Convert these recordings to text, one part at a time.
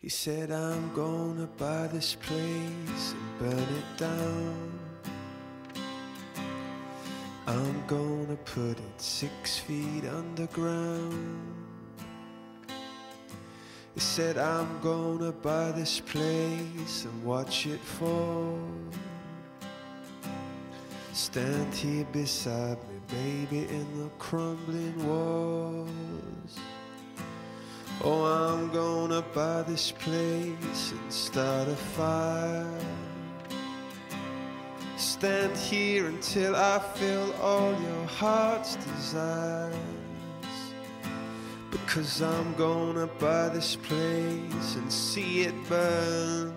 He said, I'm gonna buy this place and burn it down. I'm gonna put it six feet underground. He said, I'm gonna buy this place and watch it fall. Stand here beside me, baby, in the crumbling walls. Oh, I'm gonna buy this place and start a fire. Stand here until I fill all your heart's desires. Because I'm gonna buy this place and see it burn.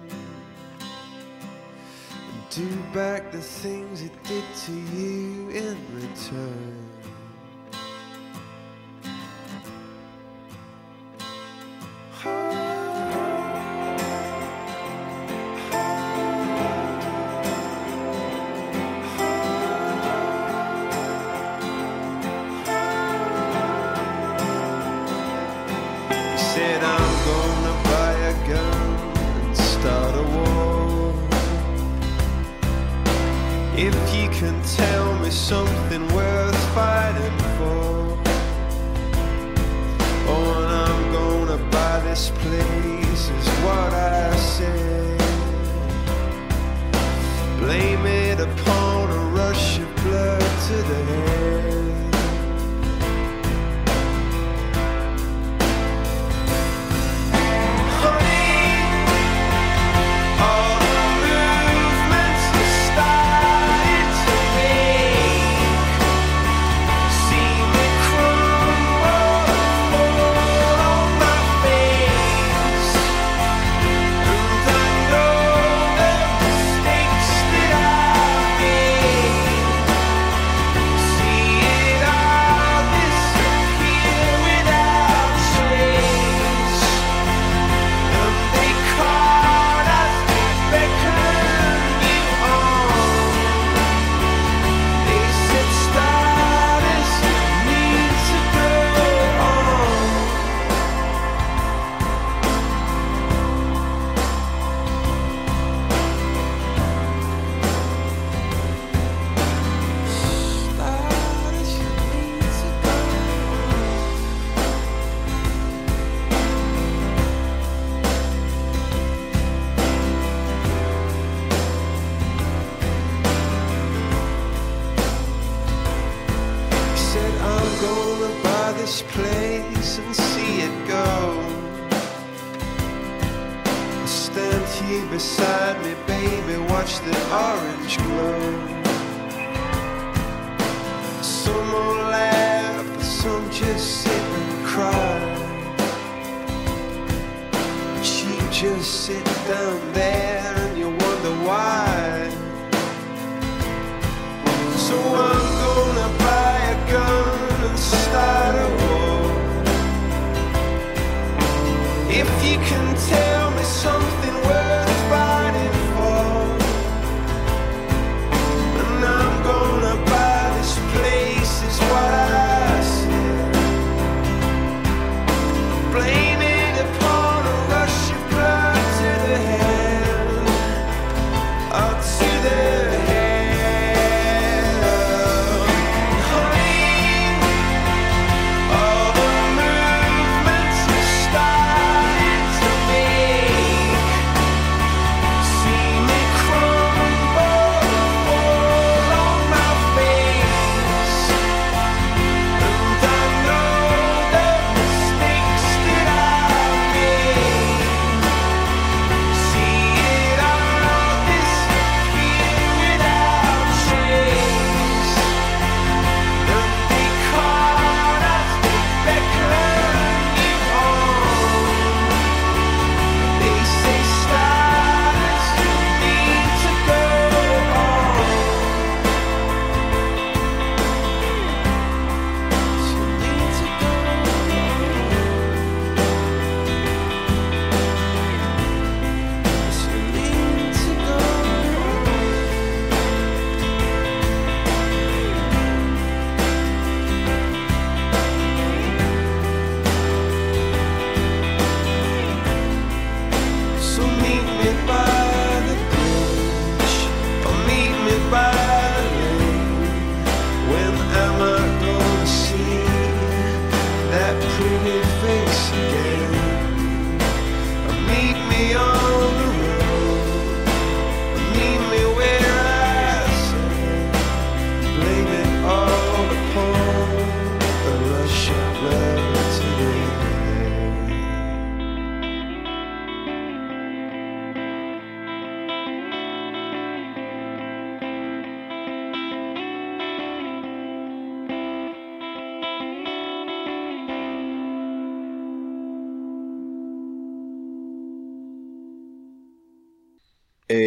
And do back the things it did to you in return.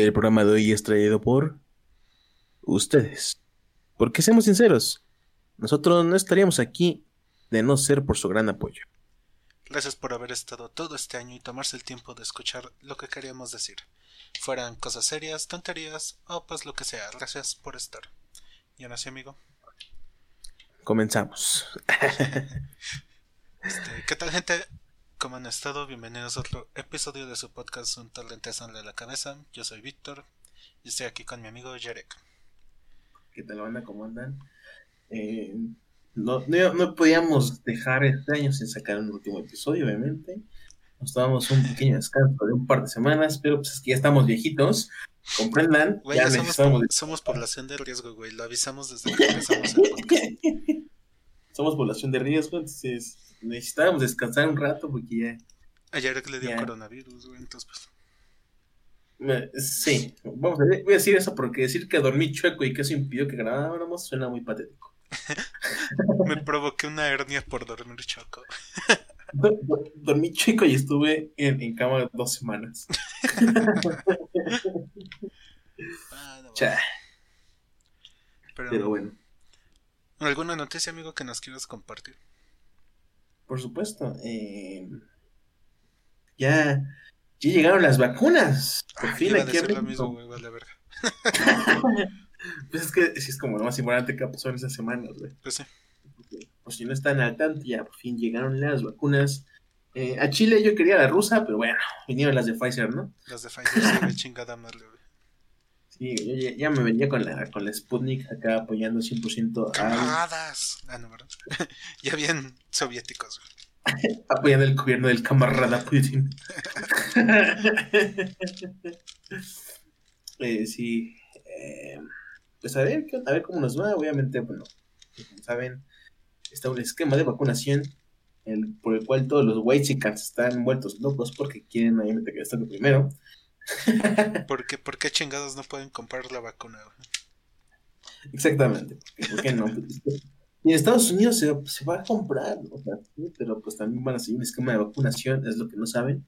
El programa de hoy es traído por ustedes. Porque seamos sinceros, nosotros no estaríamos aquí de no ser por su gran apoyo. Gracias por haber estado todo este año y tomarse el tiempo de escuchar lo que queríamos decir. Fueran cosas serias, tonterías o pues lo que sea. Gracias por estar. ¿Y ahora sí, amigo? Comenzamos. Este, ¿Qué tal, gente? ¿Cómo han estado? Bienvenidos a otro episodio de su podcast Un talento de la cabeza. Yo soy Víctor y estoy aquí con mi amigo Jarek. ¿Qué tal, banda? ¿Cómo andan? Eh, no, no, podíamos dejar este año sin sacar un último episodio, obviamente. Nos tomamos un pequeño descanso de un par de semanas, pero pues es que ya estamos viejitos. Comprendan. ya, somos, población de riesgo, güey. Lo avisamos desde que empezamos el podcast. somos población de riesgo, entonces necesitábamos descansar un rato porque ya. Ayer que le dio coronavirus, güey, entonces pues. Sí, vamos a voy a decir eso porque decir que dormí chueco y que eso impidió que grabáramos suena muy patético. Me provoqué una hernia por dormir chueco. dormí chueco y estuve en, cama dos semanas. Ah, Pero, bueno. ¿Alguna noticia, amigo, que nos quieras compartir? Por supuesto. Eh, ya ya llegaron las vacunas. Por ah, fin, aquí lo mismo, güey, vale verga. pues es que es como lo más importante que pasó en esas semanas, güey. Pues sí. Por si no están al tanto, ya por fin llegaron las vacunas. Eh, a Chile yo quería la rusa, pero bueno, vinieron las de Pfizer, ¿no? Las de Pfizer, sí, chingada madre. Sí, yo ya, me venía con la, con la Sputnik acá apoyando 100% a... Camaradas. Ah, no, ya bien soviéticos, güey. apoyando el gobierno del camarada Putin. eh, sí. Eh, pues a ver, a ver cómo nos va. Obviamente, bueno, como saben, está un esquema de vacunación el, por el cual todos los Whitechicans están vueltos locos porque quieren obviamente que estén primero. ¿Por qué, ¿Por qué chingados no pueden comprar la vacuna? Exactamente. ¿Por qué no? Y en Estados Unidos se, va a comprar, o sea, pero pues también van a seguir un esquema de vacunación, es lo que no saben.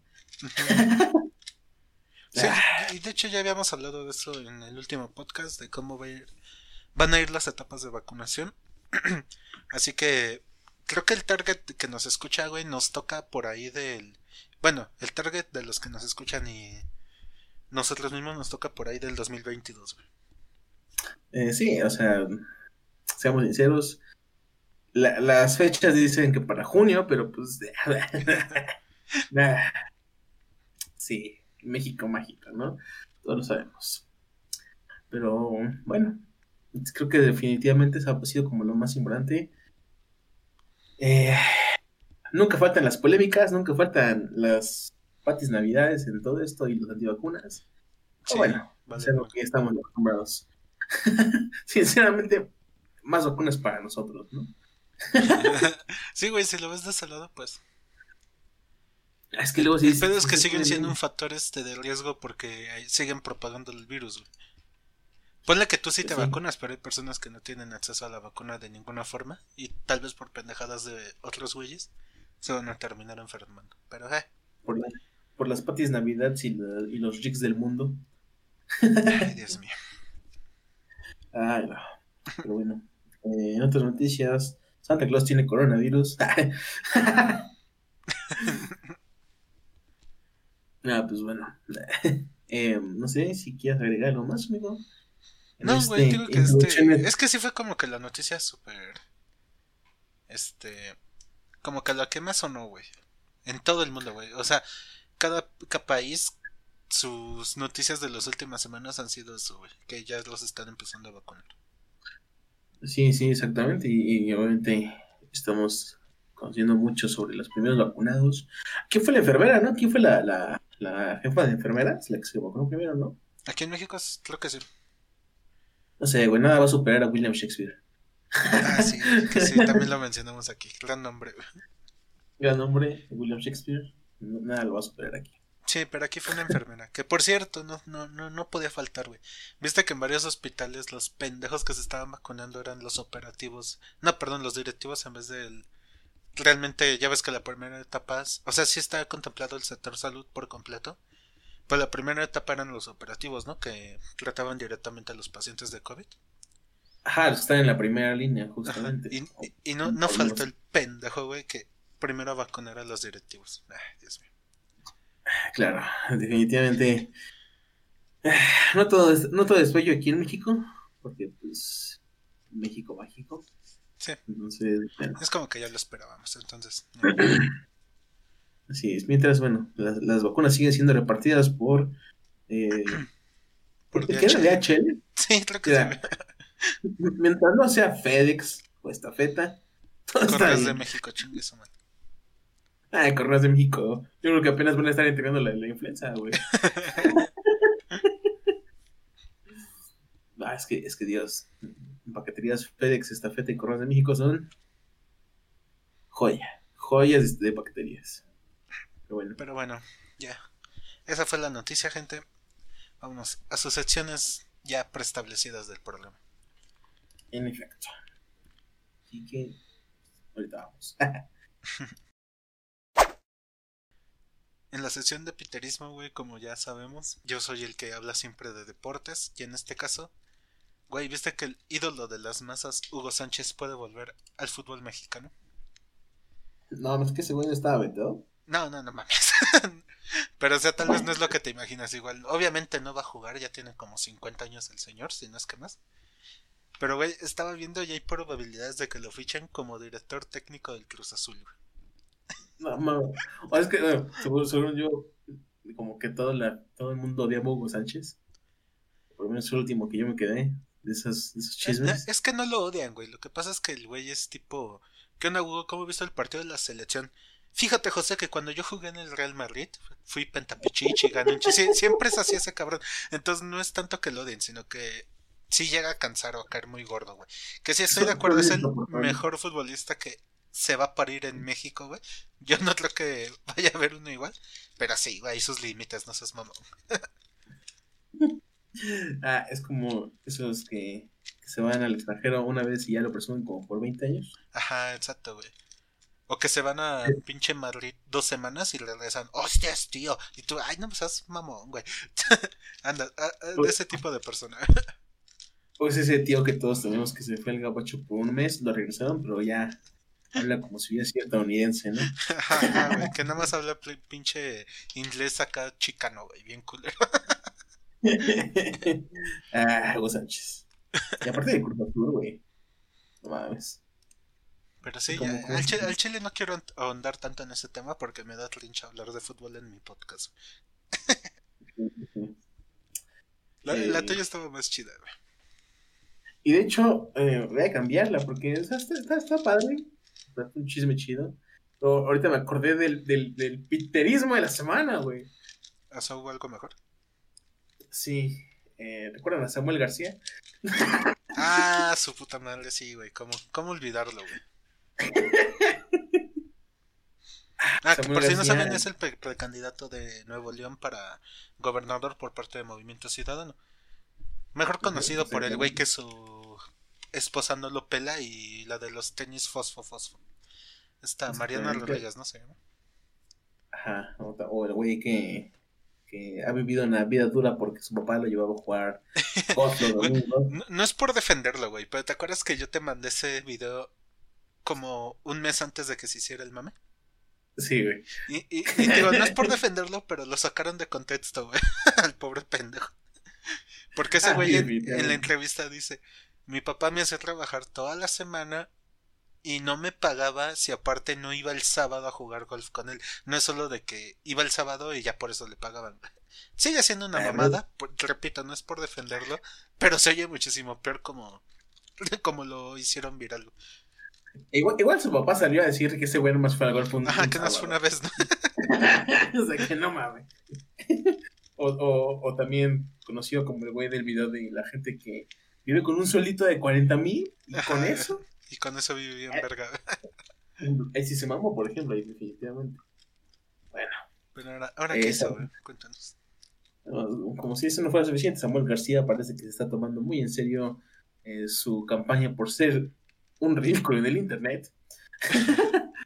sí, y de hecho ya habíamos hablado de eso en el último podcast, de cómo va a ir, van a ir las etapas de vacunación. Así que creo que el target que nos escucha, güey, nos toca por ahí del... Bueno, el target de los que nos escuchan y nosotros mismos nos toca por ahí del 2022, güey. Eh, sí, o sea, seamos sinceros, las fechas dicen que para junio, pero pues. sí, México mágico, ¿no? Todos lo sabemos. Pero bueno, creo que definitivamente eso ha sido como lo más importante. Eh, nunca faltan las polémicas, nunca faltan las patis navidades en todo esto y los antivacunas. bueno, vale, es lo que estamos acostumbrados. Sinceramente, más vacunas para nosotros, ¿no? sí, güey, si lo ves de ese lado, pues. Es que luego sí. El pedo es que siguen siendo un factor este de riesgo porque siguen propagando el virus, güey. Ponle que tú sí te vacunas, pero hay personas que no tienen acceso a la vacuna de ninguna forma y tal vez por pendejadas de otros güeyes se van a terminar enfermando. Pero, eh. Por, las patis Navidad y, y los rigs del mundo. Ay, Dios mío. Ay, no. Pero bueno. Eh, en otras noticias, Santa Claus tiene coronavirus. ah, pues bueno. Eh, no sé si quieres agregar algo más, amigo. no, güey, este, que este. Es que sí fue como que la noticia súper. Este. Como que la que más sonó, güey. En todo el mundo, güey. O sea, cada, cada país sus noticias de las últimas semanas han sido eso. Que ya los están empezando a vacunar. Sí, sí, exactamente. Y, obviamente estamos conociendo mucho sobre los primeros vacunados. ¿Quién fue la enfermera, no? ¿Quién fue la, la, la jefa de enfermeras? La que se vacunó primero, ¿no? Aquí en México creo que sí. No sé, güey, nada va a superar a William Shakespeare. Ah, sí, que sí, también lo mencionamos aquí. Gran nombre. Gran nombre, William Shakespeare. Nada lo va a superar aquí. Sí, pero aquí fue una enfermera. Que por cierto, no, no, no, no podía faltar, güey. Viste que en varios hospitales los pendejos que se estaban vacunando eran los operativos. No, perdón, los directivos en vez del. Realmente, ya ves que la primera etapa. O sea, sí está contemplado el sector salud por completo. Pues la primera etapa eran los operativos, ¿no? Que trataban directamente a los pacientes de COVID. Ajá, están en la primera línea, Ajá, justamente. Y, y- y no, no faltó el pendejo, güey, que primero vacunar a los directivos. Ay, Dios mío. Claro, definitivamente. No todo es, no todo es bello aquí en México, porque pues México mágico. Sí. Entonces, bueno, Es como que ya lo esperábamos, entonces. así es. Mientras, bueno, las, las vacunas siguen siendo repartidas por... Eh, Por. DHL. DHL? Sí, creo que sí. Mientras no sea FedEx o estafeta, todo Correos de. México, chingue su madre. Ah, Correos de México. Yo creo que apenas van a estar integrando la, la influenza, güey. Ah, es que, es que Dios. Paqueterías FedEx, Estafeta y Correos de México son joya. Joyas de, de paqueterías. Pero bueno. Pero bueno, ya. Esa fue la noticia, gente. Vámonos a sus secciones ya preestablecidas del programa. En efecto. Así que. Ahorita vamos. En la sección de piterismo, güey, como ya sabemos, yo soy el que habla siempre de deportes. Y en este caso, güey, ¿viste que el ídolo de las masas, Hugo Sánchez, puede volver al fútbol mexicano? no, es que ese güey no estaba vetado. No, no, no mames. Pero, o sea, tal vez no es lo que te imaginas. Igual, obviamente no va a jugar, ya tiene como 50 años el señor, si no es que más. Pero, güey, estaba viendo y hay probabilidades de que lo fichen como director técnico del Cruz Azul, güey. No, mames. O es que, bueno, según, según yo, como que todo, la, todo el mundo odiaba a Hugo Sánchez. Por lo menos el último que yo me quedé de esos, de esos Es, chismes. es que no lo odian, güey. Lo que pasa es que el güey es tipo. ¿Qué onda, Hugo? ¿Cómo viste el partido de la selección? Fíjate, José, que cuando yo jugué en el Real Madrid, fui pentapichichi, gané sí, Siempre es así ese cabrón. Entonces no es tanto que lo odien, sino que sí llega a cansar o a caer muy gordo, güey. Que sí estoy de acuerdo, es el mejor futbolista que se va a parir en México, güey. Yo no creo que vaya a haber uno igual. Pero sí, güey, hay sus límites, no seas mamón. Ah, es como esos que, que se van al extranjero una vez y ya lo presumen como por 20 años. Ajá, exacto, güey. O que se van a pinche Madrid dos semanas y regresan, hostias, tío. Y tú, ay, no me seas mamón, güey. Anda, a- a- de ese tipo de persona. O es ese tío que todos tenemos que se fue al gabacho por un mes, lo regresaron, pero ya habla como si hubiera sido estadounidense, ¿no? Ajá, güey, que nada más habla pinche inglés acá chicano, güey, bien culero. ah, Hugo Sánchez. Y aparte de Cruz güey. No mames. Pero sí, ya, al, chile, al chile no quiero ahond- ahondar tanto en ese tema porque me da trincha hablar de fútbol en mi podcast. La, la Eh. tuya estaba más chida, güey. Y de hecho, eh, voy a cambiarla porque está, está, está padre. Un chisme chido. Pero ahorita me acordé del, del, del piterismo de la semana, güey. ¿Has algo mejor? Sí. Eh, ¿Recuerdan a Samuel García? Ah, su puta madre, sí, güey. ¿Cómo, cómo olvidarlo, güey? Ah, que por si no saben, es el pre- precandidato de Nuevo León para gobernador por parte de Movimiento Ciudadano. Mejor conocido por el güey que su esposa no lo pela y la de los tenis fosfo fosfo. Esta Mariana. Rodríguez, no sé. ¿no? Ajá. O, el güey que, que ha vivido una vida dura porque su papá lo llevaba a jugar. No, no es por defenderlo, güey, pero ¿te acuerdas que yo te mandé ese video como un mes antes de que se hiciera el mame? Sí, güey. Y, y- y digo, no es por defenderlo, pero lo sacaron de contexto, güey, al pobre pendejo. Porque ese Ah, güey en la entrevista dice, mi papá me hacía trabajar toda la semana y no me pagaba si aparte no iba el sábado a jugar golf con él. No es solo de que iba el sábado y ya por eso le pagaban. Sigue siendo una Ah, mamada, repito, no es por defenderlo, pero se oye muchísimo peor como, como lo hicieron viral. Igual, igual su papá salió a decir que ese güey nomás fue al golf un, Ajá, que no fue una vez, ¿no? o sea, que no mames. O, o, o también conocido como el güey del video de la gente que vive con un sueldito de 40 mil y con eso, Y con eso viví bien Eh. verga. ahí sí se mamó, por ejemplo, ahí definitivamente. Bueno, Pero ahora, ahora Eh, qué hizo, güey? Cuéntanos. no, como si eso no fuera suficiente, Samuel García parece que se está tomando muy en serio eh, su campaña por ser un ridículo en el internet.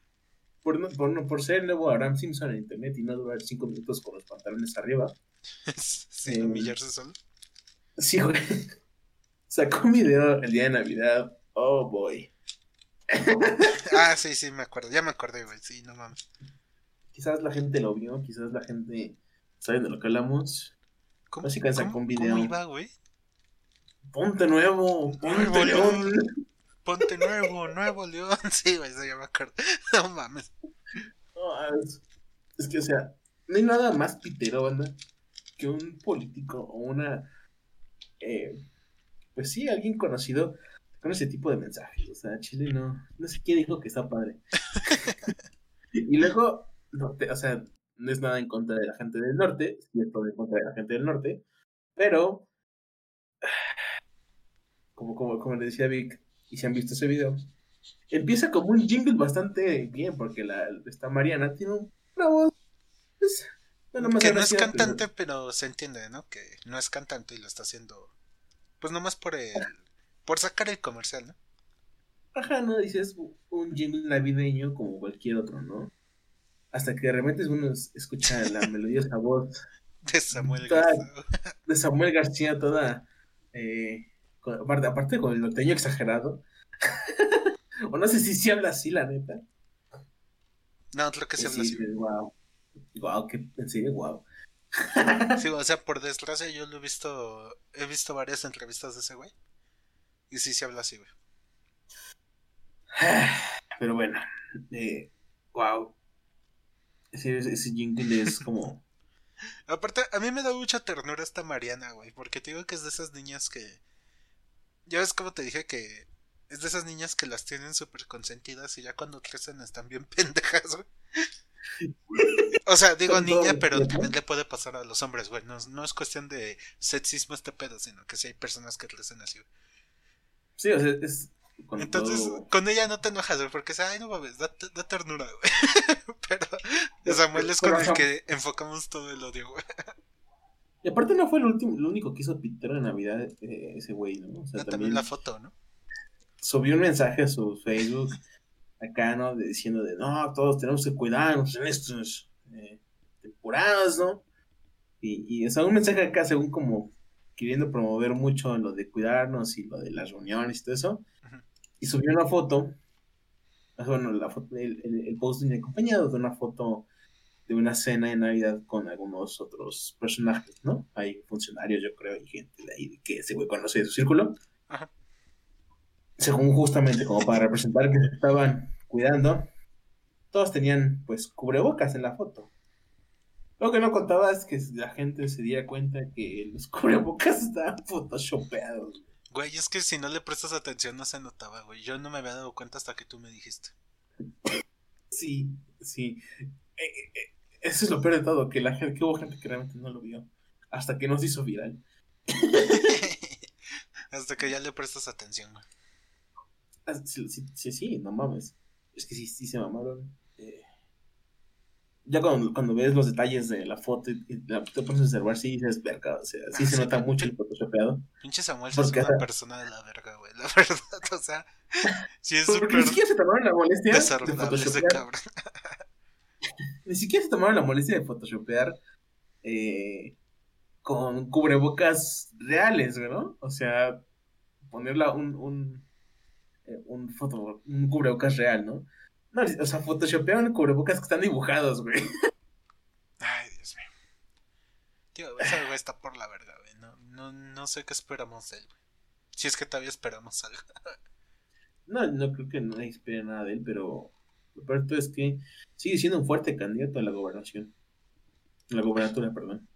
por, no- por, no- por ser el nuevo Aram Simpson en internet y no durar cinco minutos con los pantalones arriba. Sin Eh, humillarse solo. Sí, güey. Sacó un video el día de Navidad. Oh, boy. Ah, sí, sí, me acuerdo. Ya me acordé, güey. Sí, no mames. Quizás la gente lo vio, quizás la gente sabe de lo que hablamos. ¿Cómo, sacó un video. cómo iba, güey? Ponte nuevo, ponte Nuevo león. Ponte nuevo, nuevo León. Sí, güey, eso ya me acuerdo. No mames. No, es, es que, o sea, no hay nada más pitero, banda, que un político o una. eh, pues sí, alguien conocido con ese tipo de mensajes. O sea, Chile no. No sé quién dijo que está padre. y luego, no te- o sea, no es nada en contra de la gente del norte, sí es todo en contra de la gente del norte, pero. Como, como, como le decía Vic, y si han visto ese video, empieza como un jingle bastante bien, porque la, esta Mariana tiene un- una voz. Pues, no Que no es cantante, pero se entiende, ¿no? Que no es cantante y lo está haciendo. Pues nomás por el. Por sacar el comercial, ¿no? ajá, no dices un jingle navideño como cualquier otro, ¿no? Hasta que de repente uno es- escucha la melodiosa voz De Samuel Toda- Garza. de Samuel García, toda. eh, con- aparte, aparte con el norteño exagerado. o no sé si sí habla así, la neta. No, creo que se habla así. Wow. Wow, que en serio, wow. Sí, o sea, por desgracia yo lo he visto. He visto varias entrevistas de ese güey. Y sí se habla así, güey. Pero bueno, eh, wow. Ese, ese jingle es como. Aparte, a mí me da mucha ternura esta Mariana, güey. Porque te digo que es de esas niñas que. Ya ves como te dije que. Es de esas niñas que las tienen súper consentidas y ya cuando crecen están bien pendejas, güey. O sea, digo niña, pero también le puede pasar a los hombres, güey. No, no es cuestión de sexismo este pedo, sino que sí hay personas que crecen así, güey. Sí, o sea, es. Con Entonces, todo- con ella no te enojas, güey, porque ay, no mames, da, da ternura, güey. pero Samuel es con el Corazón. que enfocamos todo el odio, güey. Y aparte no fue el último, lo único que hizo Pitero en Navidad, eh, ese güey, ¿no? O sea, Ah, también, también la foto, ¿no? subió un mensaje a su Facebook acá, ¿no? De- diciendo de, no, todos tenemos que cuidarnos en estas eh, temporadas, ¿no? Y, y o sea, un mensaje acá según como queriendo promover mucho lo de cuidarnos y lo de las reuniones y todo eso. Y subió una foto, bueno, la foto, el, el, el post viene acompañado de una foto de una cena de Navidad con algunos otros personajes, ¿no? Hay funcionarios, yo creo, y gente de ahí que ese güey conoce de su círculo. Ajá. Según justamente como para representar que se estaban cuidando, todos tenían pues cubrebocas en la foto. Lo que no contaba es que la gente se diera cuenta que los cubrebocas estaban photoshopeados. Güey, es que si no le prestas atención no se notaba, güey. Yo no me había dado cuenta hasta que tú me dijiste. Sí, sí. Eh, eh, eh, eso es lo peor de todo, que la gente, que hubo gente que realmente no lo vio. Hasta que nos hizo viral. hasta que ya le prestas atención, güey. Ah, Sí, sí, no mames. Es que sí, sí se mamaron. Eh, ya cuando, cuando ves los detalles de la foto y, y la, te pones a observar, sí dices, verga, o sea, sí Ah, se sí, nota mucho el photoshopeado. Pinche Samuel Porque es una persona de la verga, güey. La verdad, o sea, sí es súper ni siquiera se tomaron la molestia de photoshopear. Ni siquiera se tomaron la molestia de photoshopear eh, con cubrebocas reales, güey, ¿no? O sea, ponerla un, un, un, foto, un cubrebocas real, ¿no? No, o sea, photoshopearon cubrebocas que están dibujados, güey. Ay, Dios mío. Tío, ese güey está por la verga, güey. No, no, no sé qué esperamos de él, güey. Si es que todavía esperamos algo. No, no creo que nadie espere nada de él, pero lo peor es que sigue siendo un fuerte candidato a la gobernación. La gobernatura, perdón.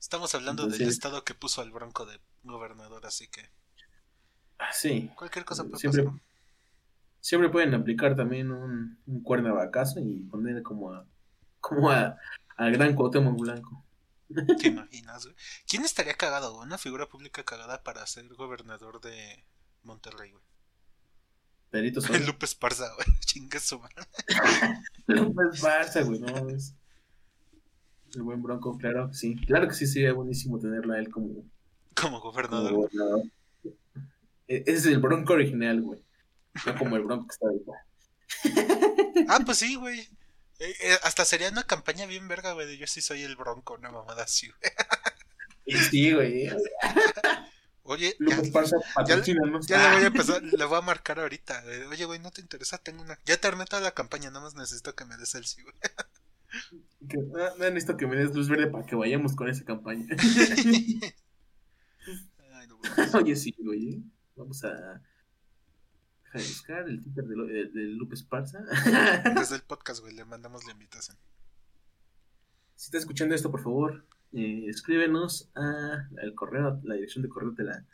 Estamos hablando del estado que puso al bronco de gobernador, así que sí. cualquier cosa puede Siempre, pasar. siempre pueden aplicar también un, un cuernavacazo y poner como a como a al gran Cuauhtémoc Blanco. ¿Te imaginas, güey? ¿Quién estaría cagado, güey? Una figura pública cagada para ser gobernador de Monterrey, güey. Perito Sola. Lupe Esparza, güey. Chingue su madre. López Barça, güey, no es. El buen Bronco, claro que sí. Claro que sí sería buenísimo tenerlo a él como, Como como gobernador. E- Ese es el Bronco original, güey. No como el Bronco que está ahorita. Ah, pues sí, güey. Eh, eh, hasta sería una campaña bien verga, güey, de yo sí soy el bronco, una mamada así, güey. Y sí, güey. Oye, ya, Esparza patrocínanos. ya le voy a Ah, empezar, le voy a marcar ahorita. eh, Oye, güey, ¿no te interesa? Tengo una... Ya te armé toda la campaña, nada más necesito que me des el sí, güey. que- ah, No necesito que me des luz verde para que vayamos con esa campaña. Ay, no. Oye, sí, güey. ¿Eh? Vamos a. Buscar el Twitter de, de- de Lupe Esparza. Desde el podcast, güey, le mandamos la invitación. si estás escuchando esto, por favor, eh, escríbenos a el correo, la dirección de correo de la.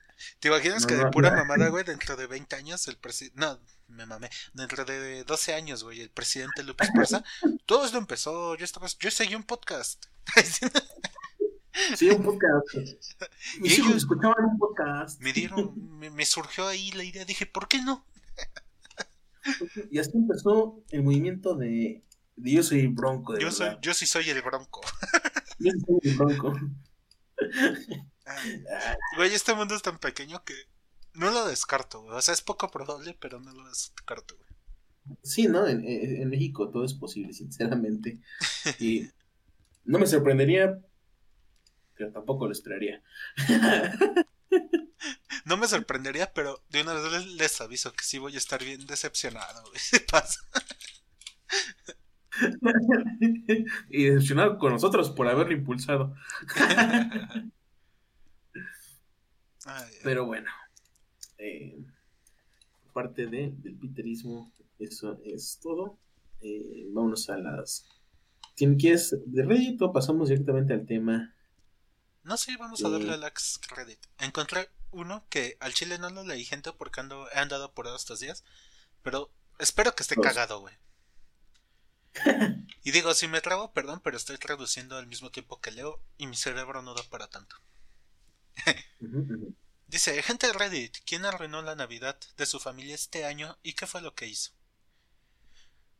¿Te imaginas No, que de pura mamada, güey, dentro de 20 años el presidente... No, me mamé. Dentro de 12 años, güey, el presidente López Esparza, todo esto empezó, yo estaba... Yo seguí un podcast. Sí, un podcast. Mis ellos- escuchaban un podcast. me dieron... Me, me surgió ahí la idea, dije, ¿por qué no? Y así empezó el movimiento de, de Yo soy Bronco. De Yo, soy, yo sí soy el bronco. Yo soy el Bronco. Ay, Güey, este mundo es tan pequeño que no lo descarto, güey. O sea, es poco probable, pero no lo descarto, güey. Sí, ¿no? En México todo es posible, sinceramente. Y no me sorprendería, pero tampoco lo esperaría. No me sorprendería, pero de una vez les, les aviso que sí voy a estar bien decepcionado, güey. Si pasa. y decepcionado con nosotros por haberlo impulsado. Ay, Pero bueno, eh, parte de, del piterismo, eso es todo. Eh, vámonos a las. ¿Quién quieres de Reddit o pasamos directamente al tema? No sé, vamos a darle al ex Reddit. Encontré uno que al chile no lo leí, gente, porque ando, he andado apurado estos días. Pero espero que esté cagado, güey. Y digo, si me trago, perdón, pero estoy traduciendo al mismo tiempo que leo y mi cerebro no da para tanto. Dice, gente de Reddit, ¿quién arruinó la Navidad de su familia este año y qué fue lo que hizo?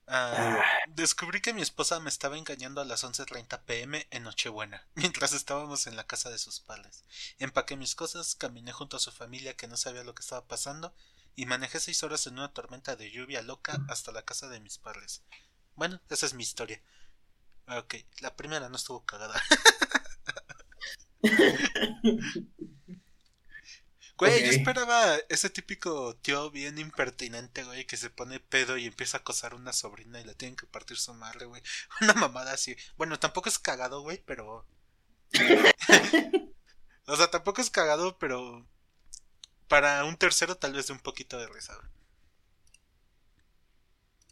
Ah, descubrí que mi esposa me estaba engañando a las 11.30 pm en Nochebuena, mientras estábamos en la casa de sus padres. Empaqué mis cosas, caminé junto a su familia que no sabía lo que estaba pasando y manejé seis horas en una tormenta de lluvia loca hasta la casa de mis padres. Bueno, esa es mi historia. Ok, la primera no estuvo cagada. Güey, yo esperaba ese típico tío bien impertinente, güey, que se pone pedo y empieza a acosar a una sobrina y le tienen que partir su madre, güey. Una mamada así. Bueno, tampoco es cagado, güey, pero... o sea, tampoco es cagado, pero... Para un tercero tal vez de un poquito de risa. güey.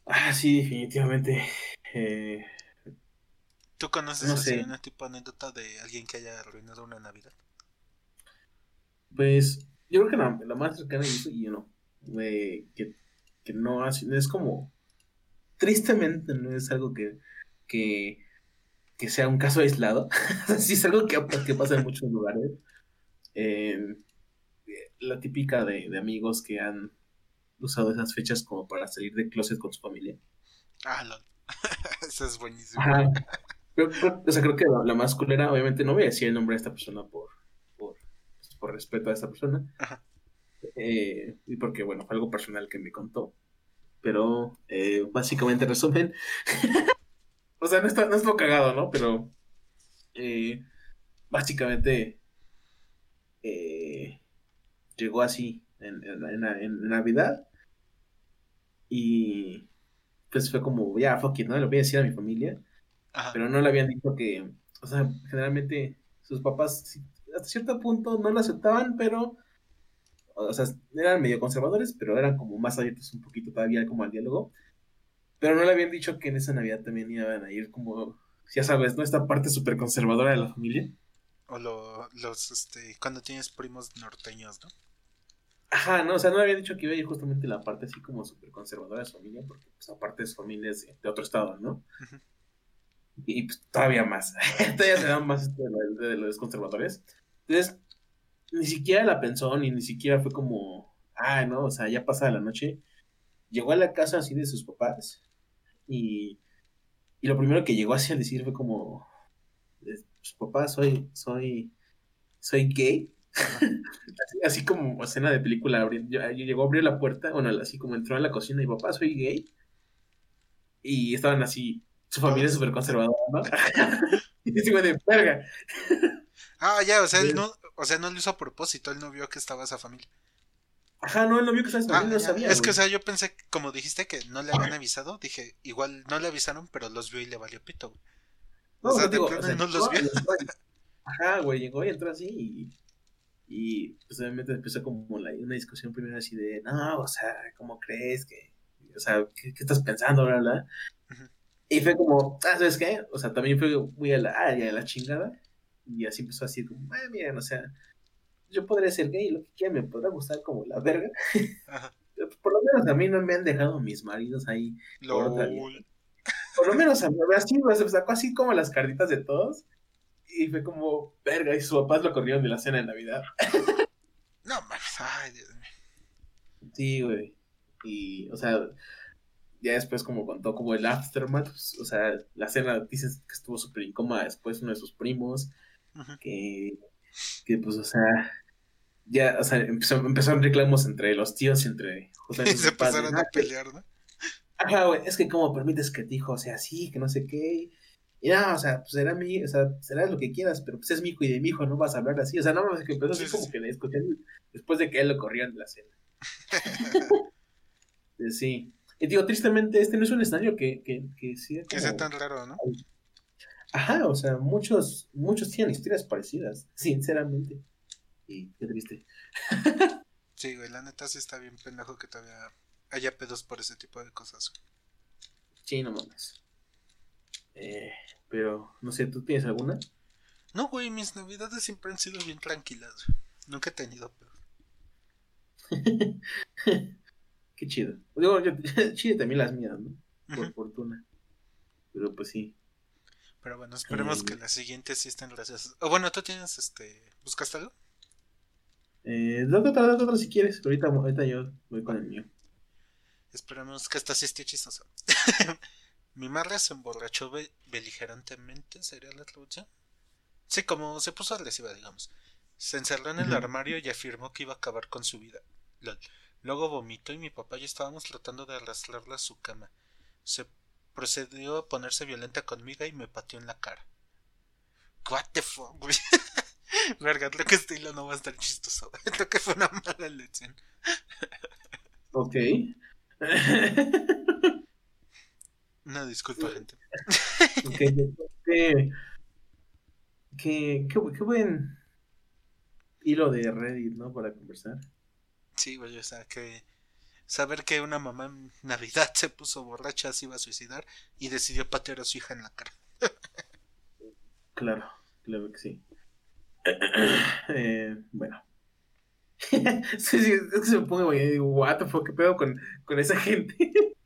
Ah, sí, definitivamente. Eh, ¿Tú conoces No así una tipo de anécdota de alguien que haya arruinado una Navidad? pues yo creo que la, la más cercana y eso, y no, eh, que, que no así, es como, tristemente no es algo que, que, que sea un caso aislado, sí es algo que, que pasa en muchos lugares. Eh, la típica de, de amigos que han usado esas fechas como para salir de closet con su familia. Ah, lol. Eso es buenísimo. Ajá. Creo- creo- o sea, creo que la, la más culera, obviamente, no voy a decir el nombre de esta persona por, pues, por respeto a esta persona. Ajá. Eh, y porque, bueno, fue algo personal que me contó. Pero, eh, básicamente, resumen. o sea, no está, no estuvo cagado, ¿no? Pero, eh, básicamente, eh, llegó así en, en- en- Navidad. Y, pues fue como, ya, fuck it, ¿no? Le voy a decir a mi familia Ajá. pero no le habían dicho que, o sea, generalmente sus papás sí, hasta cierto punto no lo aceptaban, pero, o sea, eran medio conservadores, pero eran como más abiertos un poquito todavía como al diálogo, pero no le habían dicho que en esa Navidad también iban a ir como, ya sabes, ¿no? Esta parte súper conservadora de la familia. O lo- los, este, cuando tienes primos norteños, ¿no? Ajá, no, o sea, no le habían dicho que iba a ir justamente la parte así como súper conservadora de su familia, porque pues aparte su familia es de, de otro estado, ¿no? Ujú. Y pues todavía más, todavía se dan más este, de, lo- de los conservadores. Entonces, ni siquiera la pensó, ni ni siquiera fue como, ah, no, o sea, ya pasada la noche. Llegó a la casa así de sus papás y, y lo primero que llegó así al decir fue como, eh, pues, papá, soy, soy, soy gay. así, así como escena de película, abri- yo- yo- llegó a abrir la puerta, bueno, así como entró en la cocina y papá, soy gay. Y estaban así, su familia es súper conservadora, ¿no? y güey de verga. Ah, ya, o sea, él no, o sea, no lo hizo a propósito, él no vio que estaba esa familia. Ajá, no, él no vio que estaba esa Ah, familia, no sabía. es que, o sea, yo pensé, como dijiste que no le habían avisado, dije, igual no le avisaron, pero los vio y le valió pito, güey. No, o sea, de o sea, no los vio. Ajá, güey, llegó y entró así y, y pues obviamente empezó como la- una discusión primero así de, no, o sea, ¿cómo crees que, o sea, qué, qué estás pensando, bla, bla? Y fue como, ah, ¿sabes qué? O sea, también fue muy a la, a la chingada y así empezó así como, ah, miren, o sea, yo podré ser gay, lo que quiera, me podrá gustar como la verga, Ajá. por lo menos a mí no me han dejado mis maridos ahí Por lo menos a mí, así, se sacó así como las cartitas de todos. Y fue como, verga, y sus papás lo corrieron de la cena de Navidad. No mames, ay, Dios mío. Sí, güey. Y, o sea, ya después como contó como el aftermath, pues, o sea, la cena dices que estuvo súper incómoda después uno de sus primos, Que, que pues, o sea, ya, o sea, empezó, empezaron reclamos entre los tíos y entre Y justamente sus se empezaron "Ah, a pelear, ¿no? Ajá, güey, es que cómo permites que tu hijo sea así, que no sé qué. Y nada, o sea, pues será mi, o sea, será lo que quieras, pero pues es mi hijo y de mi hijo no vas a hablar así. O sea, no mames, que empezó así Sí, sí, como sí. que le discutían después de que él lo corrieron de la cena. Eh, Sí. Y digo, tristemente, este no es un escenario que, que, que sea Que sea tan raro, ¿no? Ajá, o sea, muchos, muchos tienen historias parecidas, sinceramente. Y qué triste. Sí, güey, la neta sí está bien pendejo que todavía haya pedos por ese tipo de cosas. Sí, no mames. Eh, pero, no sé, ¿tú tienes alguna? No, güey, mis navidades siempre han sido bien tranquilas. güey. Nunca he tenido pedos. Qué chido. Digo, yo, chido también las mías, ¿no? Por fortuna. Pero pues sí. Pero bueno, esperemos Eh, que las siguientes sí estén gracias. O bueno, tú tienes, este, ¿buscaste algo? Eh, date otra, otra si quieres. pero Ahorita, ahorita yo voy con el mío. Esperemos que esta sí esté chistosa. Mi madre se emborrachó be- beligerantemente, ¿sería la traducción? Sí, como se puso agresiva, digamos. Se encerró en el armario y afirmó que iba a acabar con su vida. Lol. Luego vomitó y mi papá y yo estábamos tratando de arrastrarla a su cama. Se procedió a ponerse violenta conmigo y me pateó en la cara. What the fuck, güey. Verga, creo que este hilo no va a estar chistoso. Creo que fue una mala lección. Ok. Una disculpa, gente. Ok, Qué, qué, qué, qué buen hilo de Reddit, ¿no? Para conversar. Sí, güey, o sea, que saber que una mamá en Navidad se puso borracha, se iba a suicidar y decidió patear a su hija en la cara. Claro, claro que sí. Eh, bueno. sí, sí, es que se me pone, güey, y digo, what the fuck, qué pedo con, con esa gente.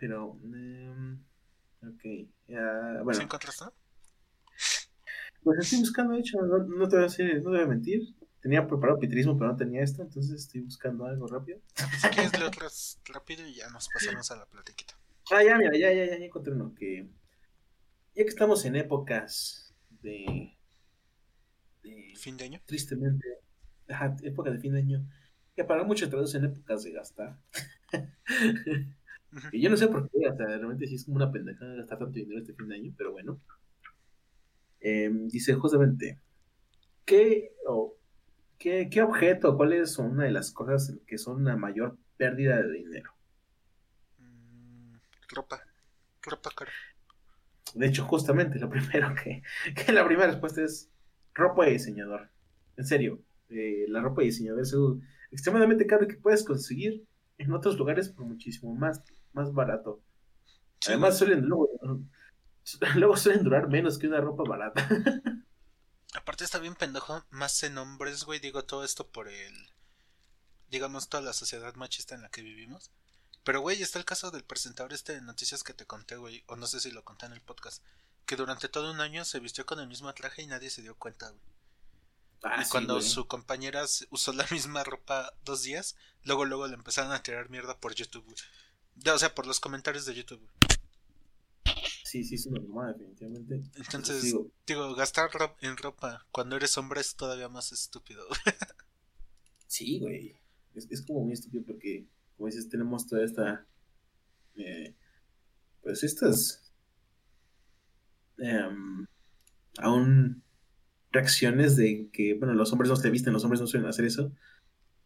Pero, em, ok, ¿Sí bueno, encontraste? pues estoy buscando, de hecho, no, no te voy a decir, no te voy a mentir. Tenía preparado pitrismo, pero no tenía esto, entonces estoy buscando algo rápido. Si quieres leer otras rápido y ya nos pasamos a la platiquita. Ah, ya, mira, ya, ya, ya, ya encontré uno que. Ya que estamos en épocas de. de Fin de año. tristemente. Ajá, época de fin de año. Que para muchos traducen épocas de gastar. Y yo no sé por qué, o sea, realmente sí es como una pendejada gastar tanto dinero este fin de año, pero bueno. Em, dice justamente. ¿Qué, o, qué, ¿Qué objeto, cuáles son una de las cosas que son una mayor pérdida de dinero? Mm, ropa. Ropa cara. De hecho, justamente lo primero que, que la primera respuesta es ropa de diseñador. En serio, eh, la ropa de diseñador es algo extremadamente caro que puedes conseguir en otros lugares por muchísimo más, más barato. Sí, Además, suelen, luego, luego suelen durar menos que una ropa barata. Aparte está bien pendejo, más en hombres, güey, digo todo esto por el, digamos, toda la sociedad machista en la que vivimos. Pero, güey, está el caso del presentador este de noticias que te conté, güey, o no sé si lo conté en el podcast, que durante todo un año se vistió con el mismo traje y nadie se dio cuenta, güey. Ah, y sí, cuando güey. su compañera usó la misma ropa dos días, luego luego le empezaron a tirar mierda por YouTube, güey. O sea, por los comentarios de YouTube, güey. Sí, sí, es una mamada, definitivamente. Entonces, digo, gastar ro- en ropa cuando eres hombre es todavía más estúpido. Sí, güey. Es, es como muy estúpido porque, como dices, tenemos toda esta eh, pues estas em, aún reacciones de que, bueno, los hombres no se visten, los hombres no suelen hacer eso.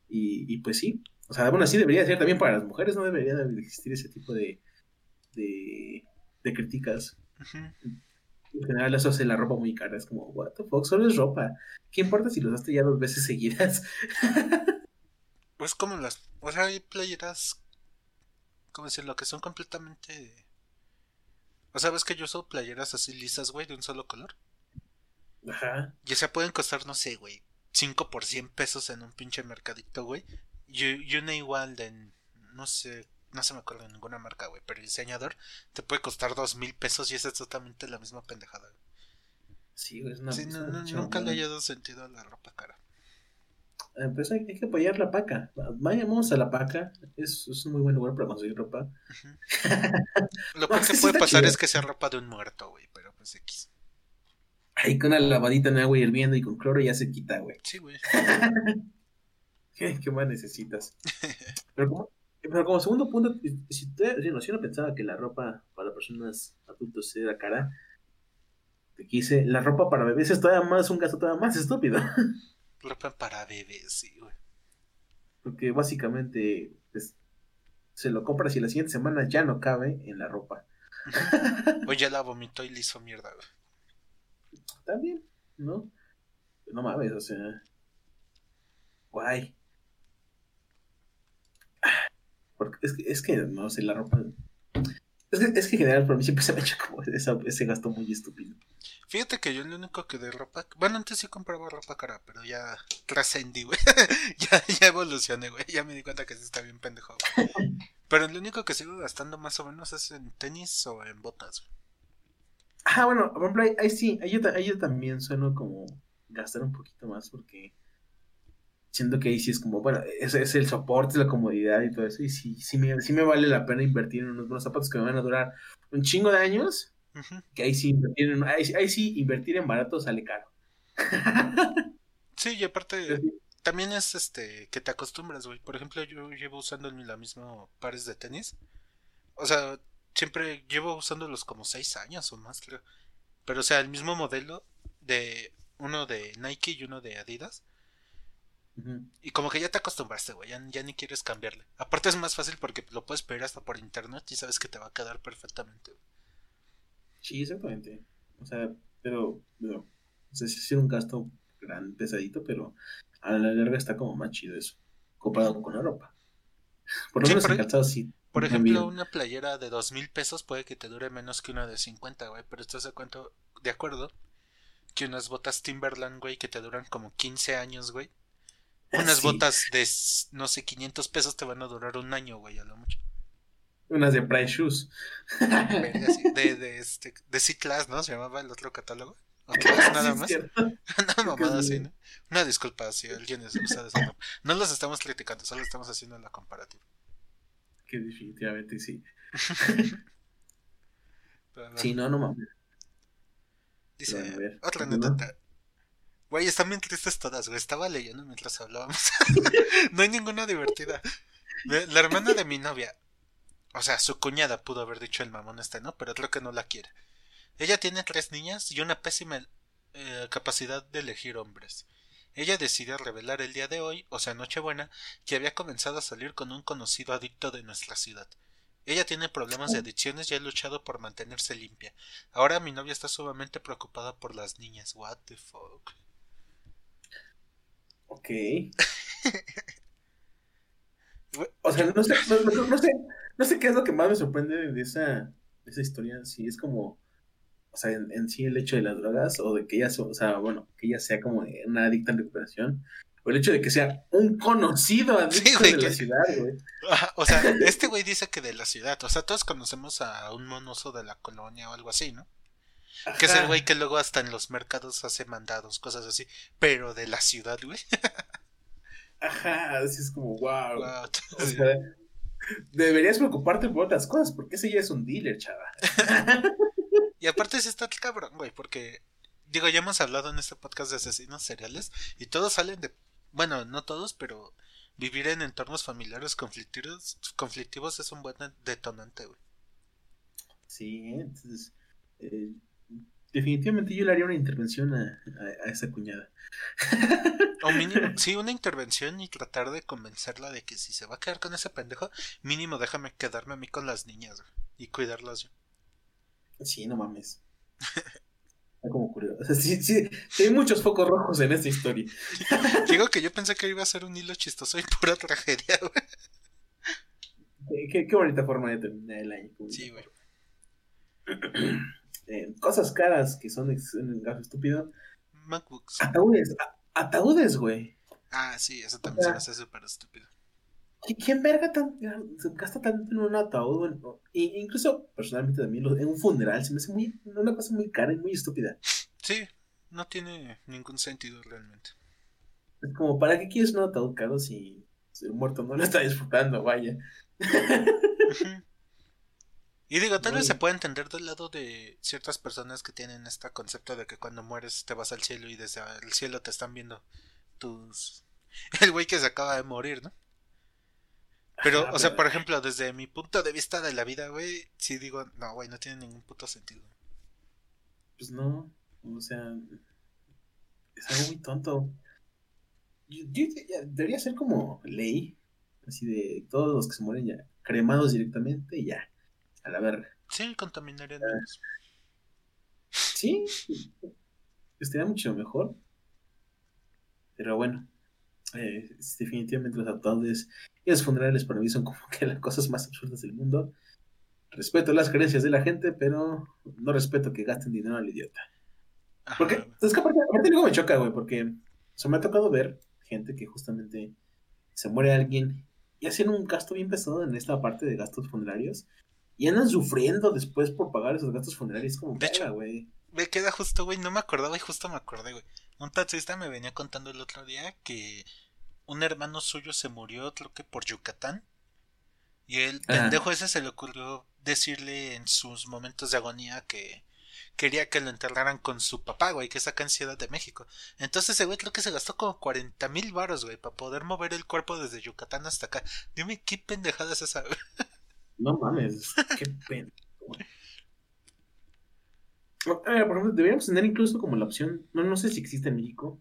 Y, y pues sí, o sea, bueno, así debería ser también para las mujeres, no debería de existir ese tipo de, de, de críticas. En general eso hace la ropa muy cara, es como, what the fuck, solo es ropa. ¿Qué importa si lo usaste ya dos veces seguidas? pues como las, o sea, hay playeras, ¿cómo decirlo? Que son completamente... O sea, ves que yo uso playeras así lisas, güey, de un solo color. Ajá. Y o sea, pueden costar, no sé, güey, 5 por 100 pesos en un pinche mercadito, güey. Y, una igual de, no sé, no se me acuerdo de ninguna marca, güey, pero el diseñador te puede costar dos mil pesos y es exactamente la misma pendejada. Sí, güey, es una sí, no, no, nunca le haya dado sentido a la ropa cara. Eh, pues hay, que apoyar la paca. Vayamos a la paca. Es, es, un muy buen lugar para conseguir ropa. Lo que puede pasar es que sea ropa de un muerto, güey, pero pues X. Ahí con una lavadita en agua hirviendo y con cloro ya se quita, güey. Sí, güey. ¿Qué, ¿Qué, más necesitas? pero, como, pero como segundo punto, si, si, si uno pensaba que la ropa para personas adultos era cara, te quise, la ropa para bebés es todavía más un gasto todavía más estúpido. Ropa para bebés, sí, güey. Porque básicamente pues, se lo compras y la siguiente semana ya no cabe en la ropa. o ya la vomitó y le hizo mierda, güey también, ¿no? No mames, o sea. Guay. Porque es que, es que no sé, la ropa. Es que, es que en general para mí siempre se me ha hecho como ese gasto muy estúpido. Fíjate que yo lo único que de ropa. Bueno, antes sí compraba ropa cara, pero ya trascendí, güey. ya, ya evolucioné, güey. Ya me di cuenta que sí está bien pendejo. pero lo único que sigo gastando más o menos es en tenis o en botas, güey. Ah, bueno, por ejemplo, ahí, sí, ahí yo, también sueno como gastar un poquito más porque siento que ahí sí es como, bueno, es, es el soporte, la comodidad y todo eso, y sí, sí me, sí me vale la pena invertir en unos buenos zapatos que me van a durar un chingo de años, que ahí sí, invertir en, ahí, sí invertir en barato sale caro. sí, y aparte también es este que te acostumbras, güey. Por ejemplo, yo llevo usando la misma pares de tenis. O sea, siempre llevo usándolos como seis años o más, creo. Pero o sea, el mismo modelo de uno de Nike y uno de Adidas. Y como que ya te acostumbraste, güey, ya, ni quieres cambiarle. Aparte es más fácil porque lo puedes pedir hasta por internet y sabes que te va a quedar perfectamente. Sí, exactamente. O sea, pero, no sé si es un gasto gran, pesadito, pero a la larga está como más chido eso, comparado con la ropa. Por lo menos en calzado sí por ejemplo, una playera de dos mil pesos puede que te dure menos que una de 50, güey. Pero estás de, cuento, de acuerdo que unas botas Timberland, güey, que te duran como 15 años, güey. Unas botas de, no sé, 500 pesos te van a durar un año, güey, a lo mucho. Unas de Price Shoes. de, de, este, de C-Class, ¿no? Se llamaba el otro catálogo. ¿O Class nada más? Una mamada así, ¿no? Una disculpa si alguien usa de No los estamos criticando, solo estamos haciendo la comparativa que definitivamente sí. sí, no, no mames. Dice, otra anécdota. Güey, están bien tristes todas, güey. Estaba leyendo mientras hablábamos. no hay ninguna divertida. La hermana de mi novia, o sea, su cuñada pudo haber dicho el mamón este, ¿no? Pero creo que no la quiere. Ella tiene tres niñas y una pésima eh, capacidad de elegir hombres. Ella decidió revelar el día de hoy, o sea Nochebuena, que había comenzado a salir con un conocido adicto de nuestra ciudad. Ella tiene problemas de oh. adicciones y ha luchado por mantenerse limpia. Ahora mi novia está sumamente preocupada por las niñas. What the fuck. Ok. o sea, no sé, no, sé, no sé qué es lo que más me sorprende de esa, de esa historia. Si es como o sea, en, sí el hecho de las drogas o de que ella, o sea, bueno, que ella sea como una adicta en recuperación, o el hecho de que sea un conocido adicto de la ciudad, güey. o sea, este güey dice que de la ciudad, o sea, todos conocemos a un monoso de la colonia o algo así, ¿no? Que es el güey que luego hasta en los mercados hace mandados, cosas así, pero de la ciudad, güey. Ajá, así es como, wow. O sea, deberías preocuparte por otras cosas, porque ese ya es un dealer, chava. Y aparte sí está cabrón, güey, porque digo, ya hemos hablado en este podcast de asesinos seriales y todos salen de, bueno, no todos, pero vivir en entornos familiares conflictivos, conflictivos es un buen detonante, güey. Sí, entonces. eh, definitivamente yo le haría una intervención a, a- a esa cuñada. O mínimo, sí, una intervención y tratar de convencerla de que si se va a quedar con ese pendejo, mínimo déjame quedarme a mí con las niñas güey, y cuidarlas yo. Sí, no mames. Está como curioso. Sí, sí, sí hay muchos focos rojos en esta historia. Digo que yo pensé que iba a ser un hilo chistoso y pura tragedia, güey. Qué, qué- qué bonita forma de terminar el año. Sí, güey. Eh, cosas caras que son el gasto estúpido. MacBooks. Ataúdes, ataúdes, güey. Ah, sí, eso también se me hace súper estúpido. ¿Qui- ¿Quién verga tan, se gasta tanto en un ataúd? E- incluso, personalmente, también en un funeral se me hace muy, una cosa muy cara y muy estúpida. Sí, no tiene ningún sentido realmente. Es como, ¿para qué quieres un ataúd caro si, si el muerto no lo está disfrutando? Vaya. Ujú. Y digo, tal vez se puede entender del lado de ciertas personas que tienen este concepto de que cuando mueres te vas al cielo y desde el cielo te están viendo tus... El güey que se acaba de morir, ¿no? Pero, Ajá, o sea, pero- por ejemplo, desde mi punto de vista de la vida, güey, sí digo, no, güey, no tiene ningún puto sentido. Pues no, o sea, es algo muy tonto. Yo- yo debería ser como ley, así de todos los que se mueren ya, cremados directamente y ya, a la verga. Sí, contaminarían menos. Sí, estaría mucho mejor. Pero bueno, eh, definitivamente los ataúdes y los funerales para mí son como que las cosas más absurdas del mundo. Respeto las creencias de la gente, pero no respeto que gasten dinero al idiota. Ajá, Porque, es que aparte, aparte luego me choca, güey, porque o sea, me ha tocado ver gente que justamente se muere alguien y hacen un gasto bien pesado en esta parte de gastos funerarios y andan sufriendo después por pagar esos gastos funerarios. Como, De hecho, güey. Me queda justo, güey, no me acordaba y justo me acordé, güey. Un taxista me venía contando el otro día que un hermano suyo se murió, creo que por Yucatán. Y el Ajá. pendejo ese se le ocurrió decirle en sus momentos de agonía que quería que lo enterraran con su papá, güey, que es acá en Ciudad de México. Entonces ese güey creo que se gastó como 40 mil varos, güey, para poder mover el cuerpo desde Yucatán hasta acá. Dime qué pendejada es esa, güey. No mames, qué pena. Ver, por ejemplo, deberíamos tener incluso como la opción, no, no sé si existe en México,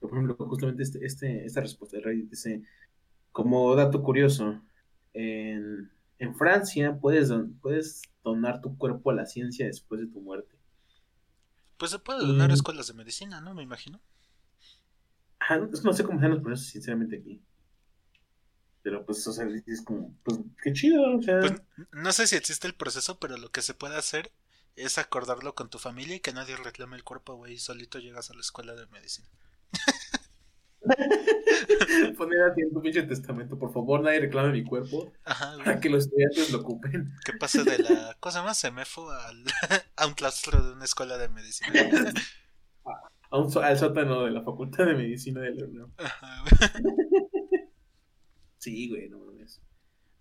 pero por ejemplo, justamente este, este, esta respuesta de Reddit dice, como dato curioso, en, en Francia puedes, don- puedes donar tu cuerpo a la ciencia después de tu muerte. Pues se puede donar a Mm. escuelas de medicina, ¿no? Me imagino. Ajá, no, no sé cómo sean los procesos, sinceramente, aquí. Pero pues, o sea, es como, pues, qué chido, o sea. Pues no sé si existe el proceso, pero lo que se puede hacer es acordarlo con tu familia y que nadie reclame el cuerpo, güey, y solito llegas a la escuela de medicina. Poner así en tu pinche testamento, por favor, nadie reclame mi cuerpo Ajá, para que los estudiantes lo ocupen. Que pase de la cosa más semefo al, a un claustro de una escuela de medicina. A un so- al sótano de la Facultad de Medicina de la UNAM. Ajá. Sí, güey, no mames.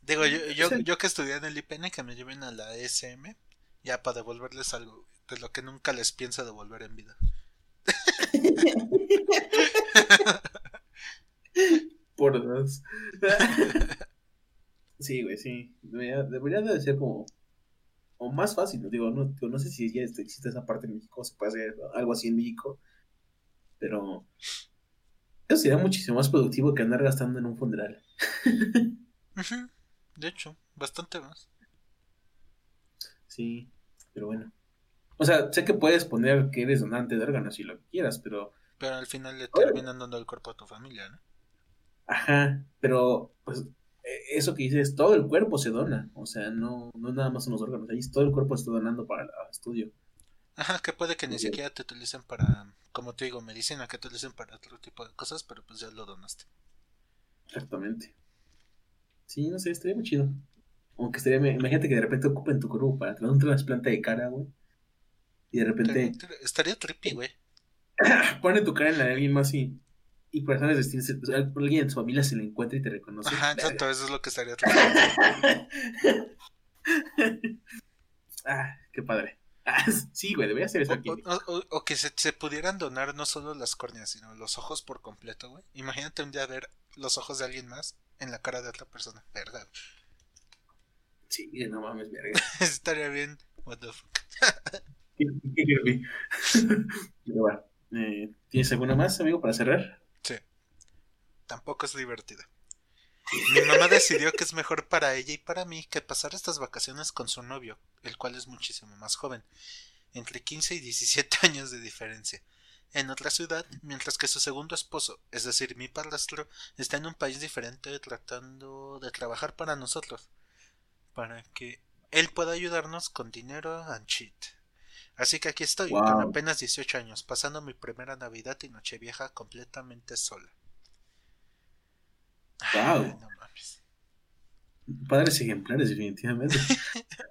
Digo, yo, yo, yo que estudié en el IPN, que me lleven a la SM, ya para devolverles algo, de lo que nunca les pienso devolver en vida. Por dos. sí, güey, sí. Debería, debería de ser como. O más fácil, digo, no, digo, no sé si ya existe esa parte en México, se puede hacer algo así en México, pero eso sería muchísimo más productivo que andar gastando en un funeral. De hecho, bastante más. Sí, pero bueno. O sea, sé que puedes poner que eres donante de órganos si lo quieras, pero Pero al final le terminan dando el cuerpo a tu familia, ¿no? Ajá, pero pues eh, eso que dices, todo el cuerpo se dona, o sea, no, no nada más son los órganos, ahí todo el cuerpo se está donando para el estudio. Ajá, que puede que ni siquiera te utilicen para, como te digo, medicina, que te utilicen para otro tipo de cosas, pero pues ya lo donaste. Exactamente. Sí, no sé, estaría muy chido. Aunque estaría, imagínate que de repente ocupen tu cuerpo para tener un trasplante de cara, güey. Y de repente Estaría, trippy, güey. pone tu cara en la de alguien más y, y personas o sea, alguien en su familia se le encuentra y te reconoce. Ajá, exacto, eso es lo que estaría trippy. ah, qué padre. Sí, güey, debería ser eso aquí. O, o- o- o que se, se pudieran donar no solo las córneas, sino los ojos por completo, güey. Imagínate un día ver los ojos de alguien más en la cara de otra persona. Güey. Sí, no mames, verga. Estaría bien What the fuck. Pero bueno, eh, ¿tienes alguna más, amigo, para cerrar? Sí. Tampoco es divertida. Mi mamá decidió que es mejor para ella y para mí que pasar estas vacaciones con su novio, el cual es muchísimo más joven, entre 15 y 17 años de diferencia, en otra ciudad, mientras que su segundo esposo, es decir, mi padrastro, está en un país diferente tratando de trabajar para nosotros, para que él pueda ayudarnos con dinero and shit. Así que aquí estoy, Wow. con apenas 18 años, pasando mi primera Navidad y Nochevieja completamente sola. Wow. Ay, no mames. Padres ejemplares, definitivamente.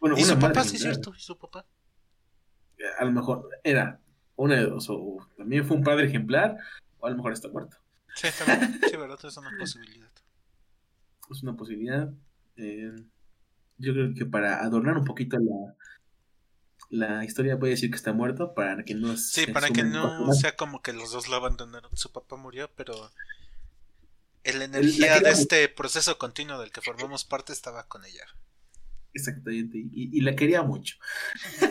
Bueno, Y una su papá, sí es cierto, y su papá. A lo mejor era una de dos, o también fue un padre ejemplar, o a lo mejor está muerto. Sí. Sí, verdad, es una posibilidad. Es una posibilidad. Eh, yo creo que para adornar un poquito la, la historia voy a decir que está muerto para que no Sí, se para que no sea como que los dos lo abandonaron. Su papá murió, pero la energía de este proceso continuo del que formamos parte estaba con ella. Exactamente, y, y la quería mucho.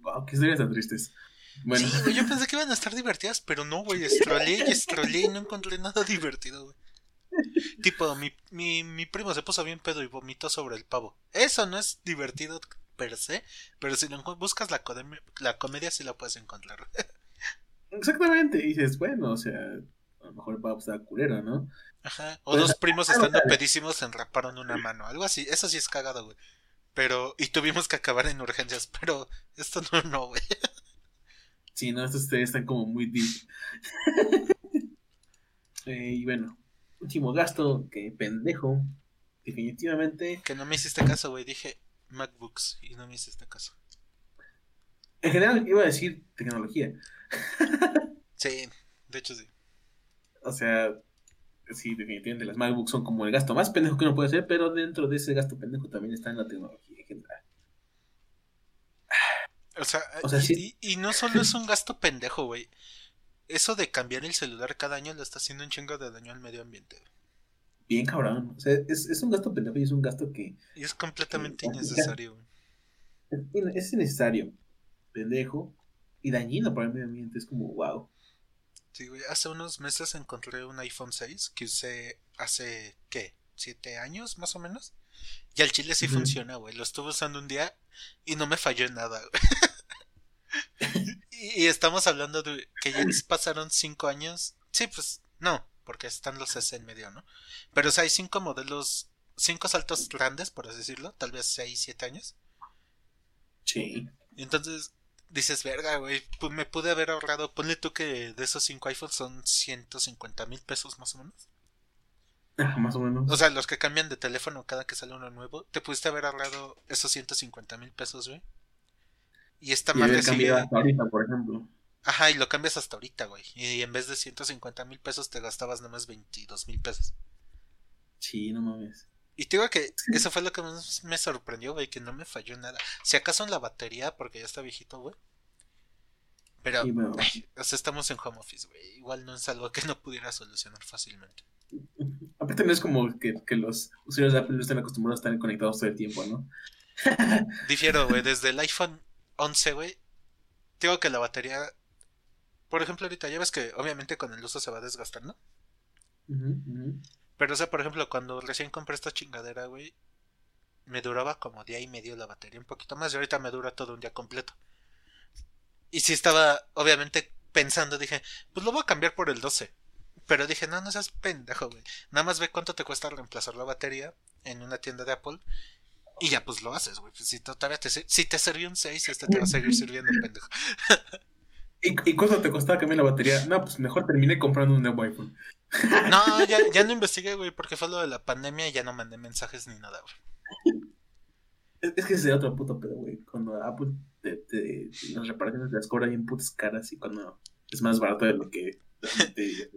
wow, qué historias tan tristes. Bueno, Sí, güey, yo pensé que iban a estar divertidas, pero no, güey. Estroleé y estroleé y no encontré nada divertido, güey. Tipo, mi, mi, mi primo se puso bien pedo y vomitó sobre el pavo. Eso no es divertido per se, pero si lo buscas la comedia sí la puedes encontrar. exactamente, y dices, bueno, o sea, a lo mejor va a estar culero, ¿no? Ajá. O Pues, dos primos estando pedísimos se enraparon una mano. Algo así. Eso sí es cagado, güey. Pero, y tuvimos que acabar en urgencias. Pero esto no, no, güey. Sí, no, estos ustedes están como muy deep. Eh, y bueno, último gasto, que pendejo, definitivamente. Que no me hiciste caso, güey. Dije MacBooks y no me hiciste caso. En general iba a decir tecnología. Sí, de hecho sí. O sea, sí, definitivamente las MacBooks son como el gasto más pendejo que uno puede hacer, pero dentro de ese gasto pendejo también está en la tecnología en general. O sea, O sea, y, sí. y- y no solo es un gasto pendejo, güey. Eso de cambiar el celular cada año le está haciendo un chingo de daño al medio ambiente. Bien cabrón. O sea, es, es un gasto pendejo y es un gasto que Y es completamente Sí, innecesario, güey. es, es innecesario, pendejo y dañino para el medio ambiente. Es como, wow. Sí, güey. Hace unos meses encontré un iPhone 6 que usé hace, ¿qué? ¿Siete años más o menos? Y al chile sí funciona, güey. Lo estuve usando un día y no me falló en nada, güey. y, y estamos hablando de que ya pasaron cinco años. Sí, pues no, porque están los S en medio, ¿no? Pero o sea, hay cinco modelos, cinco saltos grandes, por así decirlo, tal vez seis, siete años. Sí. Entonces dices, verga, güey, pues me pude haber ahorrado. Ponle tú que de esos cinco iPhones son 150 mil pesos más o menos. Ah, más o menos. O sea, los que cambian de teléfono cada que sale uno nuevo, te pudiste haber ahorrado esos 150 mil pesos, güey. Y esta y sigue. cambiado hasta ahorita, por ejemplo. Ajá, y lo cambias hasta ahorita, güey. Y en vez de 150 mil pesos te gastabas nomás 22 mil pesos. Sí, no mames. Y te digo que eso fue lo que más me sorprendió, güey, que no me falló nada. Si acaso en la batería, porque ya está viejito, güey. Pero, Sí, bueno. ay, o sea, estamos en home office, güey. Igual no es algo que no pudiera solucionar fácilmente. Aparte no es como que, que los usuarios de Apple no estén acostumbrados a estar conectados todo el tiempo, ¿no? Difiero, güey, desde el iPhone 11, güey. Digo que la batería. Por ejemplo, ahorita ya ves que obviamente con el uso se va desgastando. Ujú, ujú. Pero, o sea, por ejemplo, cuando recién compré esta chingadera, güey, me duraba como día y medio la batería, un poquito más, y ahorita me dura todo un día completo. Y sí estaba, obviamente, pensando, dije, pues lo voy a cambiar por el 12. Pero dije, no, no seas pendejo, güey. Nada más ve cuánto te cuesta reemplazar la batería en una tienda de Apple. Y ya, pues lo haces, güey. Pues si todavía te, si te sirvió un 6, este te va a seguir sirviendo, pendejo. ¿Y, ¿Y cuánto te costaba cambiar la batería? No, pues mejor terminé comprando un nuevo iPhone. No, ya, ya no investigué, güey, porque fue lo de la pandemia y ya no mandé mensajes ni nada, güey. Es, es que ese es otro puto pedo, güey. Cuando Apple te, te- las reparaciones las cobra bien putas caras y cuando es más barato de lo que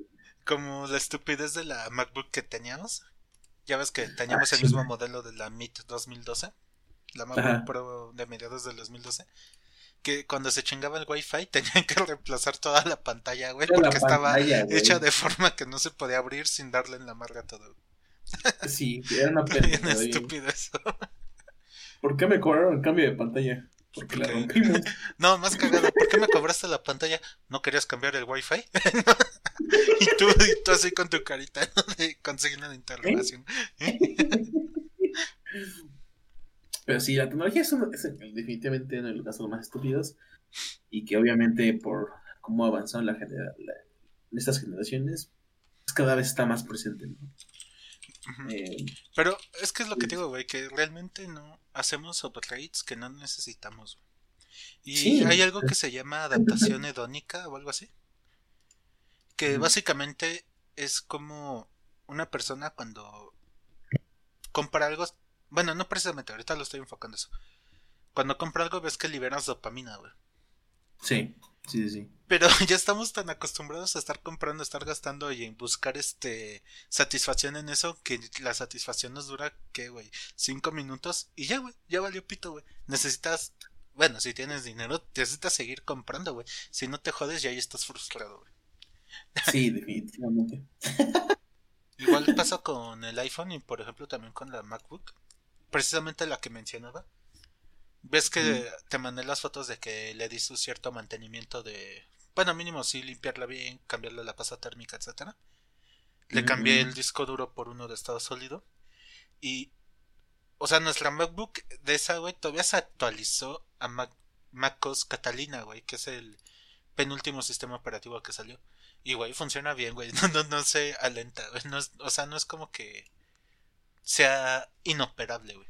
Como la estupidez de la MacBook que teníamos. Ya ves que teníamos Ah, el sí. mismo modelo de la MIT 2012. La MacBook Ajá. Pro de mediados del 2012. Que cuando se chingaba el Wi-Fi tenían que reemplazar toda la pantalla, güey. Porque estaba güey. hecha de forma que no se podía abrir sin darle en la marga todo. Sí, era una Bien estúpido eso. ¿Por qué me cobraron el cambio de pantalla? Porque la rompimos. No, más cagado. ¿Por qué me cobraste la pantalla? ¿No querías cambiar el wifi? y, tú, y tú así con tu carita ¿no? de interrogación. Pero sí, la tecnología es, uno- es definitivamente uno de los casos más estúpidos. Y que obviamente por cómo ha avanzado la genera- la- estas generaciones, pues cada vez está más presente. ¿no? Eh, Pero es que es lo que te digo, güey, que realmente no hacemos upgrades que no necesitamos. Y Sí. hay algo que se llama adaptación hedónica o algo así. Que básicamente es como una persona cuando compra algo. Bueno, no precisamente, ahorita lo estoy enfocando eso. Cuando compra algo ves que liberas dopamina, güey. sí, sí, sí, sí. Pero ya estamos tan acostumbrados a estar comprando, a estar gastando y en buscar este satisfacción en eso que la satisfacción nos dura, ¿qué, güey? Cinco minutos y ya, güey, ya valió pito, güey. Necesitas, bueno, si tienes dinero, necesitas seguir comprando, güey. Si no te jodes, ya ahí estás frustrado, güey. Sí, definitivamente. Igual pasa con el iPhone y, por ejemplo, también con la MacBook. Precisamente la que mencionaba. Ves que te mandé las fotos de que le diste un cierto mantenimiento de. Bueno, mínimo sí, limpiarla bien, cambiarle la pasta térmica, etcétera. Le cambié el disco duro por uno de estado sólido. Y. O sea, nuestra MacBook de esa, güey, todavía se actualizó a Mac, MacOS Catalina, güey, que es el penúltimo sistema operativo que salió. Y, güey, funciona bien, güey. No, no, no se alenta, güey. No o sea, no es como que sea inoperable, güey.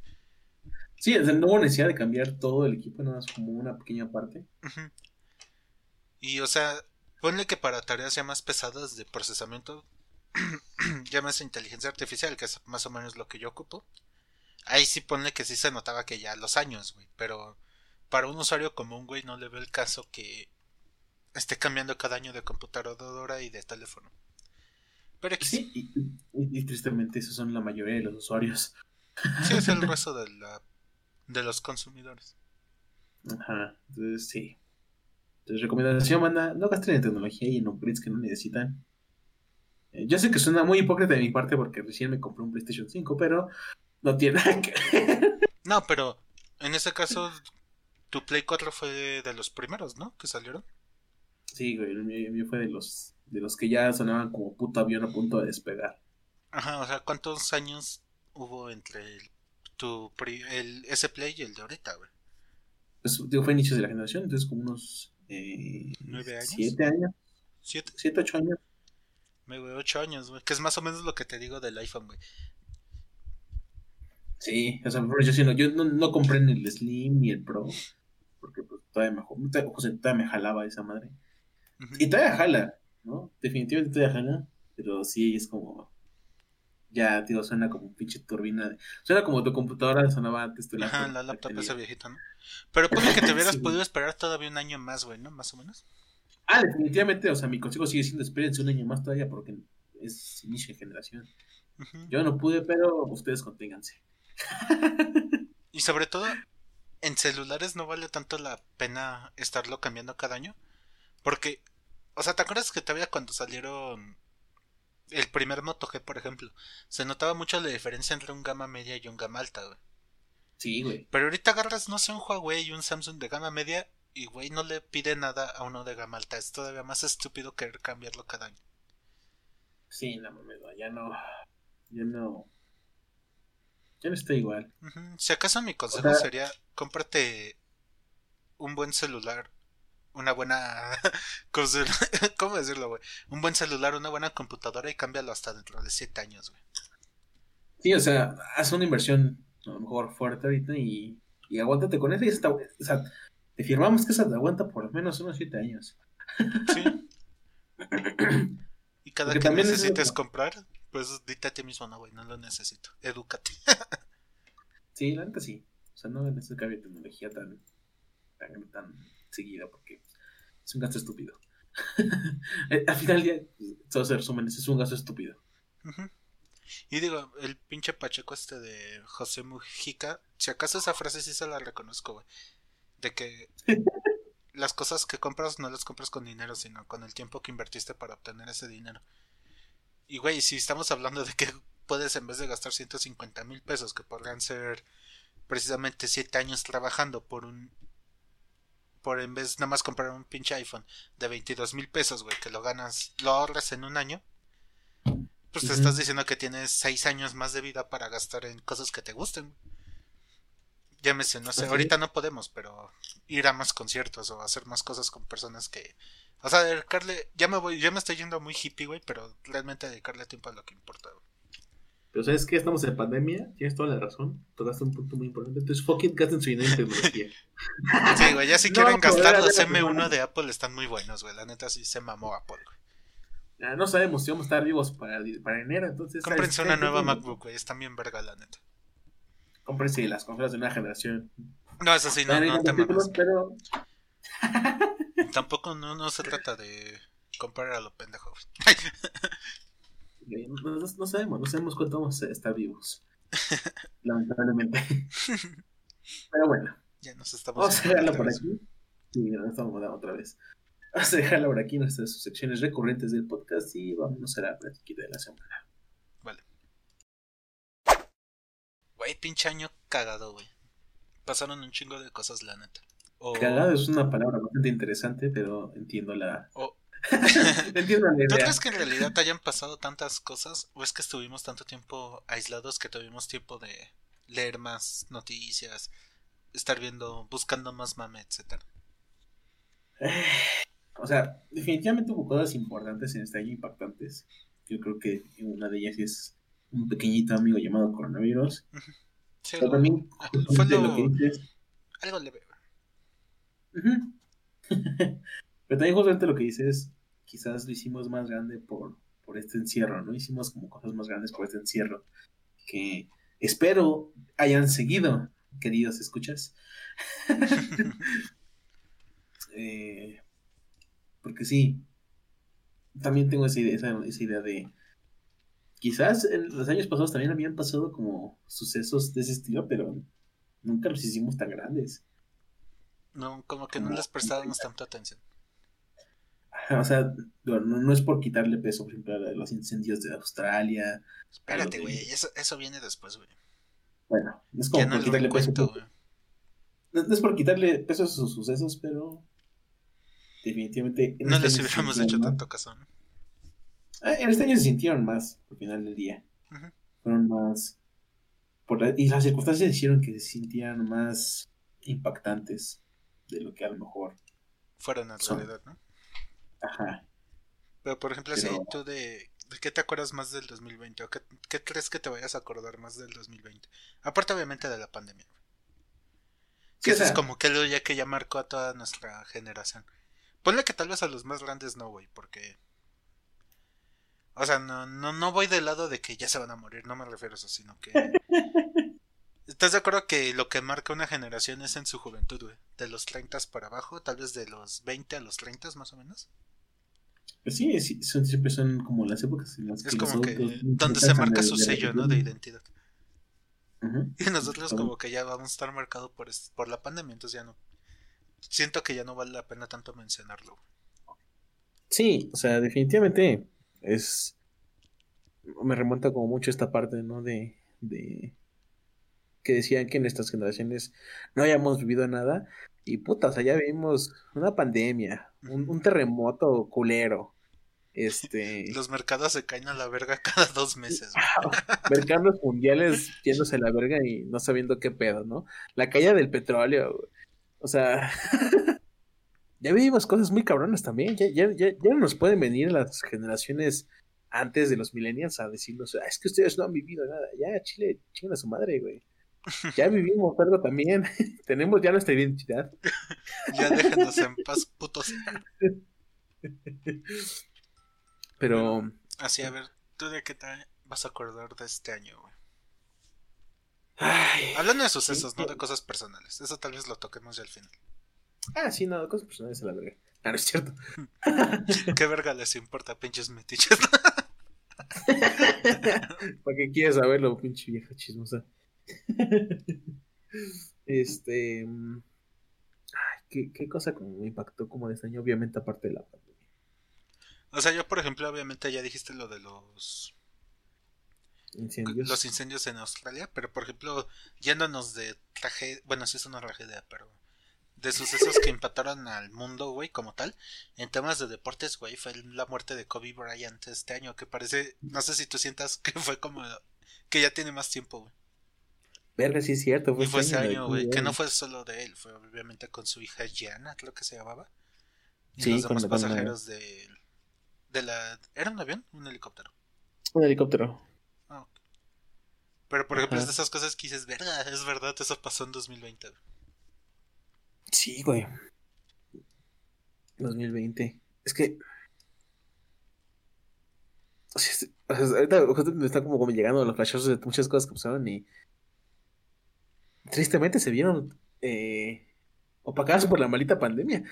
Sí, o sea, no hubo necesidad de cambiar todo el equipo, nada más como una pequeña parte. Y, o sea, ponle que para tareas ya más pesadas de procesamiento, llámese inteligencia artificial, que es más o menos lo que yo ocupo. Ahí sí ponle que sí se notaba que ya los años, güey. Pero para un usuario común, güey, no le veo el caso que esté cambiando cada año de computadora y de teléfono. Pero X, Sí, y, y- y tristemente esos son la mayoría de los usuarios. sí es el grueso de, la, de los consumidores. Ajá, entonces sí. Entonces, recomendación, banda, no gasten en tecnología y en upgrades que no necesitan. Eh, yo sé que suena muy hipócrita de mi parte porque recién me compré un PlayStation 5, pero no tiene nada que No, pero en ese caso, tu Play 4 fue de los primeros, ¿no? Que salieron. Sí, güey, el mío fue de los, de los que ya sonaban como puto avión a punto de despegar. Ajá, o sea, ¿cuántos años hubo entre el, tu pri- el ese Play y el de ahorita, güey? Pues, digo, fue inicios de la generación, entonces como unos eh, ¿Nueve años? siete años, ¿Siete? siete, ocho años. Me güey, ocho años, güey. Que es más o menos lo que te digo del iPhone, güey. Sí, o sea, yo, sí no, yo no, no compré ni el Slim ni el Pro, porque pues todavía me, todavía, me jalaba esa madre. Ujú. Y todavía jala, ¿no? Definitivamente todavía jala, pero sí es como. Ya, tío, suena como un pinche turbina. de- Suena como tu computadora sonaba antes tu Ajá, laptop. la laptop esa viejita, ¿no? Pero ponle que te hubieras Sí, podido esperar todavía un año más, güey, ¿no? Más o menos. Ah, definitivamente, o sea, mi consejo sigue siendo espérense un año más todavía porque es inicio de generación. Yo no pude, pero ustedes conténganse. Y sobre todo, en celulares no vale tanto la pena estarlo cambiando cada año. Porque, o sea, ¿te acuerdas que todavía cuando salieron el primer Moto G, por ejemplo? Se notaba mucho la diferencia entre un gama media y un gama alta, güey. Sí, güey. Pero ahorita agarras, no sé, un Huawei y un Samsung de gama media y, güey, no le pide nada a uno de gama alta. Es todavía más estúpido querer cambiarlo cada año. Sí, no mames, no, ya no. Ya no. Ya no está igual. Si acaso mi consejo sea- sería, cómprate un buen celular, una buena... ¿Cómo, decirlo, güey? Un buen celular, una buena computadora y cámbialo hasta dentro de 7 años, güey. Sí, o sea, haz una inversión a lo mejor fuerte ahorita y, y aguántate con eso. Y te- o sea, te firmamos que esa te aguanta por lo menos unos 7 años. Sí. Y cada Porque que es necesites comprar, pues dite a ti mismo, no, güey, no lo necesito. Edúcate. Sí, la neta sí. O sea, no cambio de tecnología tan, tan, tan seguido porque es un gasto estúpido. Eh, Al final del día, todo se resume en eso, es un gasto estúpido. Y digo, el pinche Pacheco este de José Mujica, si acaso esa frase sí se la reconozco, güey. De que las cosas que compras no las compras con dinero, sino con el tiempo que invertiste para obtener ese dinero. Y güey, si estamos hablando de que puedes en vez de gastar 150 mil pesos, que podrían ser precisamente 7 años trabajando por un... Por en vez nada más comprar un pinche iPhone de 22 mil pesos, güey, que lo ganas, lo ahorras en un año. Pues te estás diciendo que tienes 6 años más de vida para gastar en cosas que te gusten. Llámese, no sé, ahorita no podemos, pero ir a más conciertos o hacer más cosas con personas que... O sea, dedicarle, ya me voy, ya me estoy yendo muy hippie, güey, pero realmente dedicarle tiempo a lo que importa, güey. Pero ¿sabes qué? Estamos en pandemia, tienes toda la razón. Tocaste un punto muy importante. Entonces, fucking gasten su dinero en tecnología. Sí, güey, ya si No, quieren pero gastar los de la M1 semana. de Apple están muy buenos, güey. La neta sí se mamó Apple, güey. No sabemos si vamos a estar vivos para, para enero, entonces... Cómprense ¿sabes una qué? nueva MacBook, güey. Están bien verga, la neta. Cómprense las consolas de una generación. No, eso sí, no, no con te mames. pero Tampoco no, no se trata de comprar a lo pendejo, güey. no, sabemos, no sabemos cuánto vamos a estar vivos. Lamentablemente. Pero bueno, Ya nos estamos... vamos a dejarlo por vez. aquí. Sí, no estamos dando otra vez. Vamos a dejarlo por aquí, nuestras secciones recurrentes del podcast y vámonos a la platiquita de la semana. Vale. Güey, pinche año cagado, güey. Pasaron un chingo de cosas, la neta. O... Cagado es una palabra bastante interesante, pero entiendo la. o- entiendo la ¿Tú idea. crees que en realidad hayan pasado tantas cosas? ¿O es que estuvimos tanto tiempo aislados que tuvimos tiempo de leer más noticias, estar viendo, buscando más mame, etcétera? O sea, definitivamente hubo cosas importantes en este año, impactantes. Yo creo que una de ellas es un pequeñito amigo llamado coronavirus. Sí, Pero también, fue lo- lo que dices. algo leve. Ujú. Pero también justamente lo que dices, quizás lo hicimos más grande por, por este encierro, ¿no? Hicimos como cosas más grandes por este encierro que espero hayan seguido, queridos escuchas. Eh, porque sí, también tengo esa idea, esa, esa idea de... Quizás en los años pasados también habían pasado como sucesos de ese estilo, pero nunca los hicimos tan grandes. No, como que no les prestábamos tanta atención. O sea, no, no es por quitarle peso, por ejemplo, a los incendios de Australia. Espérate, güey, de- eso, eso viene después, güey. Bueno, no es como no por quitarle peso. cuento, güey. No, no es por quitarle peso a sus sucesos, pero definitivamente. en No este les hubiéramos hecho más. tanto caso, ¿no? Ah, En este año se sintieron más al final del día. Fueron más. por la- y las circunstancias hicieron que se sintieran más impactantes de lo que a lo mejor. Fueron en realidad, ¿no? Ajá. Pero por ejemplo, Pero- tú de, ¿de qué te acuerdas más del 2020? ¿O qué, qué crees que te vayas a acordar más del 2020? Aparte, obviamente, de la pandemia. Que eso es como que lo ya que ya marcó a toda nuestra generación. Ponle que tal vez a los más grandes no, güey, porque... O sea, no, no, no voy del lado de que ya se van a morir, no me refiero a eso, sino que... ¿Estás de acuerdo que lo que marca una generación es en su juventud, güey? De los 30 para abajo, tal vez de los 20 a los 30 más o menos. Pues sí, sí, son, siempre son como las épocas en las Es que los como que donde se marca su de sello, ¿no? De identidad. Ujú. Y nosotros como que ya vamos a estar marcados por, es- por la pandemia, entonces ya no. Siento que ya no vale la pena tanto mencionarlo. Sí, o sea, definitivamente es. Me remonta como mucho esta parte, ¿no? De, de. Que decían que en estas generaciones no hayamos vivido nada. Y puta, o sea, ya vivimos una pandemia, un, un terremoto culero. Este. Los mercados se caen a la verga cada dos meses. güey. mercados mundiales yéndose a la verga y no sabiendo qué pedo, ¿no? La caída del petróleo, güey. O sea, ya vivimos cosas muy cabronas también. Ya, ya, ya, ya no nos pueden venir las generaciones antes de los millennials a decirnos, "Ah, es que ustedes no han vivido nada. Ya, Chile, chingan a su madre, güey. Ya vivimos algo también. Tenemos ya nuestra identidad. Ya déjenos en paz, putos. Pero, Así, a ver, ¿tú de qué te vas a acordar de este año, güey? ay, Hablando de sucesos, no de cosas personales. Eso tal vez lo toquemos ya al final. ah, sí, no, cosas personales a la verga. Ah, no es cierto. ¿Qué verga les importa, pinches metiches? ¿Para qué quieres saberlo, pinche vieja chismosa? este. Ay, ¿qué, qué cosa como me impactó como de este año? Obviamente, aparte de la pandemia. O sea, yo, por ejemplo, obviamente ya dijiste lo de los. Incendios. los incendios en Australia, pero por ejemplo, yéndonos de tragedia, bueno, sí es una tragedia, pero de sucesos que impactaron al mundo, güey, como tal, en temas de deportes, güey, fue la muerte de Kobe Bryant este año, que parece, no sé si tú sientas que fue como que ya tiene más tiempo, güey. Verga, sí es cierto. Y fue ese año, güey, que no fue solo de él, fue obviamente con su hija Gianna, creo que se llamaba. Y Sí, los demás la- pasajeros de, de la... ¿Era un avión? ¿Un helicóptero? Un helicóptero. Ok. Pero por ejemplo, es de esas cosas que dices, verga, es verdad, eso pasó en 2020. güey". Sí, güey. 2020. Es que. O sea, ahorita justo me están como, como llegando los flashazos de muchas cosas que pasaron y. Tristemente se vieron eh, opacadas por la maldita pandemia.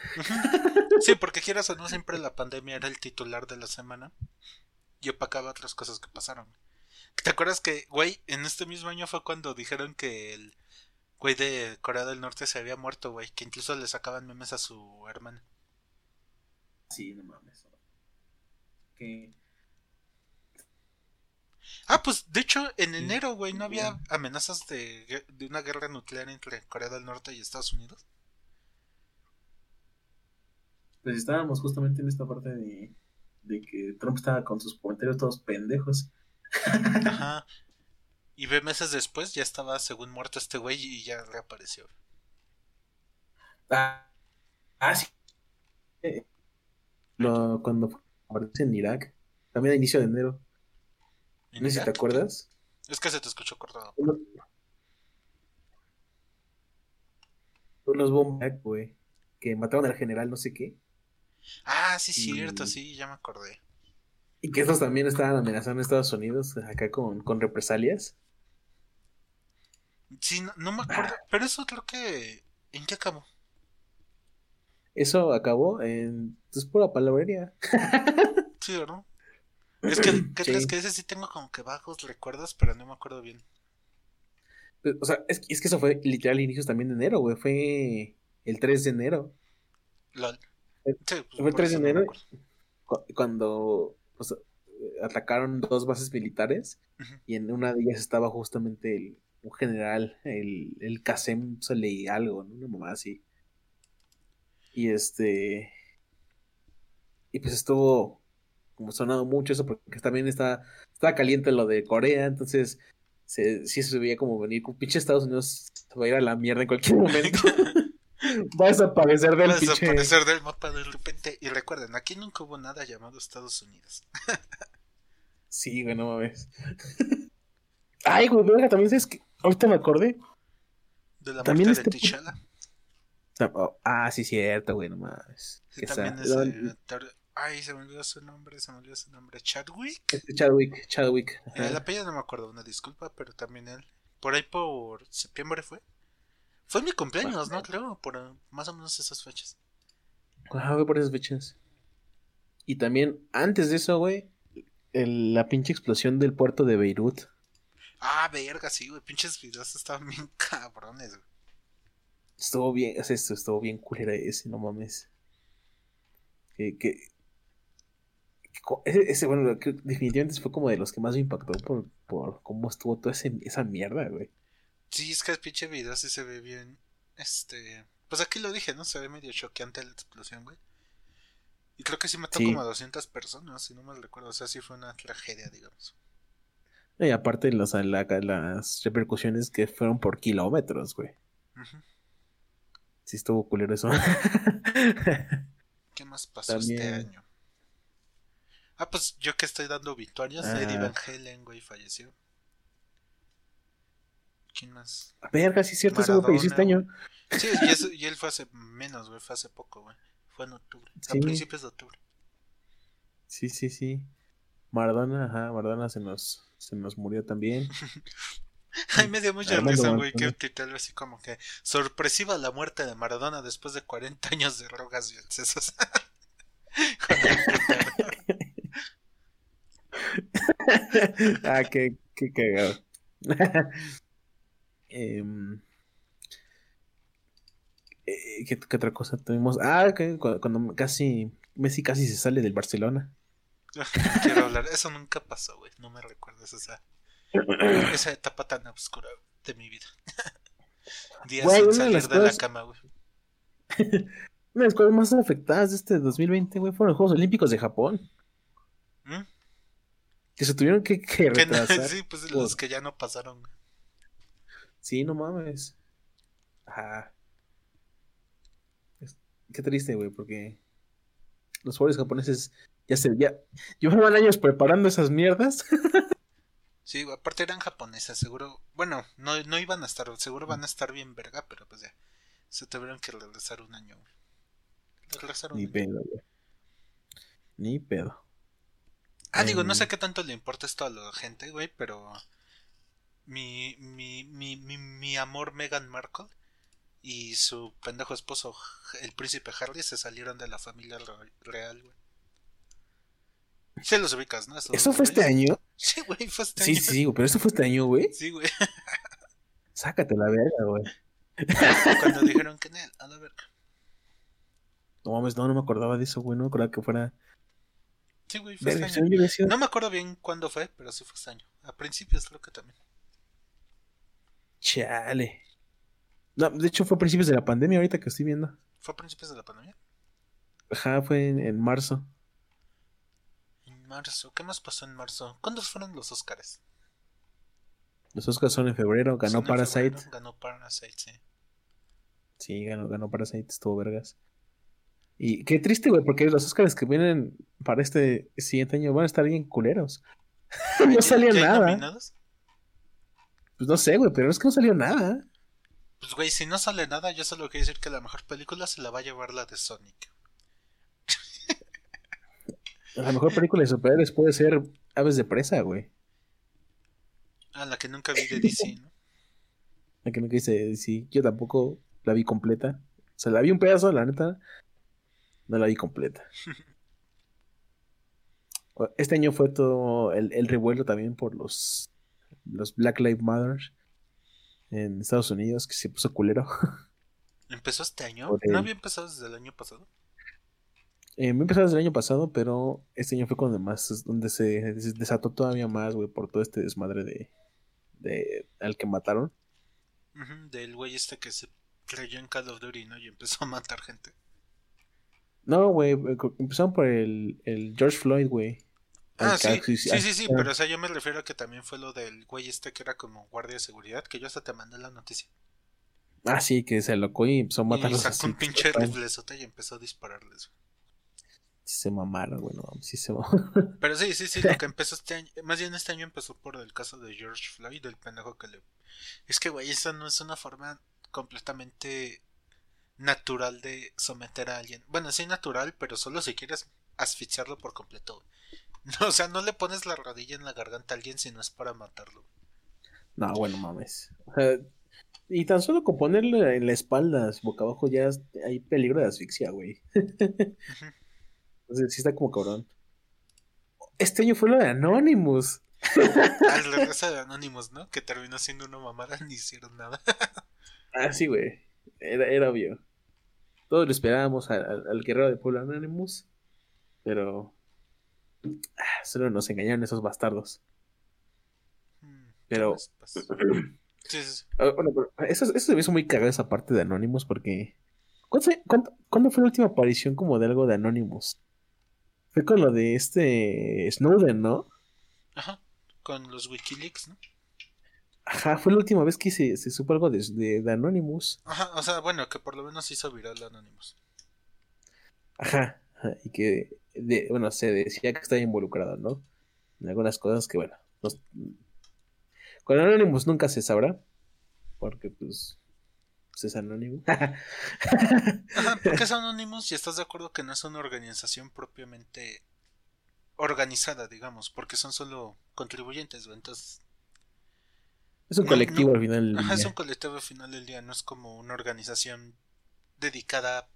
Sí, porque quieras o no, siempre la pandemia era el titular de la semana y opacaba otras cosas que pasaron. ¿Te acuerdas que, güey, en este mismo año fue cuando dijeron que el güey de Corea del Norte se había muerto, güey? Que incluso le sacaban memes a su hermana. Sí, no mames. Que Ah, pues de hecho, en enero, güey, ¿no había amenazas de, de una guerra nuclear entre Corea del Norte y Estados Unidos? pues estábamos justamente en esta parte de, de que Trump estaba con sus comentarios todos pendejos. Ajá. Y ve meses después ya estaba según muerto este güey y ya reapareció. Ah, ah, sí. Lo, cuando aparece en Irak, también a inicio de enero. ¿En No sé si te acuerdas. Es que se te escuchó cortado. Los bombas, güey. Que mataron al general, no sé qué. Ah, sí, cierto, Y- sí, ya me acordé. Y que estos también estaban amenazando a Estados Unidos acá con, con represalias. Sí, no, no me acuerdo, pero eso creo que... ¿En qué acabó? Eso acabó en. Es pura palabrería. Sí, ¿o no? Es que, ¿qué Sí. crees que ese sí tengo como que bajos recuerdos, pero no me acuerdo bien. O sea, es, es que eso fue literal inicios también de enero, güey. Fue el 3 de enero. LOL. Sí, pues, fue el por 3 de no enero. Cuando pues, atacaron dos bases militares. Y en una de ellas estaba justamente el, un general, el, el Qasem Soleil algo, ¿no? Una mamá así. Y este. Y pues estuvo como sonado mucho eso, porque también está, estaba caliente lo de Corea, entonces se, sí se veía como venir pinche Estados Unidos se va a ir a la mierda en cualquier momento. va a desaparecer del Va a desaparecer del mapa de repente. Y recuerden, aquí nunca hubo nada llamado Estados Unidos. Sí, güey, no mames. Ay, güey, verga, también sabes que. Ahorita me acordé. De la También muerte de este- T'Challa. Oh, Ah, sí, cierto, güey, no mames. Sí, también está- es de Tar- Ay, se me olvidó su nombre, se me olvidó su nombre. Chadwick. Este Chadwick, Chadwick. ajá. El apellido no me acuerdo, una disculpa, pero también él. Por ahí por septiembre fue. Fue mi cumpleaños, ¿no? Creo, por eh, más o menos esas fechas. Ajá, güey, por esas fechas. Y también, antes de eso, güey, el- la pinche explosión del puerto de Beirut. Ah, verga, sí, güey. Pinches videos estaban bien cabrones, güey. Estuvo bien, o sea, esto estuvo bien culera ese, no mames. Que, que, ese, ese, bueno, definitivamente fue como de los que más me impactó por, por cómo estuvo toda ese- esa mierda, güey. Sí, es que el pinche video sí se ve bien. Este. Pues aquí lo dije, ¿no? Se ve medio choqueante la explosión, güey. Y creo que sí mató Sí. como a 200 personas, si no mal recuerdo. O sea, sí fue una tragedia, digamos. Y aparte los, la- las repercusiones que fueron por kilómetros, güey. Ujú. Sí estuvo culero eso. ¿Qué más pasó este año? Ah, pues yo que estoy dando obituarios, Ah. Eddie Van Halen, güey, falleció. ¿Quién más? Verga, sí es cierto, Maradona, falleció este año. Sí, y, eso- y él fue hace menos, güey, fue hace poco, güey. Fue en octubre, Sí. a principios de octubre. Sí, sí, sí. Maradona, ajá, Maradona se nos, se nos murió también. Ay, me dio mucha Armando risa, güey, que titular así como que sorpresiva la muerte de Maradona después de 40 años de drogas y excesos. Ah, qué, qué cagado. Em, eh, ¿qué, qué otra cosa tuvimos? Ah, que cu- cuando casi Messi casi se sale del Barcelona. Quiero hablar, eso nunca pasó, güey, no me recuerdas, o sea. esa etapa tan oscura de mi vida. Días sin de salir de la cama, güey. Una de las cosas más afectadas de este 2020, güey, fueron los Juegos Olímpicos de Japón. Que se tuvieron que, que retrasar. sí, pues por- los que ya no pasaron. Sí, no mames. Ajá. Es- Qué triste, güey, porque los jugadores japoneses ya se ya llevaban años preparando esas mierdas. Sí, aparte eran japonesas, seguro. Bueno, no, no iban a estar, seguro van a estar bien verga, pero pues ya. Se tuvieron que regresar un año, Ni un año. pedo, güey. Ni pedo. Ah, digo, no Em. sé qué tanto le importa esto a la gente, güey, pero mi, mi, mi, mi, mi amor Meghan Markle y su pendejo esposo, el príncipe Harry, se salieron de la familia re- real, güey. Se los ubicas, ¿no? ¿Eso fue este año? Sí, güey, fue este Sí, año. sí, güey, pero eso fue este año, güey. Sí, güey. Sácate la verga, güey. Cuando dijeron que en él, a la verga. No mames, no, no me acordaba de eso, güey. No me acordaba que fuera. Sí, güey, fue este año. No me acuerdo bien cuándo fue, pero sí fue este año. A principios creo que también. Chale. No, de hecho fue a principios de la pandemia ahorita que estoy viendo. ¿Fue a principios de la pandemia? Ajá, fue en, en marzo. En marzo. ¿Qué más pasó en marzo? ¿Cuándo fueron los Oscars? Los Oscars son en febrero, ganó en Parasite. febrero, Ganó Parasite, sí. Sí, ganó, ganó Parasite, estuvo vergas. Y qué triste, güey, porque los Oscars que vienen para este siguiente año van a estar bien culeros. no ¿Ya- salió nada. nominados? Pues no sé, güey, pero es que no salió nada. Pues güey, si no sale nada, yo solo quiero decir que la mejor película se la va a llevar la de Sonic. La mejor película de superhéroes puede ser Aves de Presa, güey. Ah, la que nunca vi de DC, ¿no? La que nunca hice, sí, yo tampoco la vi completa. O sea, la vi un pedazo, la neta. No la vi completa. Este año fue todo el, el revuelo también por los, los Black Lives Matter en Estados Unidos, que se puso culero. ¿Empezó este año? ¿No había empezado desde el año pasado? Eh, me empezó desde el año pasado, pero este año fue cuando más, donde se, desató todavía más, güey, por todo este desmadre de, de al que mataron. Ujú, del güey este que se creyó en Call of Duty, ¿no? Y empezó a matar gente. No, güey, eh, empezaron por el, el George Floyd, güey. Ah, sí, sí, sí, sí, pero o sea, yo me refiero a que también fue lo del güey este que era como guardia de seguridad, que yo hasta te mandé la noticia. Ah, sí, que se locó y empezó a Y matarlos sacó así. un pinche Ay, riflezote y empezó a dispararles. Sí se mamaron, güey, no, mames, sí se mamaron. Pero sí, sí, sí, lo que empezó este año, más bien este año empezó por el caso de George Floyd, del pendejo que le... Es que, güey, esa no es una forma completamente natural de someter a alguien. Bueno, sí natural, pero solo si quieres asfixiarlo por completo. No, o sea, no le pones la rodilla en la garganta a alguien si no es para matarlo. No, bueno, mames. O sea, y tan solo con ponerle en la espalda, boca abajo, ya hay peligro de asfixia, güey. Entonces sí está como cabrón. Este año fue lo de Anonymous. Al regreso de Anonymous, ¿no? Que terminó siendo una mamada, ni hicieron nada. Ah, sí, güey. Era, era obvio. Todos lo esperábamos al, al- al guerrero de Pueblo Anonymous. Pero. ah, solo nos engañaron esos bastardos. Mm, ¿qué Pero- pasó? Sí, sí, sí. Ah, bueno, pero eso, eso se me hizo muy cagada esa parte de Anonymous porque. ¿cuánto, cuánto- cuándo fue la última aparición como de algo de Anonymous? Fue con lo de este Snowden, ¿no? Ajá, con los Wikileaks, ¿no? Ajá, fue la última vez que se, se supo algo de, de- de Anonymous. Ajá, o sea, bueno, que por lo menos hizo viral Anonymous. Ajá, ajá, y que, de, bueno, se decía que estaba involucrado, ¿no? En algunas cosas que, bueno, nos- con Anonymous nunca se sabrá, porque, pues, pues es anónimo. Ajá, porque es Anonymous y estás de acuerdo que no es una organización propiamente organizada, digamos, porque son solo contribuyentes, güey, entonces... es un colectivo no. al final del Ajá, es día. un colectivo al final del día, no es como una organización dedicada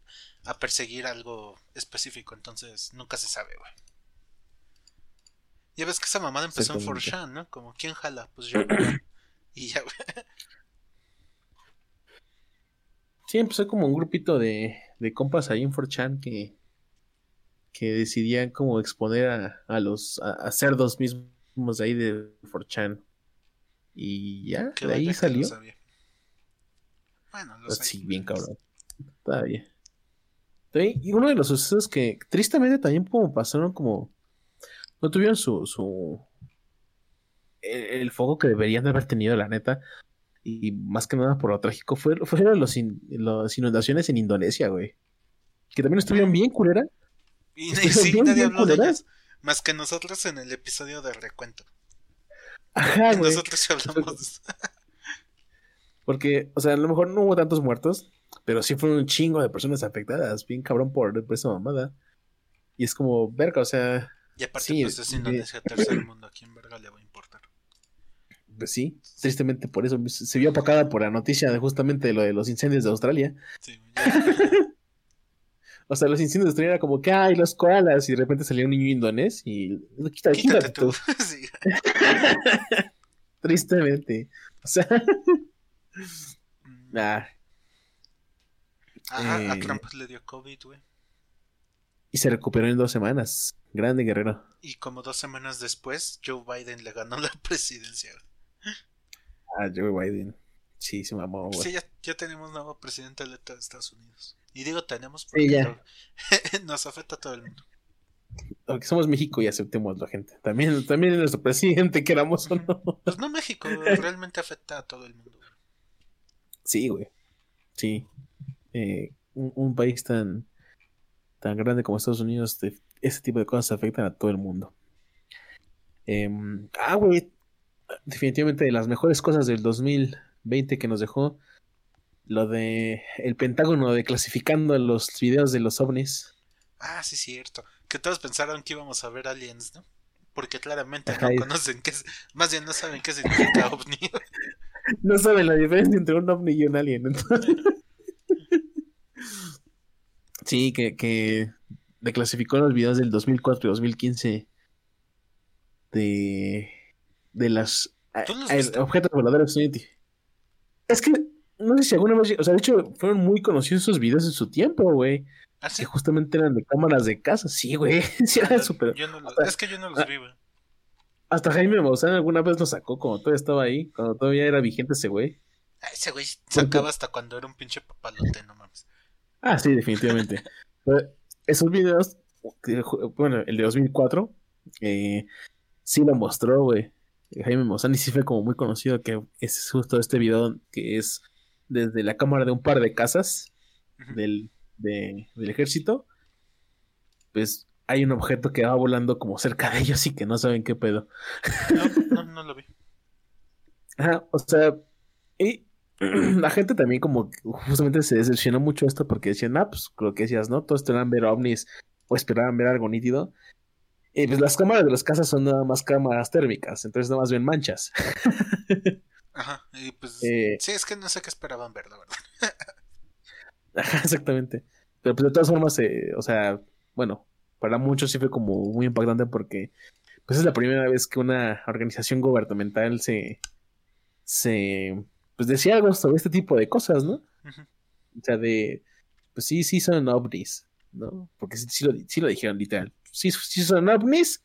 a perseguir algo específico, entonces nunca se sabe, güey. Ya ves que esa mamada empezó en Exactamente. 4chan, ¿no? Como, ¿quién jala? Pues yo. y ya, güey. Sí, empezó como un grupito de, de compas ahí en 4chan que, que decidían como exponer a, a los a, a cerdos mismos de ahí de 4chan. Y ya, Que de ahí salió. lo sabía. Bueno, los hay. Sí, bien cabrón. Todavía. Y uno de los sucesos que tristemente también como pasaron como... No tuvieron su... su el, el foco que deberían de haber tenido, la neta. Y más que nada por lo trágico, fue, fueron los in- las inundaciones en Indonesia, güey. Que también estuvieron bien culera. Y, sí, bien, nadie bien habló de ellas. Más que nosotros en el episodio de recuento. Ajá, güey. nosotros sí hablamos de. Porque, o sea, a lo mejor no hubo tantos muertos, pero sí fueron un chingo de personas afectadas, bien cabrón por, por esa mamada. Y es como, verga, o sea, Y aparte, Sí, pues es de- Indonesia, tercer mundo. ¿A quién verga le va a importar? pues sí, tristemente por eso se vio apacada por la noticia de justamente de lo de los incendios de Australia. Sí, ya. O sea, los incendios de era como que, ay, los koalas, y de repente salió un niño indonés y quítate, Quítate tú. tú. Sí. Tristemente. O sea, Mm. ah, Ah, a Eh. Trump le dio COVID, güey. y se recuperó en dos semanas. Grande guerrero. Y como dos semanas después, Joe Biden le ganó la presidencia. Ah, Joe Biden. Sí, se mamó, güey. Sí, ya, ya tenemos nuevo presidente electo de Estados Unidos. Y digo tenemos porque ya. nos afecta a todo el mundo. Porque somos México y aceptemos la gente. También, también es nuestro presidente, queramos o no. Pues no México, realmente afecta a todo el mundo. Sí, güey. Sí. Eh, un, un país tan, tan grande como Estados Unidos, de- ese tipo de cosas afectan a todo el mundo. Em, ah, güey. Definitivamente de las mejores cosas del 2020 que nos dejó lo de el Pentágono de clasificando los videos de los ovnis. Ah, sí, cierto. Que todos pensaron que íbamos a ver aliens, ¿no? Porque claramente Ajá, no conocen qué es, más bien no saben qué significa ovni. No saben la diferencia entre un ovni y un alien. entonces. sí, que, que declasificó los videos del 2004 y 2015 de, de las a- ¿Tú los a- objetos voladores. identi- Es que no sé si alguna vez, o sea, de hecho, fueron muy conocidos esos videos en su tiempo, güey. ¿Ah, sí? Que justamente eran de cámaras de casa. Sí, güey. Sí, eran súper. No es que yo no los ah, vi, güey. Hasta Jaime Maussan alguna vez lo sacó cuando todavía estaba ahí, cuando todavía era vigente ese güey. Ah, Ese güey sacaba hasta cuando era un pinche papalote, no mames. Ah, sí, definitivamente. Pero esos videos, bueno, el de 2004, eh, sí lo mostró, güey. Jaime Maussan y sí fue como muy conocido que es justo este video que es desde la cámara de un par de casas del, de- del ejército. Pues hay un objeto que va volando como cerca de ellos y que no saben qué pedo. No, no, no lo vi. Ajá, o sea, y la gente también como justamente se decepcionó mucho esto porque decían, ah, pues lo que decías, ¿no? Todos esperaban ver ovnis o esperaban ver algo nítido. Y pues las cámaras de las casas son nada más cámaras térmicas, entonces nada más ven manchas. Ajá, y pues... Eh, Sí, es que no sé qué esperaban ver, la verdad. Ajá, exactamente. Pero pues de todas formas, eh, o sea, bueno, para muchos sí fue como muy impactante porque pues es la primera vez que una organización gubernamental se, se, pues decía algo sobre este tipo de cosas, ¿no? O sea, de, pues sí, sí son ovnis, ¿no? Porque sí, sí lo, sí lo dijeron literal. Sí, sí son ovnis,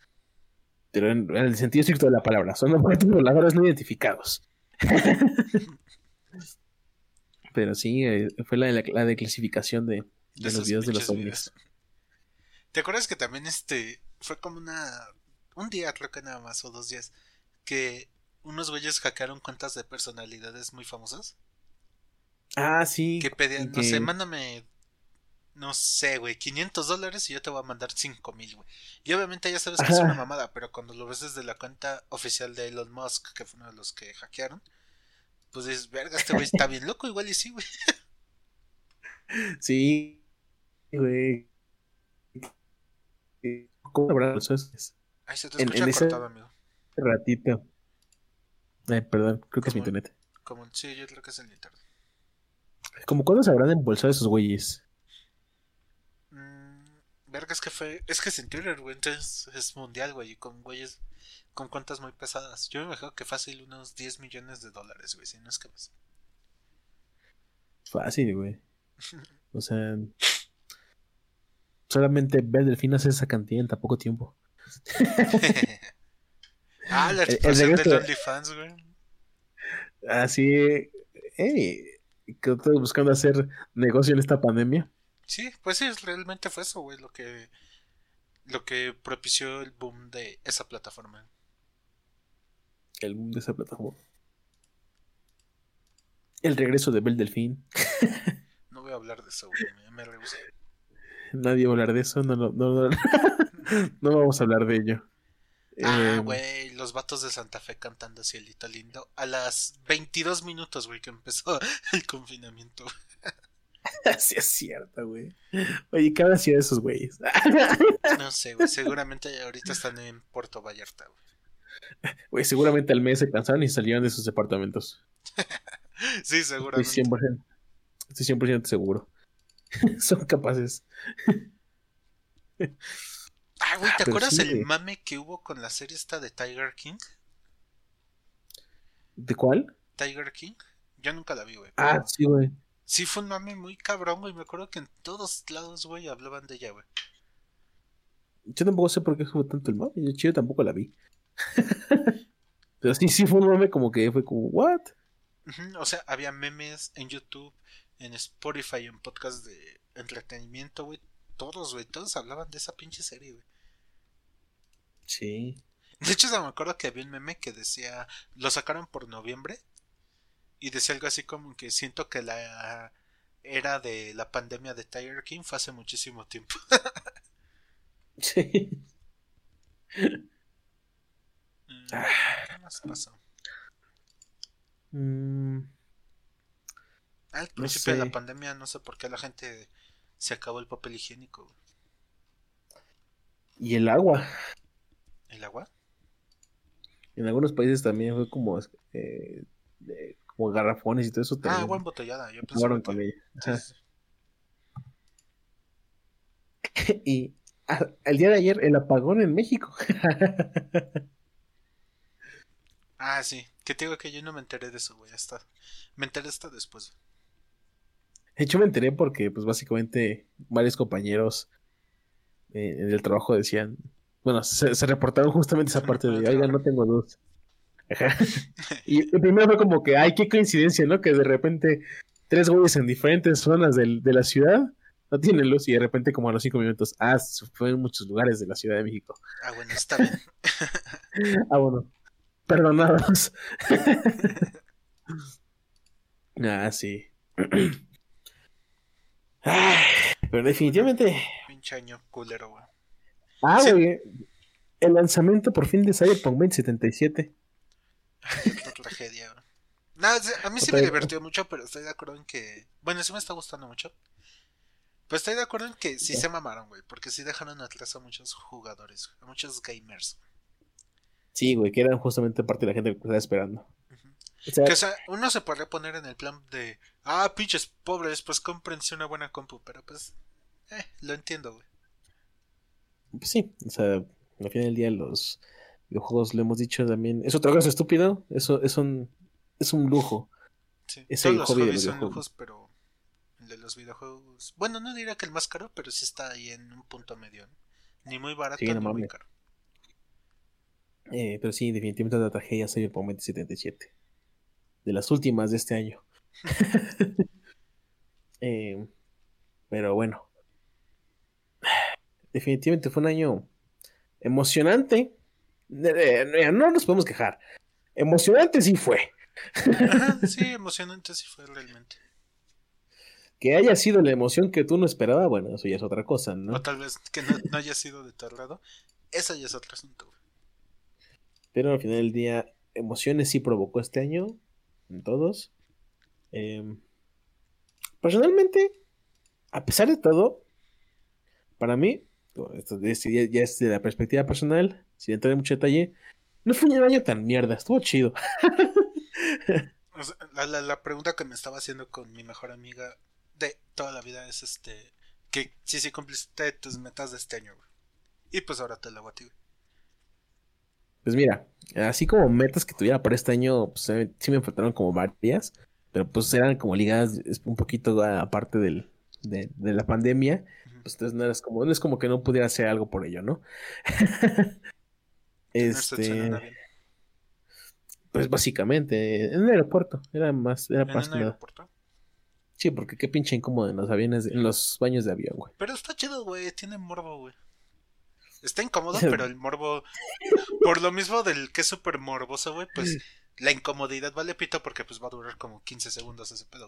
pero en, en el sentido estricto de la palabra, son objetos voladores no identificados. pero sí, eh, fue la, la, la declasificación de, de los videos de los ovnis. ¿Te acuerdas que también este fue como una un día creo que nada más o dos días que unos güeyes hackearon cuentas de personalidades muy famosas Ah, sí. que pedían, no sé, mándame no sé, güey, 500 dólares y yo te voy a mandar 5 mil, güey. Y obviamente ya sabes que es una mamada, pero cuando lo ves desde la cuenta oficial de Elon Musk, que fue uno de los que hackearon, pues dices, verga, este güey está bien loco, igual y sí, güey. Sí, güey. ¿Cómo habrá los esos? Ay, se te En- escucha en ese- cortado, amigo. ratito? Ay, perdón, creo que es mi internet. Como, sí, yo creo que es el internet. ¿Cómo cuándo se habrán embolsado esos güeyes? Verga, es que fue. Es que es en Twitter, güey. Entonces es mundial, güey. Y con güeyes. Con cuentas muy pesadas. Yo me imagino que fácil unos 10 millones de dólares, güey. Si no es que más. Fácil, güey. O sea, solamente ver Delfín hace esa cantidad en tan poco tiempo. ah, la explosión de- OnlyFans, güey. Así, hey, que estás buscando hacer negocio en esta pandemia. Sí, pues sí, realmente fue eso, güey, lo que lo que propició el boom de esa plataforma. El boom de esa plataforma. El regreso de Bel Delfín. No voy a hablar de eso, güey, me, rehusé. Nadie va a hablar de eso, no, no, no, no, vamos a hablar de ello. Ah, Eh, güey, los vatos de Santa Fe cantando Cielito Lindo a las 22 minutos, güey, que empezó el confinamiento. sí es cierto, güey. Oye, ¿qué habrá sido esos güeyes? No sé, güey, seguramente ahorita están en Puerto Vallarta, güey. Güey, seguramente al mes se cansaron y salieron de sus departamentos. Sí, Estoy seguramente. 100%, estoy 100% seguro. Son capaces. Ah, güey, ¿te pero acuerdas sí, el güey. mame que hubo con la serie esta de Tiger King? ¿De cuál? Tiger King. Yo nunca la vi, güey. Ah, sí, güey. Sí, fue un mame muy cabrón, güey. Me acuerdo que en todos lados, güey, hablaban de ella, güey. Yo tampoco sé por qué fue tanto el mame. Yo chido tampoco la vi. Pero sí, sí fue un mame como que fue como, ¿what? O sea, había memes en YouTube, en Spotify, en podcast de entretenimiento, güey. Todos, güey, todos hablaban de esa pinche serie, güey. Sí. De hecho, me acuerdo que había un meme que decía, lo sacaron por noviembre y decía algo así como que siento que la era de la pandemia de Tiger King fue hace muchísimo tiempo. Sí. Mm, Ah. ¿Qué más pasó? Mm, Al principio de sé. la pandemia no sé por qué la gente se acabó el papel higiénico. y el agua. ¿El agua? En algunos países también fue como, eh, de- como garrafones y todo eso. Ah, también agua embotellada. Yo pensé con ella. Sí, sí. Y ah, el día de ayer, el apagón en México. Ah, sí. Que te digo que yo no me enteré de eso, güey. Hasta... Me enteré hasta después. De hecho, me enteré porque, pues, básicamente, varios compañeros eh, del trabajo decían, bueno, se, se reportaron justamente esa parte de, oiga, no tengo luz. Ajá. Y, primero fue como que, ay, qué coincidencia, ¿no? Que de repente tres güeyes en diferentes zonas del- de la ciudad no tienen luz y de repente como a los cinco minutos, ah, fue en muchos lugares de la Ciudad de México. Ah, bueno, está bien. Ah, bueno, perdonados. ah, sí. Pero definitivamente Pinche año culero, güey. Ah, Sí. güey. El lanzamiento por fin de Cyberpunk 2077. Qué tragedia, güey. A mí sí me divirtió mucho, pero estoy de acuerdo en que. Bueno, sí me está gustando mucho. Pero estoy de acuerdo en que sí se mamaron, güey. Porque sí dejaron atrás a muchos jugadores, a muchos gamers. Sí, güey, que eran justamente parte de la gente que estaba esperando. O sea, Que, o sea, uno se podría poner en el plan de. Ah, pinches pobres, pues cómprense una buena compu. Pero pues. Eh, lo entiendo, güey. pues sí, o sea, al final del día los videojuegos, lo hemos dicho también, es otra cosa estúpido, eso es un, es un lujo. Sí. Es Todos el los hobby de hobbies los son lujos, pero. El de los videojuegos. Bueno, no diría que el más caro, pero sí está ahí en un punto medio. ¿no? Ni muy barato Sí, no ni muy caro. Eh, pero sí, definitivamente una tragedia Cyberpunk 2077. De las últimas de este año. Eh, pero bueno. Definitivamente fue un año emocionante. No nos podemos quejar. Emocionante sí fue. Ajá, sí, emocionante sí fue realmente. Que haya sido la emoción que tú no esperabas, bueno, eso ya es otra cosa, ¿no? O tal vez que no, no haya sido de tal grado. Eso ya es otro asunto. Pero al final del día, emociones sí provocó este año, en todos. Eh, personalmente, a pesar de todo, para mí, esto es- ya, ya es de la perspectiva personal, sin entrar en mucho detalle, no fue un año tan mierda, estuvo chido. La, la- la pregunta que me estaba haciendo con mi mejor amiga de toda la vida es este que sí sí cumpliste tus metas de este año, güey. Y pues ahora te la hago a ti, güey. Pues mira, así como metas que tuviera para este año, pues eh, sí me faltaron como varias, pero pues eran como ligadas un poquito a- aparte del, de, de la pandemia, pues entonces no, es como, no es como que no pudiera hacer algo por ello, ¿no? Este. Pues básicamente, en el aeropuerto. Era más, era En más nada. aeropuerto. Sí, porque qué pinche incómodo en los aviones, en los baños de avión, güey. Pero está chido, güey. Tiene morbo, güey. Está incómodo, pero el morbo. Por lo mismo del que es súper morboso, güey, pues la incomodidad vale pito porque pues va a durar como 15 segundos ese pedo.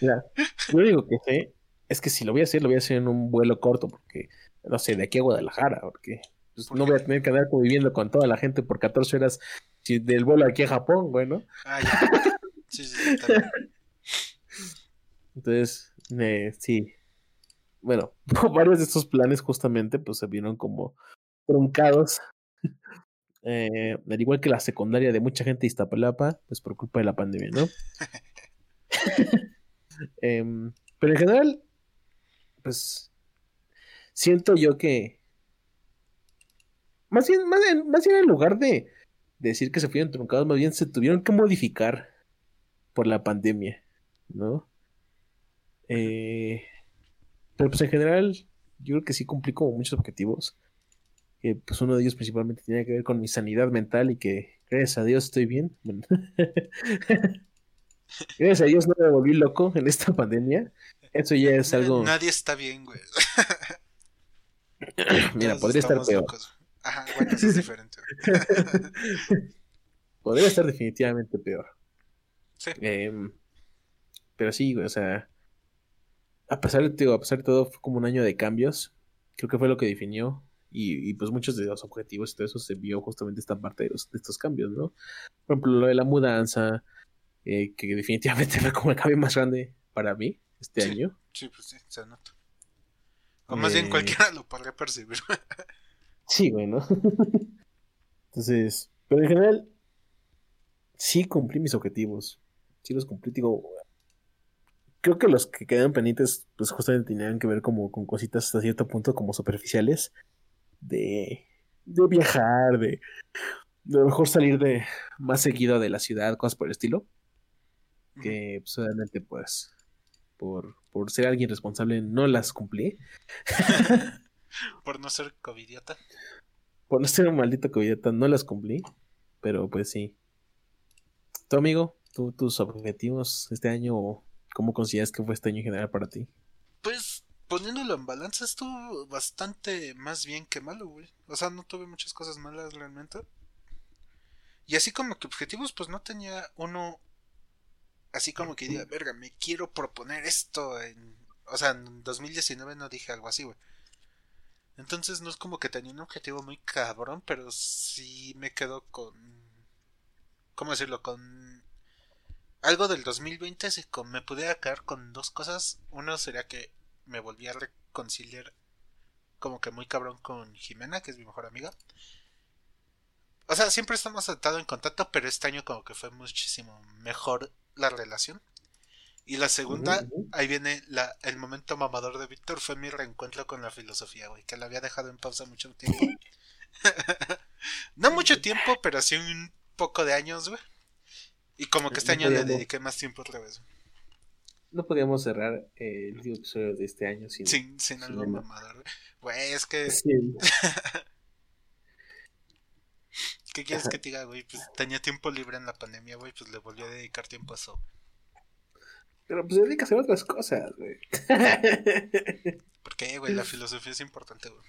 Mira, lo único que sé es que si lo voy a hacer, lo voy a hacer en un vuelo corto, porque, no sé, de aquí a Guadalajara, porque pues, ¿Por no qué? voy a tener que andar conviviendo con toda la gente por 14 horas del vuelo aquí a Japón, güey, ¿no? Ah, ya. Sí, sí. Entonces, eh, sí. Bueno, varios de estos planes justamente pues se vieron como truncados. Eh, al igual que la secundaria de mucha gente de Iztapalapa, pues por culpa de la pandemia, ¿no? Em, pero en general, pues siento yo que más bien, más bien, más bien en lugar de decir que se fueron truncados, más bien se tuvieron que modificar por la pandemia, ¿no? Eh, pero pues en general, yo creo que sí cumplí como muchos objetivos. Que pues uno de ellos principalmente tenía que ver con mi sanidad mental y que gracias a Dios estoy bien. Bueno, gracias a Dios no me volví loco en esta pandemia. Eso ya es algo. Nadie está bien, güey. Mira, Todos podría estar peor. locos. Ajá, bueno, eso es diferente. Podría estar definitivamente peor. Sí. Em, pero sí, o sea, a pesar de, digo, a pesar de todo, fue como un año de cambios. Creo que fue lo que definió. Y, y, pues muchos de los objetivos y todo eso se vio justamente esta parte de, los- de estos cambios, ¿no? Por ejemplo, lo de la mudanza, eh, que definitivamente fue como el cambio más grande para mí este Sí. año. Sí, pues sí, se nota. O más bien Eh, cualquiera lo podría percibir. Sí, güey, ¿no? Entonces, pero en general, sí cumplí mis objetivos. Sí los cumplí, digo. Creo que los que quedan pendientes, pues justamente tenían que ver como con cositas hasta cierto punto como superficiales. De, de viajar, de, de a lo mejor salir de más seguido de la ciudad, cosas por el estilo. Que pues obviamente pues por, por ser alguien responsable no las cumplí. Por no ser covidiota. Por no ser un maldito covidiota, no las cumplí. Pero pues sí. Tu amigo, tú, tus objetivos este año, o ¿cómo consideras que fue este año en general para ti? Pues poniéndolo en balanza estuvo bastante más bien que malo, güey. O sea, no tuve muchas cosas malas realmente. Y así como que objetivos, pues no tenía uno así como que diga, verga, me quiero proponer esto en... O sea, en 2019 no dije algo así, güey. Entonces no es como que tenía un objetivo muy cabrón, pero sí me quedo con... ¿Cómo decirlo? Con... Algo del 2020, si con- me pudiera quedar con dos cosas. Uno sería que me volví a reconciliar como que muy cabrón con Jimena, que es mi mejor amiga. O sea, siempre estamos estado en contacto, pero este año como que fue muchísimo mejor la relación. Y la segunda, ahí viene la, el momento mamador de Víctor, fue mi reencuentro con la filosofía, güey, que la había dejado en pausa mucho tiempo. no mucho tiempo, pero sí un poco de años, güey. Y como que este No año le dediqué más tiempo otra vez. güey. No podíamos cerrar eh, el último episodio de este año sin. Sin, sin algo mamador, güey. Güey, es que, Sí. ¿qué quieres Ajá. que te diga, güey? Pues tenía tiempo libre en la pandemia, güey, pues le volví a dedicar tiempo a eso. Pero pues dedícase a otras cosas, güey. Porque, güey, la filosofía es importante, güey.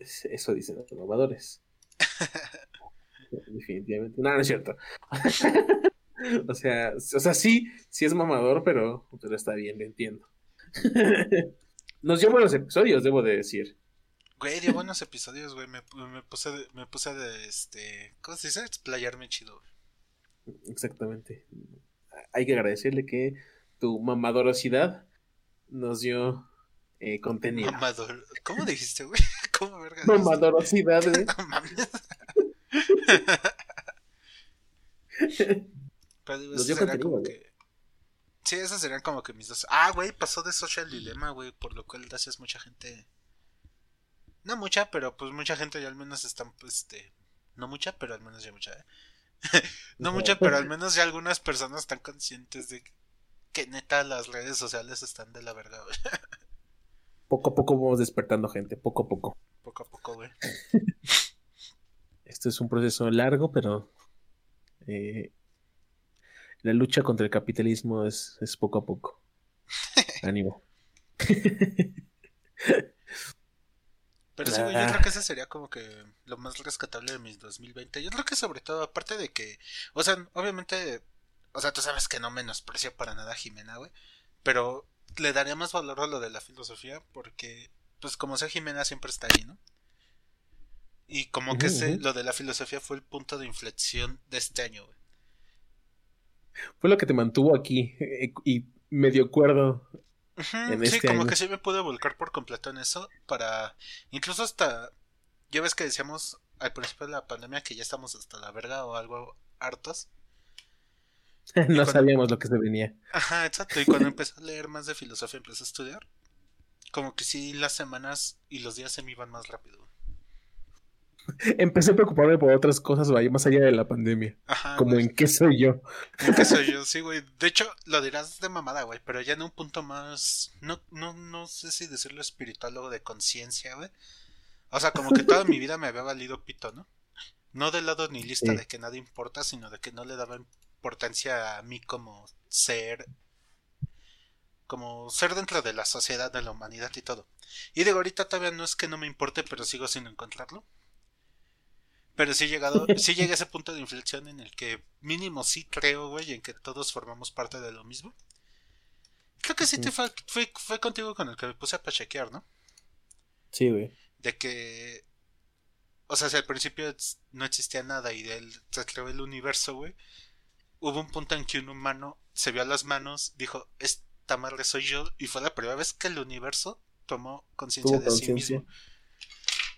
Eso dicen los innovadores. Definitivamente. No, no es cierto. o sea, o sea, sí, sí es mamador, pero, pero está bien, lo entiendo. Nos dio buenos episodios, debo de decir. Güey, dio buenos episodios, güey. Me, me puse, de, me puse de, este, ¿cómo se dice? Explayarme chido, güey. Exactamente. Hay que agradecerle que tu mamadorosidad nos dio eh, contenido. Mamador. ¿Cómo dijiste, güey? ¿Cómo verga? Mamadorosidad, güey. No mames. Pero digo, Nos dio contenido, como güey. que. Sí, esas serían como que mis dos. Ah, güey, pasó de Social Dilemma, güey, por lo cual gracias mucha gente. No mucha, pero pues mucha gente ya al menos están, pues, este. No mucha, pero al menos ya mucha. ¿eh? no mucha, pero al menos ya algunas personas están conscientes de que neta las redes sociales están de la verga, güey. Poco a poco vamos despertando gente, poco a poco. Poco a poco, güey. Esto es un proceso largo, pero eh, la lucha contra el capitalismo es, es poco a poco. Ánimo. Pero sí, güey, yo creo que ese sería como que lo más rescatable de mis 2020. Yo creo que sobre todo, aparte de que, o sea, obviamente, o sea, tú sabes que no menosprecio para nada a Jimena, güey, pero le daría más valor a lo de la filosofía porque, pues como sea, Jimena siempre está ahí, ¿no? Y como que Ujú, ese, lo de la filosofía fue el punto de inflexión de este año, güey. Fue lo que te mantuvo aquí eh, y medio cuerdo. Sí, este como año. que sí me pude volcar por completo en eso para incluso hasta ya ves que decíamos al principio de la pandemia que ya estamos hasta la verga o algo hartos. no cuando- sabíamos lo que se venía. Ajá, exacto. Y cuando empecé a leer más de filosofía, empecé a estudiar. Como que sí, las semanas y los días se me iban más rápido. Empecé a preocuparme por otras cosas vaya, más allá de la pandemia. Ajá. Como güey. en qué soy yo. ¿En qué soy yo? Sí, güey. De hecho, lo dirás de mamada, güey. Pero ya en un punto más. No, no, no sé si decirlo espiritual o de conciencia, güey. O sea, como que toda mi vida me había valido pito, ¿no? No del lado ni lista Sí. de que nada importa, sino de que no le daba importancia a mí como ser. Como ser dentro de la sociedad, de la humanidad y todo. Y digo, ahorita todavía no es que no me importe, pero sigo sin encontrarlo. Pero sí he llegado, sí llegué a ese punto de inflexión en el que mínimo sí creo, güey, en que todos formamos parte de lo mismo. Creo que sí te fue, fue, fue contigo con el que me puse a pachequear, ¿no? Sí, güey. De que. O sea, si al principio no existía nada y él se creó el universo, güey. Hubo un punto en que un humano se vio a las manos, dijo, esta madre soy yo, y fue la primera vez que el universo tomó conciencia de sí mismo.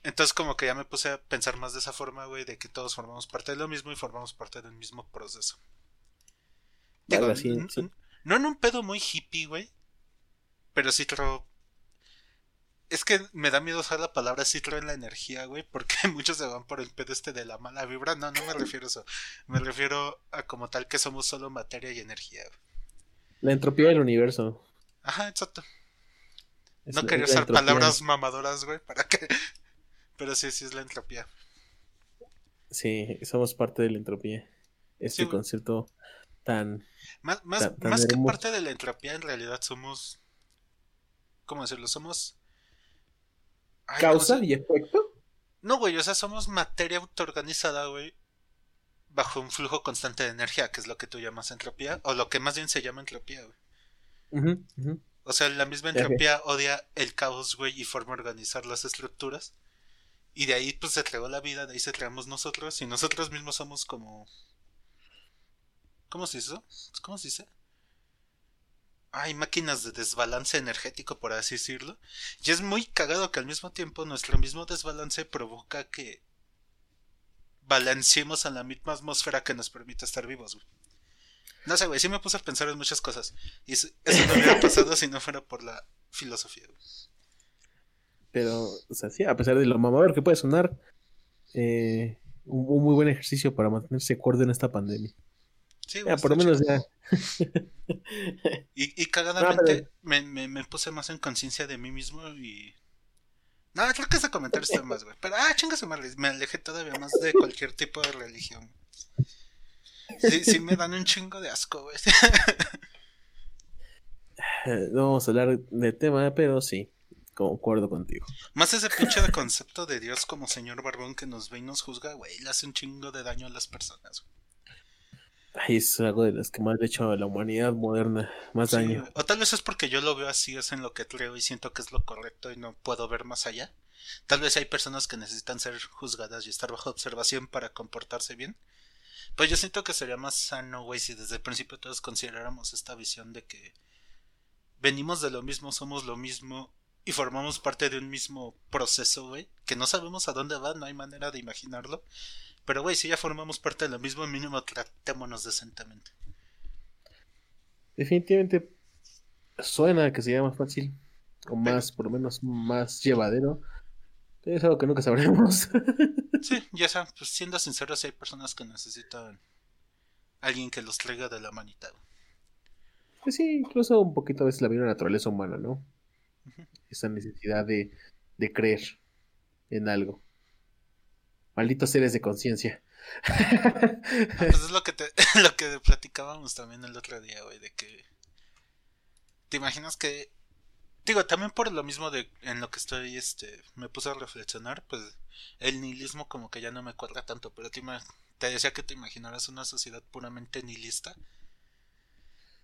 Entonces como que ya me puse a pensar más de esa forma, güey, de que todos formamos parte de lo mismo y formamos parte del mismo proceso. Digo, así, sí. no en un pedo muy hippie, güey, pero sí creo... Es que me da miedo usar la palabra sí creo en la energía, güey, porque muchos se van por el pedo este de la mala vibra. No, no me refiero a eso. Me refiero a como tal que somos solo materia y energía. güey. La entropía del universo. Ajá, exacto. Es No quería usar entropía. palabras mamadoras, güey, para que... Pero sí, sí es la entropía. Sí, somos parte de la entropía. Este Sí, concepto tan... Más, más, Tan- tan más que parte de la entropía, en realidad somos. ¿Cómo decirlo? Somos. Ay, ¿cómo ¿Causa y efecto? No, güey, o sea, somos materia autoorganizada, güey. Bajo un flujo constante de energía, que es lo que tú llamas entropía, o lo que más bien se llama entropía, güey. O sea, la misma entropía odia el caos, güey, y forma organizar las estructuras. Y de ahí, pues, se creó la vida, de ahí se creamos nosotros, y nosotros mismos somos como... ¿Cómo se dice? ¿Cómo se dice? Hay máquinas de desbalance energético, por así decirlo. Y es muy cagado que al mismo tiempo nuestro mismo desbalance provoca que balanceemos en la misma atmósfera que nos permite estar vivos, güey. No sé, güey, sí me puse a pensar en muchas cosas. Y eso, eso no hubiera pasado si no fuera por la filosofía, güey. Pero, o sea, sí, a pesar de lo mamador que puede sonar, eh, un, un muy buen ejercicio para mantenerse cuerdo en esta pandemia. Sí, Ya, por lo menos ya. Y, y cagadamente No, pero- me, me, me puse más en conciencia de mí mismo y... No, creo que ese comentario está más, güey. Pero, ah, chinga su madre, me alejé todavía más de cualquier tipo de religión. Sí, sí me dan un chingo de asco, güey. No vamos a hablar de tema, pero sí, concuerdo contigo. Más ese pinche de concepto de Dios como señor barbón que nos ve y nos juzga, güey, le hace un chingo de daño a las personas. Ay, es algo de las que más le ha hecho a la humanidad moderna, más Sí, daño. O tal vez es porque yo lo veo así, es en lo que creo y siento que es lo correcto y no puedo ver más allá. Tal vez hay personas que necesitan ser juzgadas y estar bajo observación para comportarse bien. Pues yo siento que sería más sano, güey, si desde el principio todos consideráramos esta visión de que venimos de lo mismo, somos lo mismo y formamos parte de un mismo proceso, güey, que no sabemos a dónde va, no hay manera de imaginarlo. Pero, güey, si ya formamos parte de lo mismo, mínimo tratémonos decentemente. Definitivamente suena que sería más fácil, o más, por lo menos más llevadero. Es algo que nunca sabremos. Sí, ya saben, pues siendo sinceros, hay personas que necesitan alguien que los traiga de la manita. güey. Pues sí, incluso un poquito a veces la misma naturaleza humana, ¿no? Ujú. Esa necesidad de, de creer en algo. Malditos seres de conciencia. Ah, pues es lo que te, lo que platicábamos también el otro día, güey, de que te imaginas que digo, también por lo mismo de en lo que estoy este me puse a reflexionar, pues el nihilismo como que ya no me cuadra tanto, pero te, te decía que te imaginaras una sociedad puramente nihilista.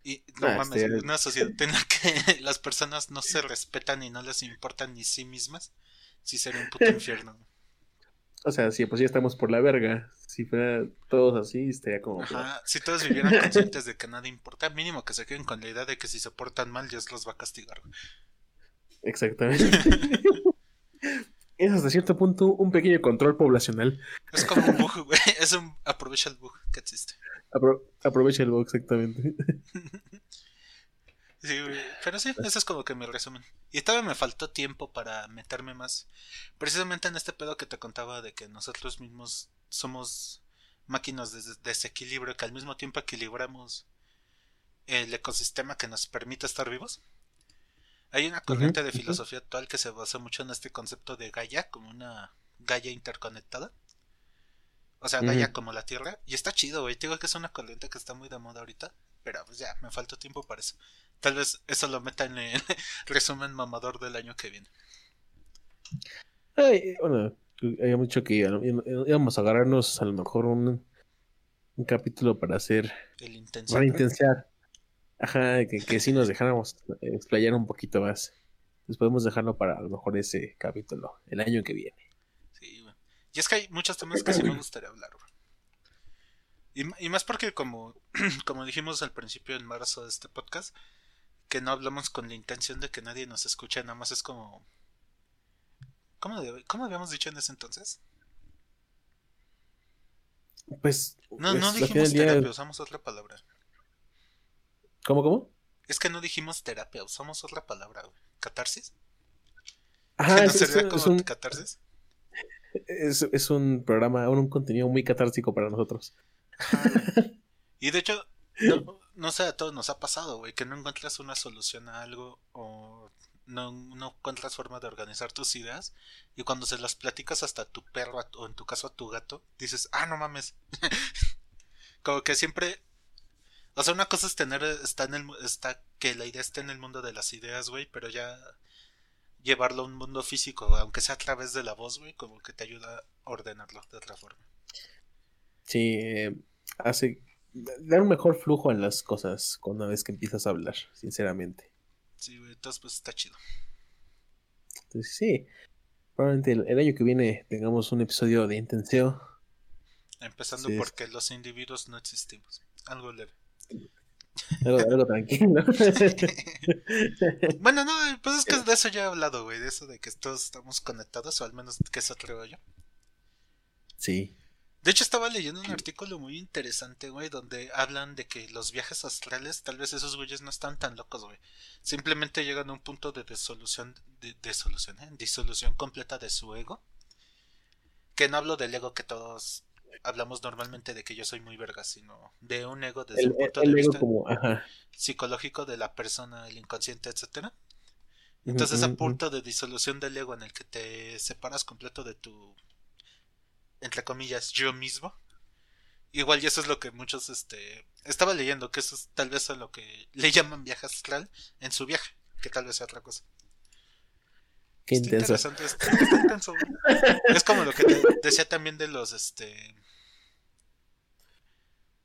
Y no Ah, mames, una sociedad en la que las personas no se respetan y no les importan ni sí mismas, sí sería un puto infierno. O sea, si pues ya estamos por la verga. Si fuera todos así, estaría como. Ajá, si todos vivieran conscientes de que nada importa, mínimo que se queden con la idea de que si se portan mal, Dios los va a castigar. Exactamente. es hasta cierto punto un pequeño control poblacional. Es como un bug, güey. Es un aprovecha el bug que existe. Apro- aprovecha el box, exactamente. Sí. Pero sí, ese es como que mi resumen. Y todavía me faltó tiempo para meterme más. Precisamente en este pedo que te contaba de que nosotros mismos somos máquinas de des- desequilibrio que al mismo tiempo equilibramos el ecosistema que nos permite estar vivos. Hay una corriente de filosofía actual que se basa mucho en este concepto de Gaia como una Gaia interconectada. O sea, Gaia Ujú. como la Tierra. Y está chido, güey. Te Digo que es una corriente que está muy de moda ahorita. Pero pues ya, me faltó tiempo para eso. Tal vez eso lo meta en el resumen mamador del año que viene. Ay, bueno, habíamos dicho que íbamos- a agarrarnos a lo mejor un, un capítulo para hacer. El. Para intensiar. Ajá, que, que sí nos dejáramos explayar un poquito más. Pues podemos dejarlo para a lo mejor ese capítulo, el año que viene. Y es que hay muchos temas que sí me gustaría hablar. Y, más porque como, como dijimos al principio en marzo de este podcast, que no hablamos con la intención de que nadie nos escuche, nada más es como... ¿Cómo, cómo habíamos dicho en ese entonces? Pues. No, pues, no dijimos día- terapia, usamos otra palabra. ¿Cómo, cómo? Es que no dijimos terapia, usamos otra palabra, güey. ¿Catarsis? Ajá, ¿Que no es, sería es como un, catarsis? Es, es un programa, un, contenido muy catártico para nosotros. Y de hecho, no, no sé, a todos nos ha pasado, güey, que no encuentras una solución a algo o no, no encuentras forma de organizar tus ideas y cuando se las platicas hasta a tu perro o en tu caso a tu gato, dices, ah, no mames. Como que siempre... O sea, una cosa es tener, está en el, está que la idea esté en el mundo de las ideas, güey, pero ya llevarlo a un mundo físico, aunque sea a través de la voz, güey, como que te ayuda a ordenarlo de otra forma. Sí, eh, hace. Dar un mejor flujo en las cosas una vez que empiezas a hablar, sinceramente. Sí, güey, entonces pues está chido. Entonces, sí. Probablemente el, el año que viene tengamos un episodio de Intenseo. Empezando Sí, porque los individuos no existimos. Algo leve. Algo, algo tranquilo. Bueno, no, pues es que de eso ya he hablado, güey. De eso de que todos estamos conectados, o al menos que eso creo yo. sí. De hecho, estaba leyendo un artículo muy interesante, güey, donde hablan de que los viajes astrales, tal vez esos güeyes no están tan locos, güey. Simplemente llegan a un punto de disolución, de, ¿eh? disolución completa de su ego. Que no hablo del ego que todos hablamos normalmente de que yo soy muy verga, sino de un ego desde El, un punto el de ego vista como, ajá. psicológico de la persona, el inconsciente, etcétera. Entonces, ujú. punto de disolución del ego en el que te separas completo de tu, entre comillas, yo mismo. Igual y eso es lo que muchos, este, estaba leyendo, que eso es tal vez a lo que le llaman viaje astral en su viaje, que tal vez sea otra cosa. Qué Está intenso. interesante, está, está intenso, güey. Es como lo que te decía también de los, este...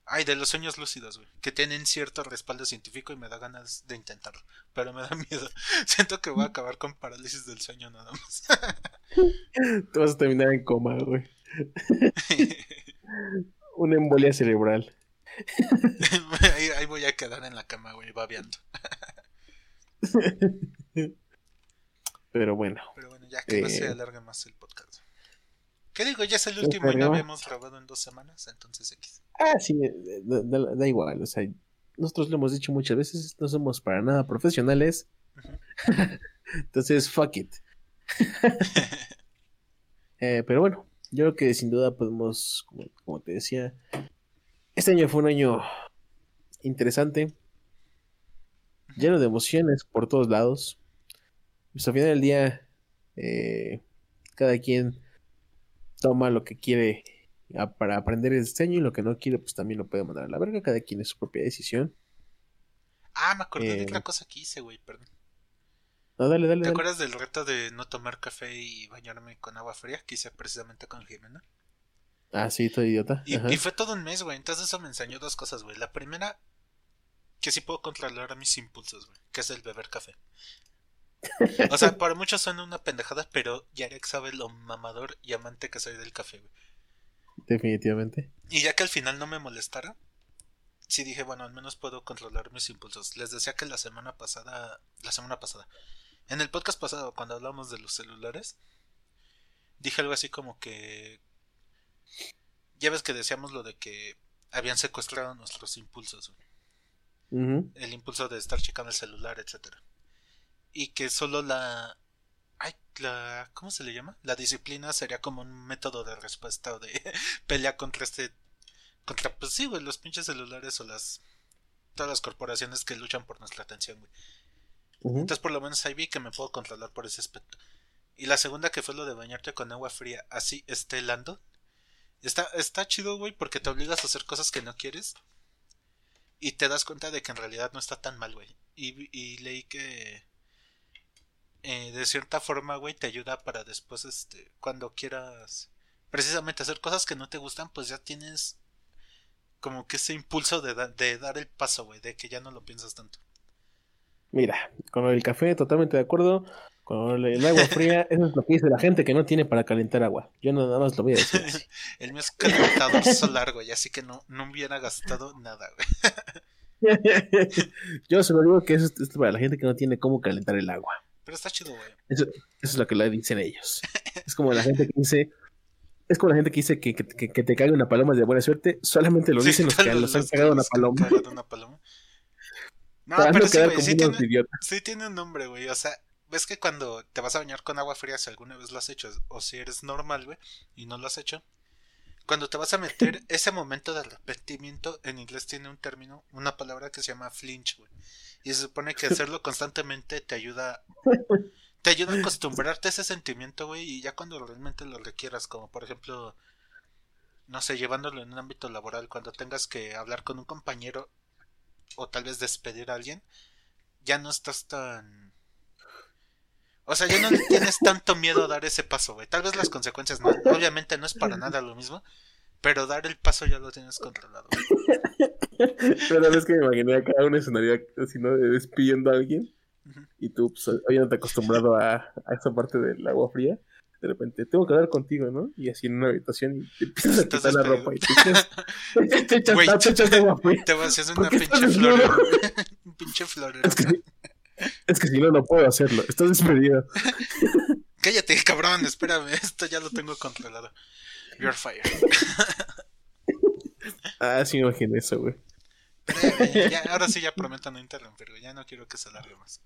Ay, de los sueños lúcidos, güey. Que tienen cierto respaldo científico y me da ganas de intentarlo. Pero me da miedo. Siento que voy a acabar con parálisis del sueño nada más. Te vas a terminar en coma, güey. Una embolia cerebral. ahí, ahí voy a quedar en la cama, güey, babeando. Pero bueno. Pero bueno, ya que no se Eh. alargue más el podcast. ¿Qué digo? Ya es el ¿Ya último y no habíamos grabado en dos semanas, entonces X. Ah, sí, eh, da, da- da igual. O sea, nosotros lo hemos dicho muchas veces, no somos para nada profesionales. Entonces, fuck it. Eh, pero bueno, yo creo que sin duda podemos, como, como te decía, este año fue un año interesante, lleno de emociones por todos lados. Pues al final del día, eh, cada quien toma lo que quiere a- para aprender el diseño y lo que no quiere, pues también lo puede mandar a la verga. Cada quien es su propia decisión. Ah, me acordé de Eh, otra cosa que hice, güey, perdón. No, dale, dale, ¿Te dale. acuerdas del reto de no tomar café y bañarme con agua fría que hice precisamente con Jimena? Ah, sí, todo idiota. Y fue todo un mes, güey. Entonces eso me enseñó dos cosas, güey. La primera, que sí puedo controlar mis impulsos, güey. Que es el beber café. O sea, para muchos suena una pendejada, pero Yarek sabe lo mamador y amante que soy del café, güey. Definitivamente. Y ya que al final no me molestara, sí dije, bueno, al menos puedo controlar mis impulsos. Les decía que la semana pasada, la semana pasada, en el podcast pasado, cuando hablamos de los celulares, dije algo así como que... Ya ves que decíamos lo de que habían secuestrado nuestros impulsos, el impulso de estar checando el celular, etcétera. Y que solo la ay, la ¿cómo se le llama? La disciplina sería como un método de respuesta o de pelea contra este contra pues sí, güey, los pinches celulares o las todas las corporaciones que luchan por nuestra atención, güey. Entonces por lo menos ahí vi que me puedo controlar por ese aspecto. Y la segunda que fue lo de bañarte con agua fría, así esté helando. Está, está chido, güey, porque te obligas a hacer cosas que no quieres. Y te das cuenta de que en realidad no está tan mal, güey. Y leí que eh, de cierta forma, güey, te ayuda para después, este, cuando quieras precisamente hacer cosas que no te gustan, pues ya tienes como que ese impulso de, da- de dar el paso, güey, de que ya no lo piensas tanto. Mira, con el café, totalmente de acuerdo. Con el agua fría, eso es lo que dice la gente que no tiene para calentar agua. Yo nada más lo voy a decir así. El mío es calentador solar, güey, así que no, no hubiera gastado nada, güey. Yo se lo digo que eso es, es para la gente que no tiene cómo calentar el agua. Pero está chido, güey. Eso, eso es lo que le dicen ellos. Es como la gente que dice. Es como la gente que dice que, que, que- que te caiga una paloma de buena suerte. Solamente lo Sí, dicen los que los han cagado una paloma. una paloma. No, Para pero no sí, güey, tiene, sí tiene un nombre, güey. O sea, ves que cuando te vas a bañar con agua fría, si alguna vez lo has hecho, o si eres normal, güey, y no lo has hecho, cuando te vas a meter ese momento de arrepentimiento, en inglés tiene un término, una palabra que se llama flinch, güey. Y se supone que hacerlo constantemente te ayuda, te ayuda a acostumbrarte a ese sentimiento, güey, y ya cuando realmente lo requieras, como por ejemplo, no sé, llevándolo en un ámbito laboral, cuando tengas que hablar con un compañero o tal vez despedir a alguien, ya no estás tan... O sea, ya no le tienes tanto miedo a dar ese paso, güey. Tal vez las consecuencias no. Obviamente no es para nada lo mismo, pero dar el paso ya lo tienes controlado. güey. Pero es que me imaginé acá un escenario así, ¿no? De despidiendo a alguien. Y tú, pues, obviamente acostumbrado a, a esa parte del agua fría. De repente, tengo que hablar contigo, ¿no? Y así en una habitación y te empiezas a quitar la ropa y te echas, te echas, te echas agua fría. Te vas a hacer ¿Por una pinche florero. Un pinche florero. Es que, es que si no, no puedo hacerlo. Estás despedido. Cállate, cabrón, espérame. Esto ya lo tengo controlado. You're fired. Ah, sí me imaginé eso, güey. Ya, ahora sí ya prometo no interrumpir, güey. Ya no quiero que se alargue más.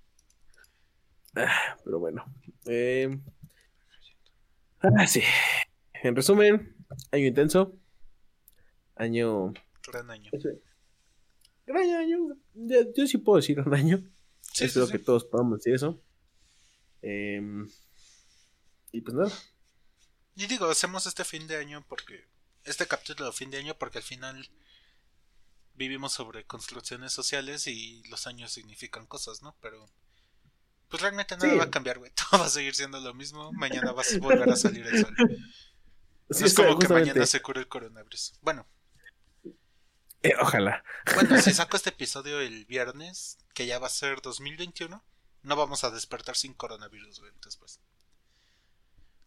Pero bueno. Eh... Ah, sí. En resumen, año intenso. Año. Gran año. Gran año. Yo, yo sí puedo decir un año. Sí, Espero sí, que sí. todos podamos decir eso. Em, y pues nada. Y digo, hacemos este fin de año porque. Este capítulo de fin de año porque al final vivimos sobre construcciones sociales y los años significan cosas, ¿no? Pero. Pues realmente nada va a cambiar, güey. Todo va a seguir siendo lo mismo. Mañana va a volver a salir el sol. No es como que mañana se cure el coronavirus. Bueno, Eh, ojalá. bueno, si saco este episodio el viernes, que ya va a ser 2021, no vamos a despertar sin coronavirus, güey. Entonces, pues.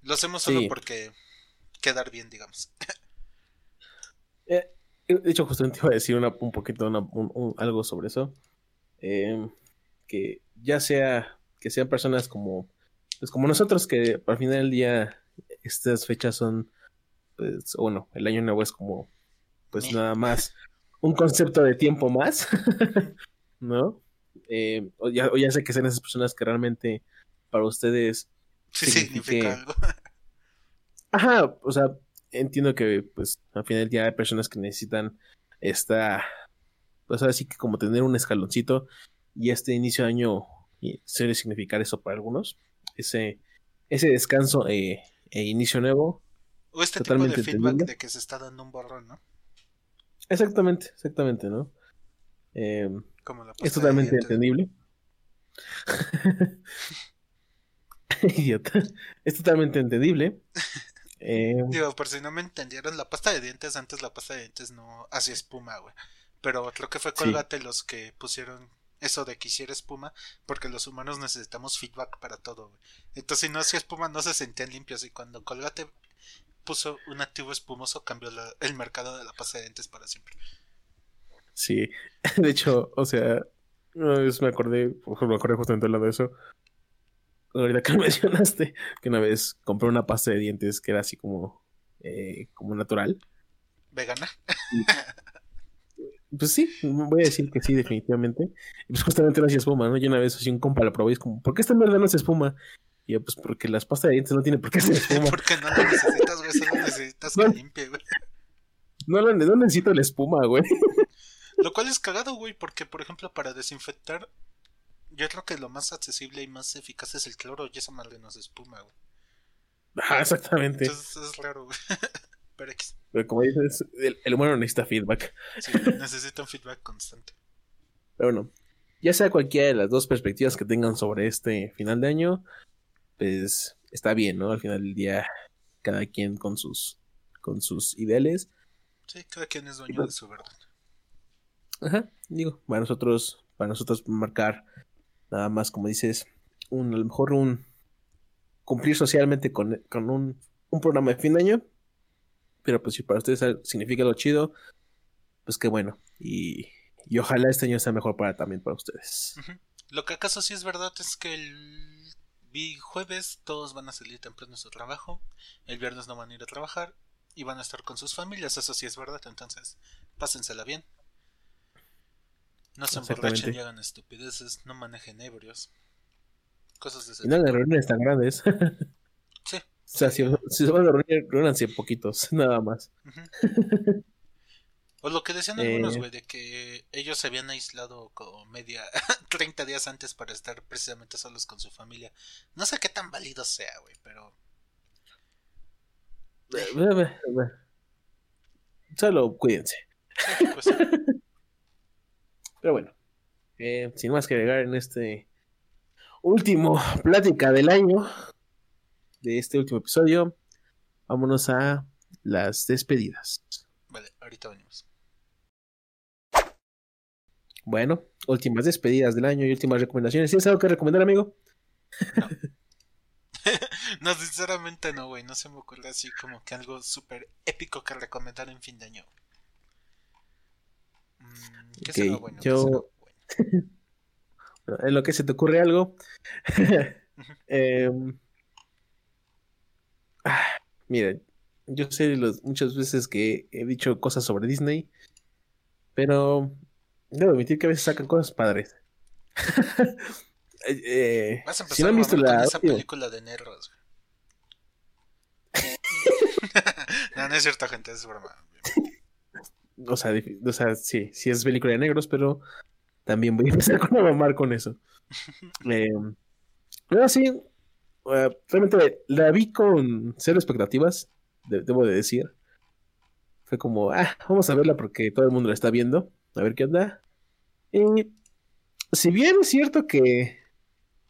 Lo hacemos solo Sí. porque quedar bien, digamos. Eh, de hecho, justamente iba a decir una- un poquito una- un- un- algo sobre eso. Em, que ya sea que sean personas como pues como nosotros que al final del día estas fechas son pues bueno el año nuevo es como pues nada más un concepto de tiempo más no Eh, o, ya, o ya sé que sean esas personas que realmente para ustedes Sí significa algo. Ajá, o sea, entiendo que pues al final día hay personas que necesitan esta, pues ahora sí que como tener un escaloncito y este inicio de año y suele significar eso para algunos, ese, ese descanso eh, e inicio nuevo O este tipo Totalmente de feedback de que se está dando un borrón, ¿no? Exactamente, exactamente, ¿no? Eh, Como la es totalmente entendible. Idiota. Es totalmente entendible. Eh, Digo, por si no me entendieron, la pasta de dientes, antes la pasta de dientes no hacía espuma, güey. Pero creo que fue Sí. Colgate los que pusieron eso de que hiciera espuma, porque los humanos necesitamos feedback para todo, güey. Entonces, si no hacía espuma, no se sentían limpios. Y cuando Colgate puso un activo espumoso, cambió la- el mercado de la pasta de dientes para siempre. Sí, de hecho, o sea, una vez me acordé, me acordé justamente hablando de eso. Ahorita que lo mencionaste, que una vez compré una pasta de dientes que era así como, eh, como natural. Vegana. Pues sí, voy a decir que sí, definitivamente. Y pues justamente no hacía espuma, ¿no? Yo una vez así un compa la probé y es como, ¿por qué esta mierda no hace espuma? Y yo, pues porque las pastas de dientes no tienen por qué hacer espuma. porque no lo necesitas, güey. Solo necesitas que No. limpie, güey. No, la- no necesito la espuma, güey. Lo cual es cagado, güey, porque, por ejemplo, para desinfectar, yo creo que lo más accesible y más eficaz es el cloro, y esa madre no se espuma, güey. Ah, exactamente. Entonces es raro, güey. Pero como dices, el, el humano necesita feedback. Sí, necesita un feedback constante. Pero bueno, ya sea cualquiera de las dos perspectivas que tengan sobre este final de año, pues está bien, ¿no? Al final del día, cada quien con sus, con sus ideales. Sí, cada quien es dueño de su verdad. Ajá, digo, para nosotros, para nosotros marcar nada más, como dices, un, a lo mejor un cumplir socialmente con, con un, un programa de fin de año. Pero pues si para ustedes significa lo chido, pues qué bueno. Y, y ojalá este año sea mejor para también para ustedes. Lo que acaso sí es verdad es que el vi jueves todos van a salir temprano de su trabajo, el viernes no van a ir a trabajar y van a estar con sus familias, eso sí es verdad, entonces pásensela bien. No se emborrachen y hagan estupideces, no manejen ebrios. Cosas de ese Y no hagan reuniones tan grandes. Sí. O sea, si, si se van a reunir, reúnanse poquitos, nada más. O lo que decían algunos, Eh. güey, de que ellos se habían aislado como media 30 días antes para estar precisamente solos con su familia. No sé qué tan válido sea, güey, pero Solo cuídense. sí, pues sí. Pero bueno, eh, sin más que agregar en este último plática del año, de este último episodio, vámonos a las despedidas. Vale, ahorita venimos. Bueno, últimas despedidas del año y últimas recomendaciones. ¿Tienes algo que recomendar, amigo? No, sinceramente no, güey. No se me ocurre así como que algo súper épico que recomendar en fin de año. Mm, ¿Qué Ok, será bueno? ¿Qué yo- será bueno? En lo que se te ocurre algo. Em, ah, miren, yo sé los- muchas veces que he dicho cosas sobre Disney, pero debo admitir que a veces sacan cosas padres. Eh, eh, Vas a empezar si no han visto la con esa película de negros, no, no es cierto, gente, es broma. o sea, o sea, sí, sí es película de negros, pero también voy a empezar con a mamar con eso. Eh, pero sí, eh, realmente la vi con cero expectativas, de- debo de decir. Fue como, ah, vamos a verla porque todo el mundo la está viendo, a ver qué onda. Y si bien es cierto que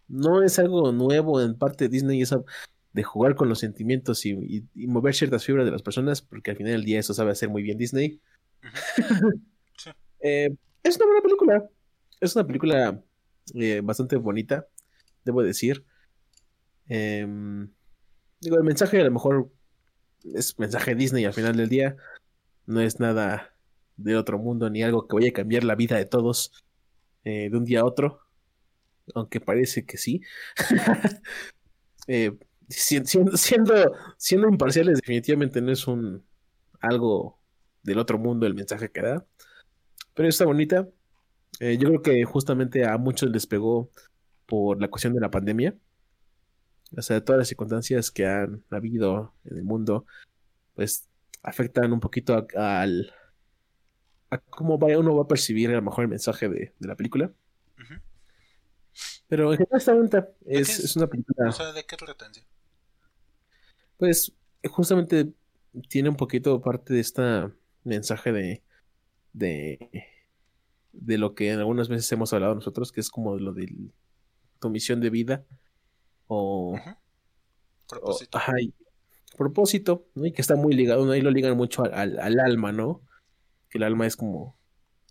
no es algo nuevo en parte de Disney, eso de jugar con los sentimientos y, y- y mover ciertas fibras de las personas, porque al final del día eso sabe hacer muy bien Disney. Sí. Eh, es una buena película. Es una película eh, bastante bonita, debo decir. Em, digo, el mensaje a lo mejor es mensaje Disney al final del día. No es nada de otro mundo ni algo que vaya a cambiar la vida de todos eh, de un día a otro. Aunque parece que sí. Eh, si- siendo, siendo, siendo imparciales, definitivamente no es un algo del otro mundo el mensaje que da. Pero está bonita. Eh, yo creo que justamente a muchos les pegó por la cuestión de la pandemia. O sea, todas las circunstancias que han habido en el mundo, pues afectan un poquito al a cómo vaya, uno va a percibir a lo mejor el mensaje de, de la película. Pero en general está bonita. Es, es? es una película, O sea, ¿de qué sí? pues, justamente tiene un poquito parte de este mensaje de, de, de lo que algunas veces hemos hablado nosotros, que es como lo de tu misión de vida o, Propósito. ajá, y propósito, ¿no? Y que está muy ligado, ¿no? Ahí lo ligan mucho al, al- al alma, ¿no? Que el alma es como,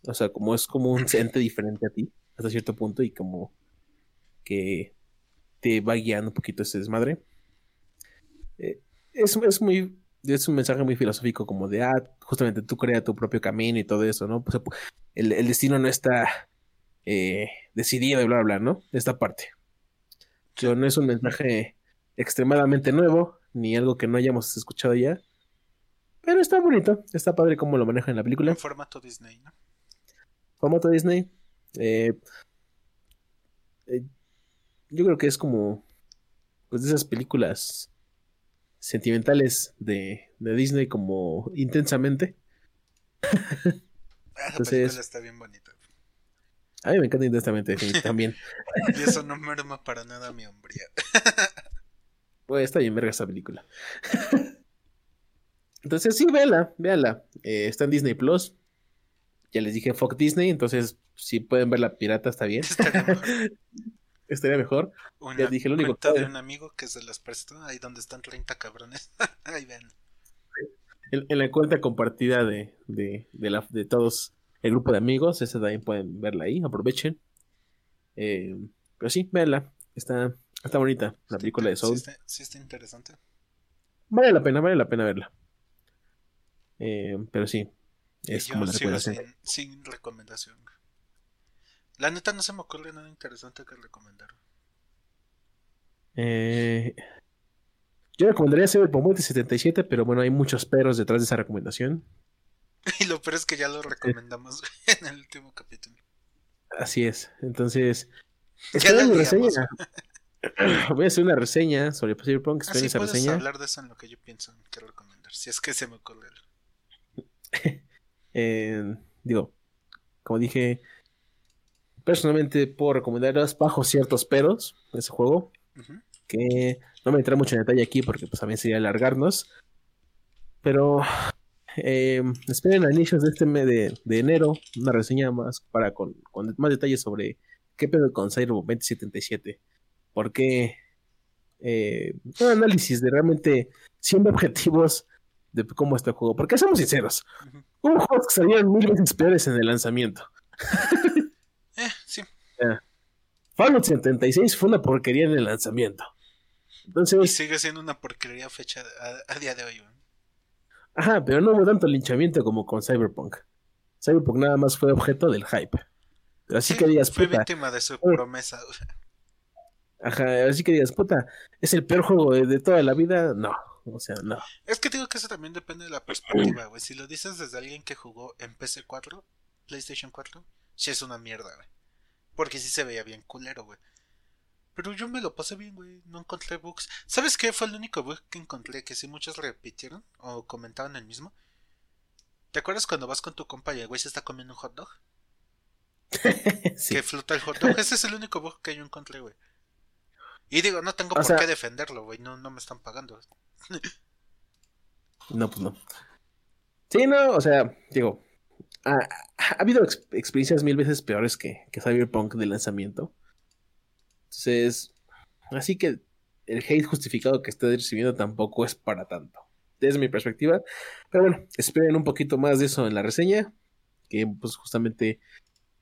o sea, como es como un ente diferente a ti, hasta cierto punto, y como que te va guiando un poquito ese desmadre. Eh, es, es muy, es un mensaje muy filosófico, como de, ah, justamente tú crea tu propio camino y todo eso, ¿no? El, el destino no está eh, decidido y bla, bla, bla, ¿no? Esta parte. Pero no es un mensaje extremadamente nuevo, ni algo que no hayamos escuchado ya. Pero está bonito, está padre cómo lo manejan en la película. En formato Disney, ¿no? Formato Disney. eh, eh, yo creo que es como pues de esas películas sentimentales de, de Disney como intensamente. Ah, la Entonces- película está bien bonita. A mí me encanta intensamente también. Y eso no merma para nada mi hombría. Pues está bien verga esa película. entonces sí, véala, véala. Eh, está en Disney Plus. Ya les dije fuck Disney, entonces si pueden ver la pirata está bien. Estaría mejor. Estaría mejor. Una Ya dije, lo único de un amigo que se las prestó, ahí donde están 30 cabrones. ahí ven. En, en la cuenta compartida de, de, de, la, de todos el grupo de amigos, esa también pueden verla ahí, aprovechen. Eh, pero sí, véanla. Está, está bonita la película de Soul. Sí está, sí está interesante. Vale la pena, vale la pena verla. Eh, pero sí, es como la recomendación. sin, sin recomendación. La neta no se me ocurre nada interesante que recomendar. Eh, yo recomendaría Cyberpunk 2077, pero bueno, hay muchos peros detrás de esa recomendación. Y lo peor es que ya lo recomendamos en el último capítulo. Así es. Entonces, esperen mi reseña. Voy a hacer una reseña sobre Cyberpunk. Esperen Así esa puedes reseña. hablar de eso en lo que yo pienso que recomendar. Si es que se me ocurre algo. Eh, digo, como dije, personalmente puedo recomendarlas bajo ciertos peros de ese juego. Que no me entré mucho en detalle aquí porque pues también sería alargarnos. Pero eh, esperen a inicios de este mes de, de enero una reseña más para con, con más detalles sobre qué pedo con Cyberpunk 2077. Porque eh, un análisis de realmente siendo objetivos de cómo está el juego. Porque seamos sinceros, hubo juegos que salían mil veces peores en el lanzamiento. Eh, sí. Fallout 76 fue una porquería en el lanzamiento. Y Entonces, sigue siendo una porquería fecha a, a día de hoy. ¿no? Ajá, pero no hubo tanto linchamiento como con Cyberpunk. Cyberpunk nada más fue objeto del hype. Pero así Sí, que digas, fue puta, víctima de su Uy. promesa. ajá, así que digas, puta, es el peor juego de, de toda la vida. No, o sea, no. Es que digo que eso también depende de la perspectiva, güey. Si lo dices desde alguien que jugó en PC4, PlayStation 4, sí es una mierda, güey. Porque sí se veía bien culero, güey. Pero yo me lo pasé bien, güey. No encontré bugs. ¿Sabes qué fue el único bug que encontré que sí muchos repitieron o comentaban el mismo? ¿Te acuerdas cuando vas con tu compa y el güey se está comiendo un hot dog? Sí. Que flota el hot dog. Ese es el único bug que yo encontré, güey. Y digo, no tengo O por sea- qué defenderlo, güey. No, no me están pagando. No, pues no. Sí, no, o sea, digo, ha, ha habido ex- experiencias mil veces peores que, que Cyberpunk de lanzamiento. Entonces, así que el hate justificado que estoy recibiendo tampoco es para tanto, desde mi perspectiva. Pero bueno, esperen un poquito más de eso en la reseña, que pues justamente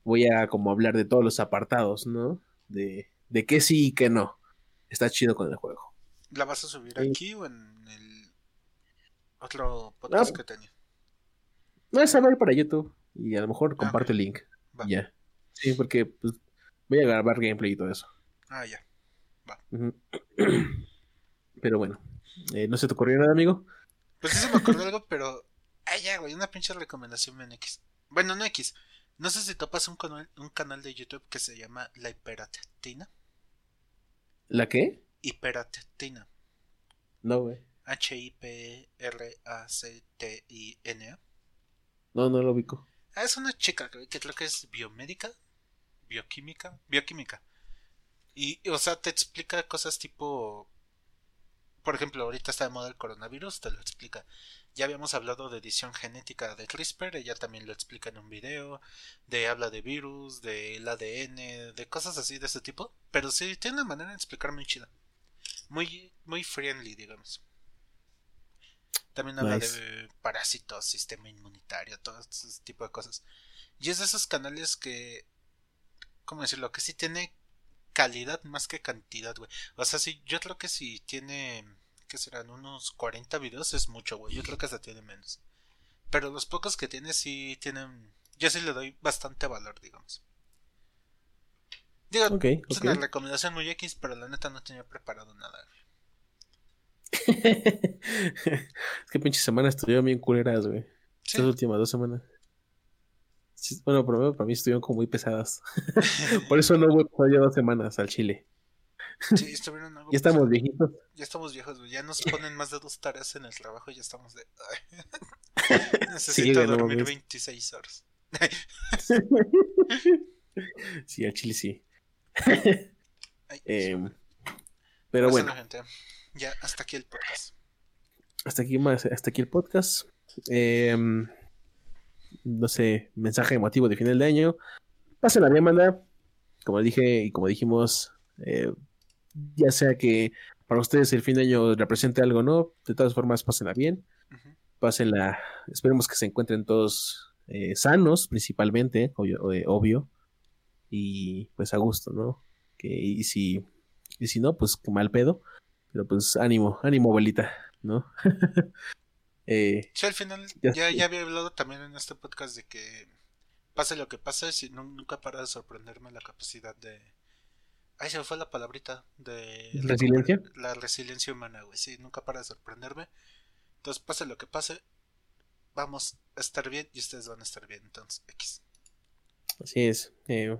voy a como hablar de todos los apartados, ¿no? De, de qué sí y qué no. Está chido con el juego. ¿La vas a subir Sí. aquí o en el otro podcast Ah. que tenía? No es saber para YouTube y a lo mejor comparto el link. Va. Ya. Sí, porque pues, voy a grabar gameplay y todo eso. Ah, ya. Ujú. Pero bueno, eh, ¿no se te ocurrió nada, amigo? Pues sí se me acordó algo, pero. Ay, ya, güey, una pinche recomendación en X. Bueno, no X. No sé si topas un canal, un canal de YouTube que se llama La Hiperatina. ¿La qué? Hiperatina. No, güey. H-I-P-R-A-C-T-I-N-A. No, no lo ubico. Ah, es una chica que creo que es biomédica, bioquímica, bioquímica. Y, o sea, te explica cosas tipo por ejemplo, ahorita está de moda el coronavirus, te lo explica. Ya habíamos hablado de edición genética de CRISPR, ella también lo explica en un video, de habla de virus, del ADN, de cosas así de ese tipo. Pero sí, tiene una manera de explicar muy chida. Muy, muy friendly, digamos. También habla Nice. de parásitos, sistema inmunitario, todo ese tipo de cosas. Y es de esos canales que, ¿cómo decirlo? Que sí tiene calidad más que cantidad, güey. O sea, sí, yo creo que si tiene, ¿qué serán? Unos 40 videos es mucho, güey. Yo creo que hasta tiene menos. Pero los pocos que tiene sí tienen, yo sí le doy bastante valor, digamos. Digo, Ok, es ok. una recomendación muy X, pero la neta no tenía preparado nada. güey. es que pinche semanas estuvieron bien culeras, güey. Sí. Estas últimas dos semanas. Bueno, por lo menos para mí estuvieron como muy pesadas. por eso no hubo episodio dos semanas al Chile. Sí, estuvieron algo Ya estamos pesados. viejitos. Ya estamos viejos, güey. Ya nos ponen más de dos tareas en el trabajo y ya estamos de. Necesito no dormir mames. 26 horas. sí, al Chile sí. Ay, Em, pero pues, bueno, gente. Ya, hasta aquí el podcast. hasta aquí más, hasta aquí el podcast. Em, no sé, mensaje emotivo de final de año. Pásenla bien, manda. Como dije y como dijimos, eh, ya sea que para ustedes el fin de año represente algo o no, de todas formas, pásenla bien. Pásenla, esperemos que se encuentren todos eh, sanos, principalmente, obvio, eh, obvio, y pues a gusto, ¿no? Que, y si, y si no, pues mal pedo, pero pues ánimo, ánimo, abuelita, ¿no? Eh, Sí, al final Ya ya, ya había hablado también en este podcast de que pase lo que pase, si nu- nunca para de sorprenderme la capacidad de... Ay, se me fue la palabrita de... ¿Resiliencia? La resiliencia humana, güey. Sí, nunca para de sorprenderme. Entonces, pase lo que pase, vamos a estar bien y ustedes van a estar bien. Entonces, X. así es. eh,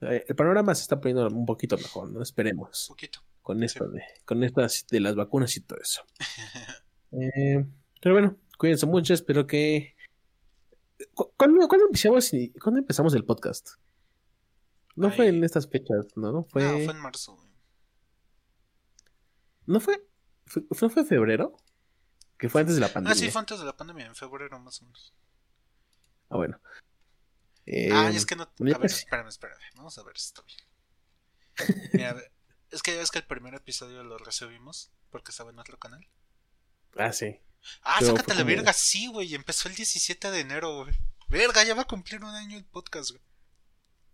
eh, el panorama se está poniendo un poquito mejor, ¿no? Esperemos. Poquito. Con Sí. esto de, con estas de las vacunas y todo eso. Eh, pero bueno, cuídense mucho, espero que... ¿Cu- ¿Cuándo, cuándo empezamos, ¿Cuándo empezamos el podcast? No fue en estas fechas, ¿no? Fue... No, fue en marzo, güey. ¿No fue, fue, ¿no fue febrero? Que fue antes de la pandemia. Ah, sí, fue antes de la pandemia, en febrero más o menos. Ah, bueno. Eh, ah, y es que no. A ver, casi. espérame, espérame. Vamos a ver si está bien. Mira, a ver, es que ya ves que el primer episodio lo recibimos porque estaba en otro canal. Ah, sí. Ah, Pero sácate la verga, sí, güey. Empezó el 17 de enero, güey. Verga, ya va a cumplir un año el podcast, güey.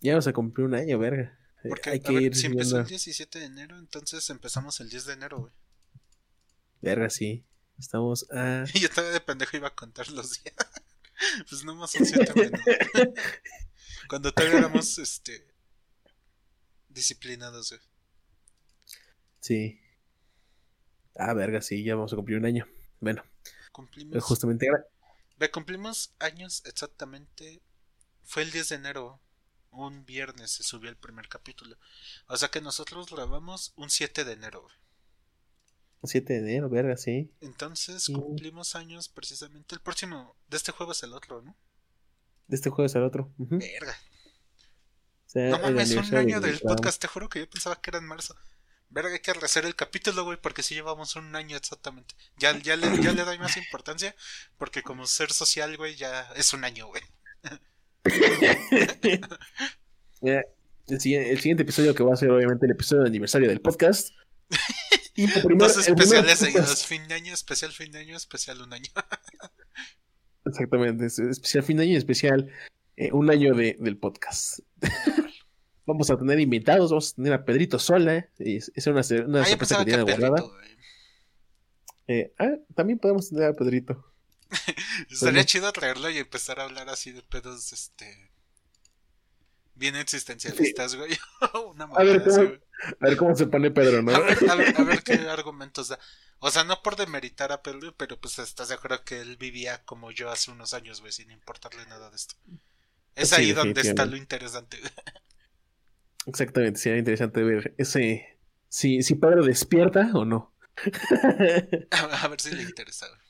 Ya vamos a cumplir un año, verga. Porque, Hay que ver, ir si empezó el viendo- 17 de enero, entonces empezamos el 10 de enero, güey. Verga, sí. Estamos a... Y yo todavía de pendejo iba a contar los días. pues nomás son 7 menos. Cuando todavía éramos, este. disciplinados, güey. Sí. Ah, verga, sí, ya vamos a cumplir un año. Bueno, Cumplimos. justamente... Ve, cumplimos años exactamente. Fue el 10 de enero. Un viernes se subió el primer capítulo. O sea que nosotros grabamos un 7 de enero. güey. 7 de enero, verga, sí. Entonces Sí. cumplimos años precisamente. El próximo de este juego es el otro, ¿no? De este jueves al otro. Ujú. Verga. O sea, No el mames, un año del podcast. Te juro que yo pensaba que era en marzo. Verga, hay que rehacer el capítulo, güey, porque si llevamos un año exactamente. Ya, ya, le, ya le doy más importancia, porque como ser social, güey, ya es un año, güey. El, siguiente, el siguiente episodio que va a ser obviamente el episodio de aniversario del podcast. Y primer- Dos especiales seguidos, fin de año, especial fin de año, especial un año. Exactamente, es- especial fin de año y especial eh, un año de, del podcast. vamos a tener invitados, vamos a tener a Pedrito Sola. eh, Es, es una, una Ah, sorpresa que tiene guardada. Eh, ah, también podemos tener a Pedrito. Estaría Bueno. chido traerlo y empezar a hablar así de pedos, este... Bien existencialistas, güey. Una A ver, ¿cómo? así. A ver cómo se pone Pedro, ¿no? A ver, a ver, a ver qué argumentos da. O sea, no por demeritar a Pedro, pero pues estás de acuerdo que él vivía como yo hace unos años, güey, sin importarle nada de esto. Es Sí, ahí donde está lo interesante. Exactamente, sería interesante ver ese. Si, si Pedro despierta o no. A ver si le interesa, güey.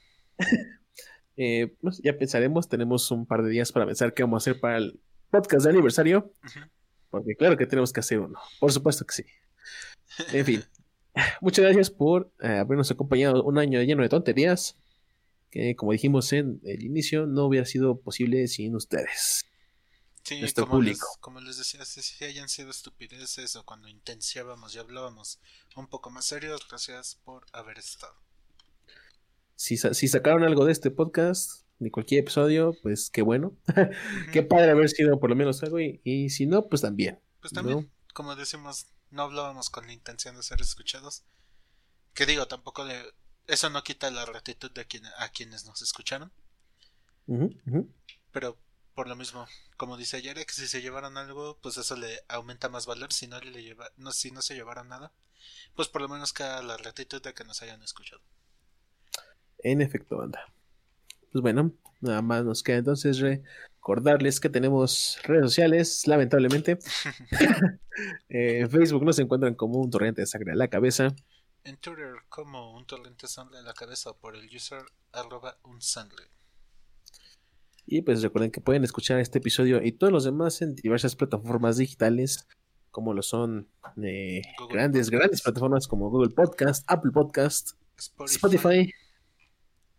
Eh, pues, ya pensaremos, tenemos un par de días para pensar qué vamos a hacer para el podcast de aniversario. Porque claro que tenemos que hacer uno. Por supuesto que sí. En fin. Muchas gracias por eh, habernos acompañado un año lleno de tonterías. Que como dijimos en el inicio, no hubiera sido posible sin ustedes. Sí, nuestro como les, público. como les decía, si, si hayan sido estupideces o cuando intenciábamos y hablábamos un poco más serios, gracias por haber estado. Si, si sacaron algo de este podcast, de cualquier episodio, pues qué bueno. Qué padre haber sido por lo menos algo. Y, y si no, pues también. Pues también, ¿no? como decimos, no hablábamos con la intención de ser escuchados. Que digo, tampoco le, eso no quita la gratitud de quien, a quienes nos escucharon. Pero por lo mismo, como dice Yarek, si se llevaron algo, pues eso le aumenta más valor. Si no le lleva, no, si no se llevaron nada, pues por lo menos queda la gratitud de que nos hayan escuchado. En efecto, banda. Pues bueno, nada más nos queda entonces recordarles que tenemos redes sociales, lamentablemente. Eh, en Facebook nos encuentran como un torrente de sangre a la cabeza. En Twitter como un torrente sangre en la cabeza por el user arroba un sangre. Y pues recuerden que pueden escuchar este episodio y todos los demás en diversas plataformas digitales, como lo son eh, grandes, Podcast. grandes plataformas como Google Podcast, Apple Podcast, Spotify. Spotify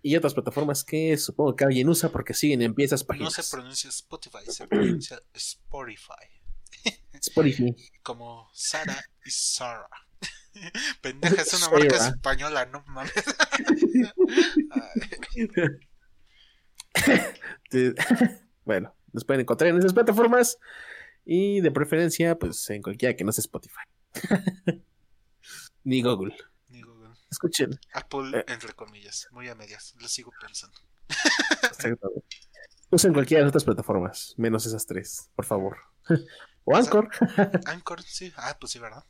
y otras plataformas que supongo que alguien usa porque siguen en piezas No páginas. se pronuncia Spotify, se pronuncia Spotify. Spotify. Como Sara y Sara. Pendeja, es una marca Sarah. española, no mames. Bueno, nos pueden encontrar en esas plataformas y de preferencia, pues en cualquiera que no sea Spotify. Ni Google. Escuchen. Apple, Eh. entre comillas, muy a medias, lo sigo pensando. Exactamente. Usen cualquiera de las otras plataformas, menos esas tres, por favor. O Anchor, Anchor, sí, ah, pues sí, ¿verdad?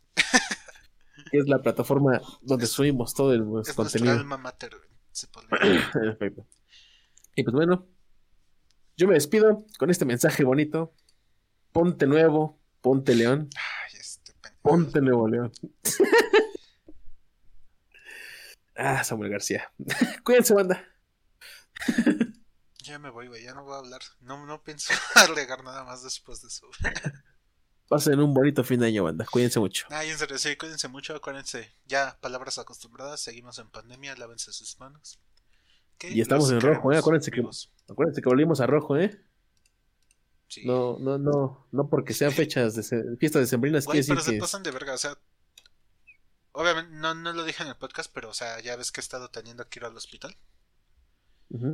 es la plataforma donde Es- subimos todo el Es contenido. alma mater, se. Perfecto. Y pues bueno, yo me despido con este mensaje bonito. Ponte nuevo, ponte león, Ay, este ponte nuevo león. ah, Samuel García. Cuídense, banda. Ya me voy, güey, ya no voy a hablar. No, no pienso agregar nada más después de eso. Pasen un bonito fin de año, banda. Cuídense mucho. Ay, en serio, sí, cuídense mucho, acuérdense. Ya, palabras acostumbradas, seguimos en pandemia, lávense sus manos. Y estamos los en rojo, ¿eh? Acuérdense que-. Acuérdense que volvimos a rojo, ¿eh? Sí. No, no, no, no porque sean fechas de fiestas decembrinas Güey, pero se que pasan de verga, o sea. Obviamente, no, no lo dije en el podcast, pero, o sea, ya ves que he estado teniendo que ir al hospital.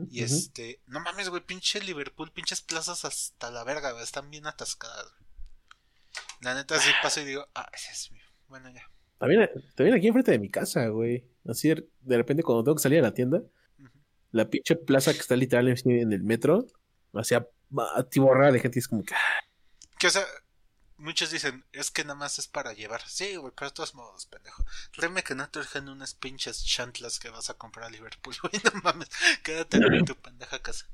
Y este. No mames, güey, pinche Liverpool, pinches plazas hasta la verga, güey, están bien atascadas, güey. La neta, sí paso y digo, ah, ese es mío. Bueno, ya. También, también aquí enfrente de mi casa, güey. Así de repente cuando tengo que salir a la tienda, la pinche plaza que está literal en el metro, hacía atiborrada de gente y es como que ah, Que, o sea, muchos dicen, es que nada más es para llevar. Sí, güey, pero de todos modos, pendejo. Créeme que no te dejan unas pinches chantlas que vas a comprar a Liverpool, güey, no mames. Quédate en tu pendeja casa.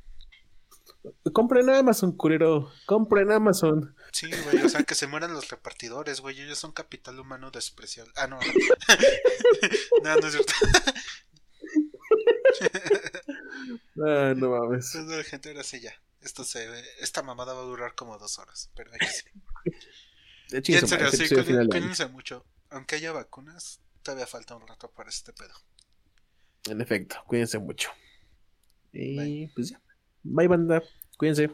compren Amazon, culero, compren Amazon. Sí, güey, o sea, que se mueran los repartidores, güey. Ellos son capital humano despreciable. Ah, no. no, no es cierto. Ah, no mames. Entonces, la gente ahora sí ya. Esto se esta mamada va a durar como dos horas. Pero sí. Y en serio, sí, cuídense mucho. Aunque haya vacunas, todavía falta un rato para este pedo. En efecto, cuídense mucho. Y Bye. pues ya. Bye, banda. Cuídense.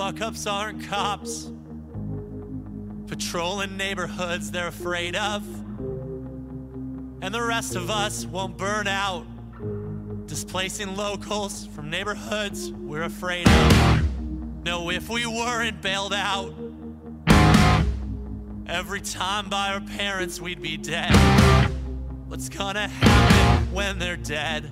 fuck ups aren't cops patrolling neighborhoods they're afraid of. And the rest of us won't burn out, displacing locals from neighborhoods we're afraid of. No, if we weren't bailed out, every time by our parents we'd be dead. What's gonna happen when they're dead?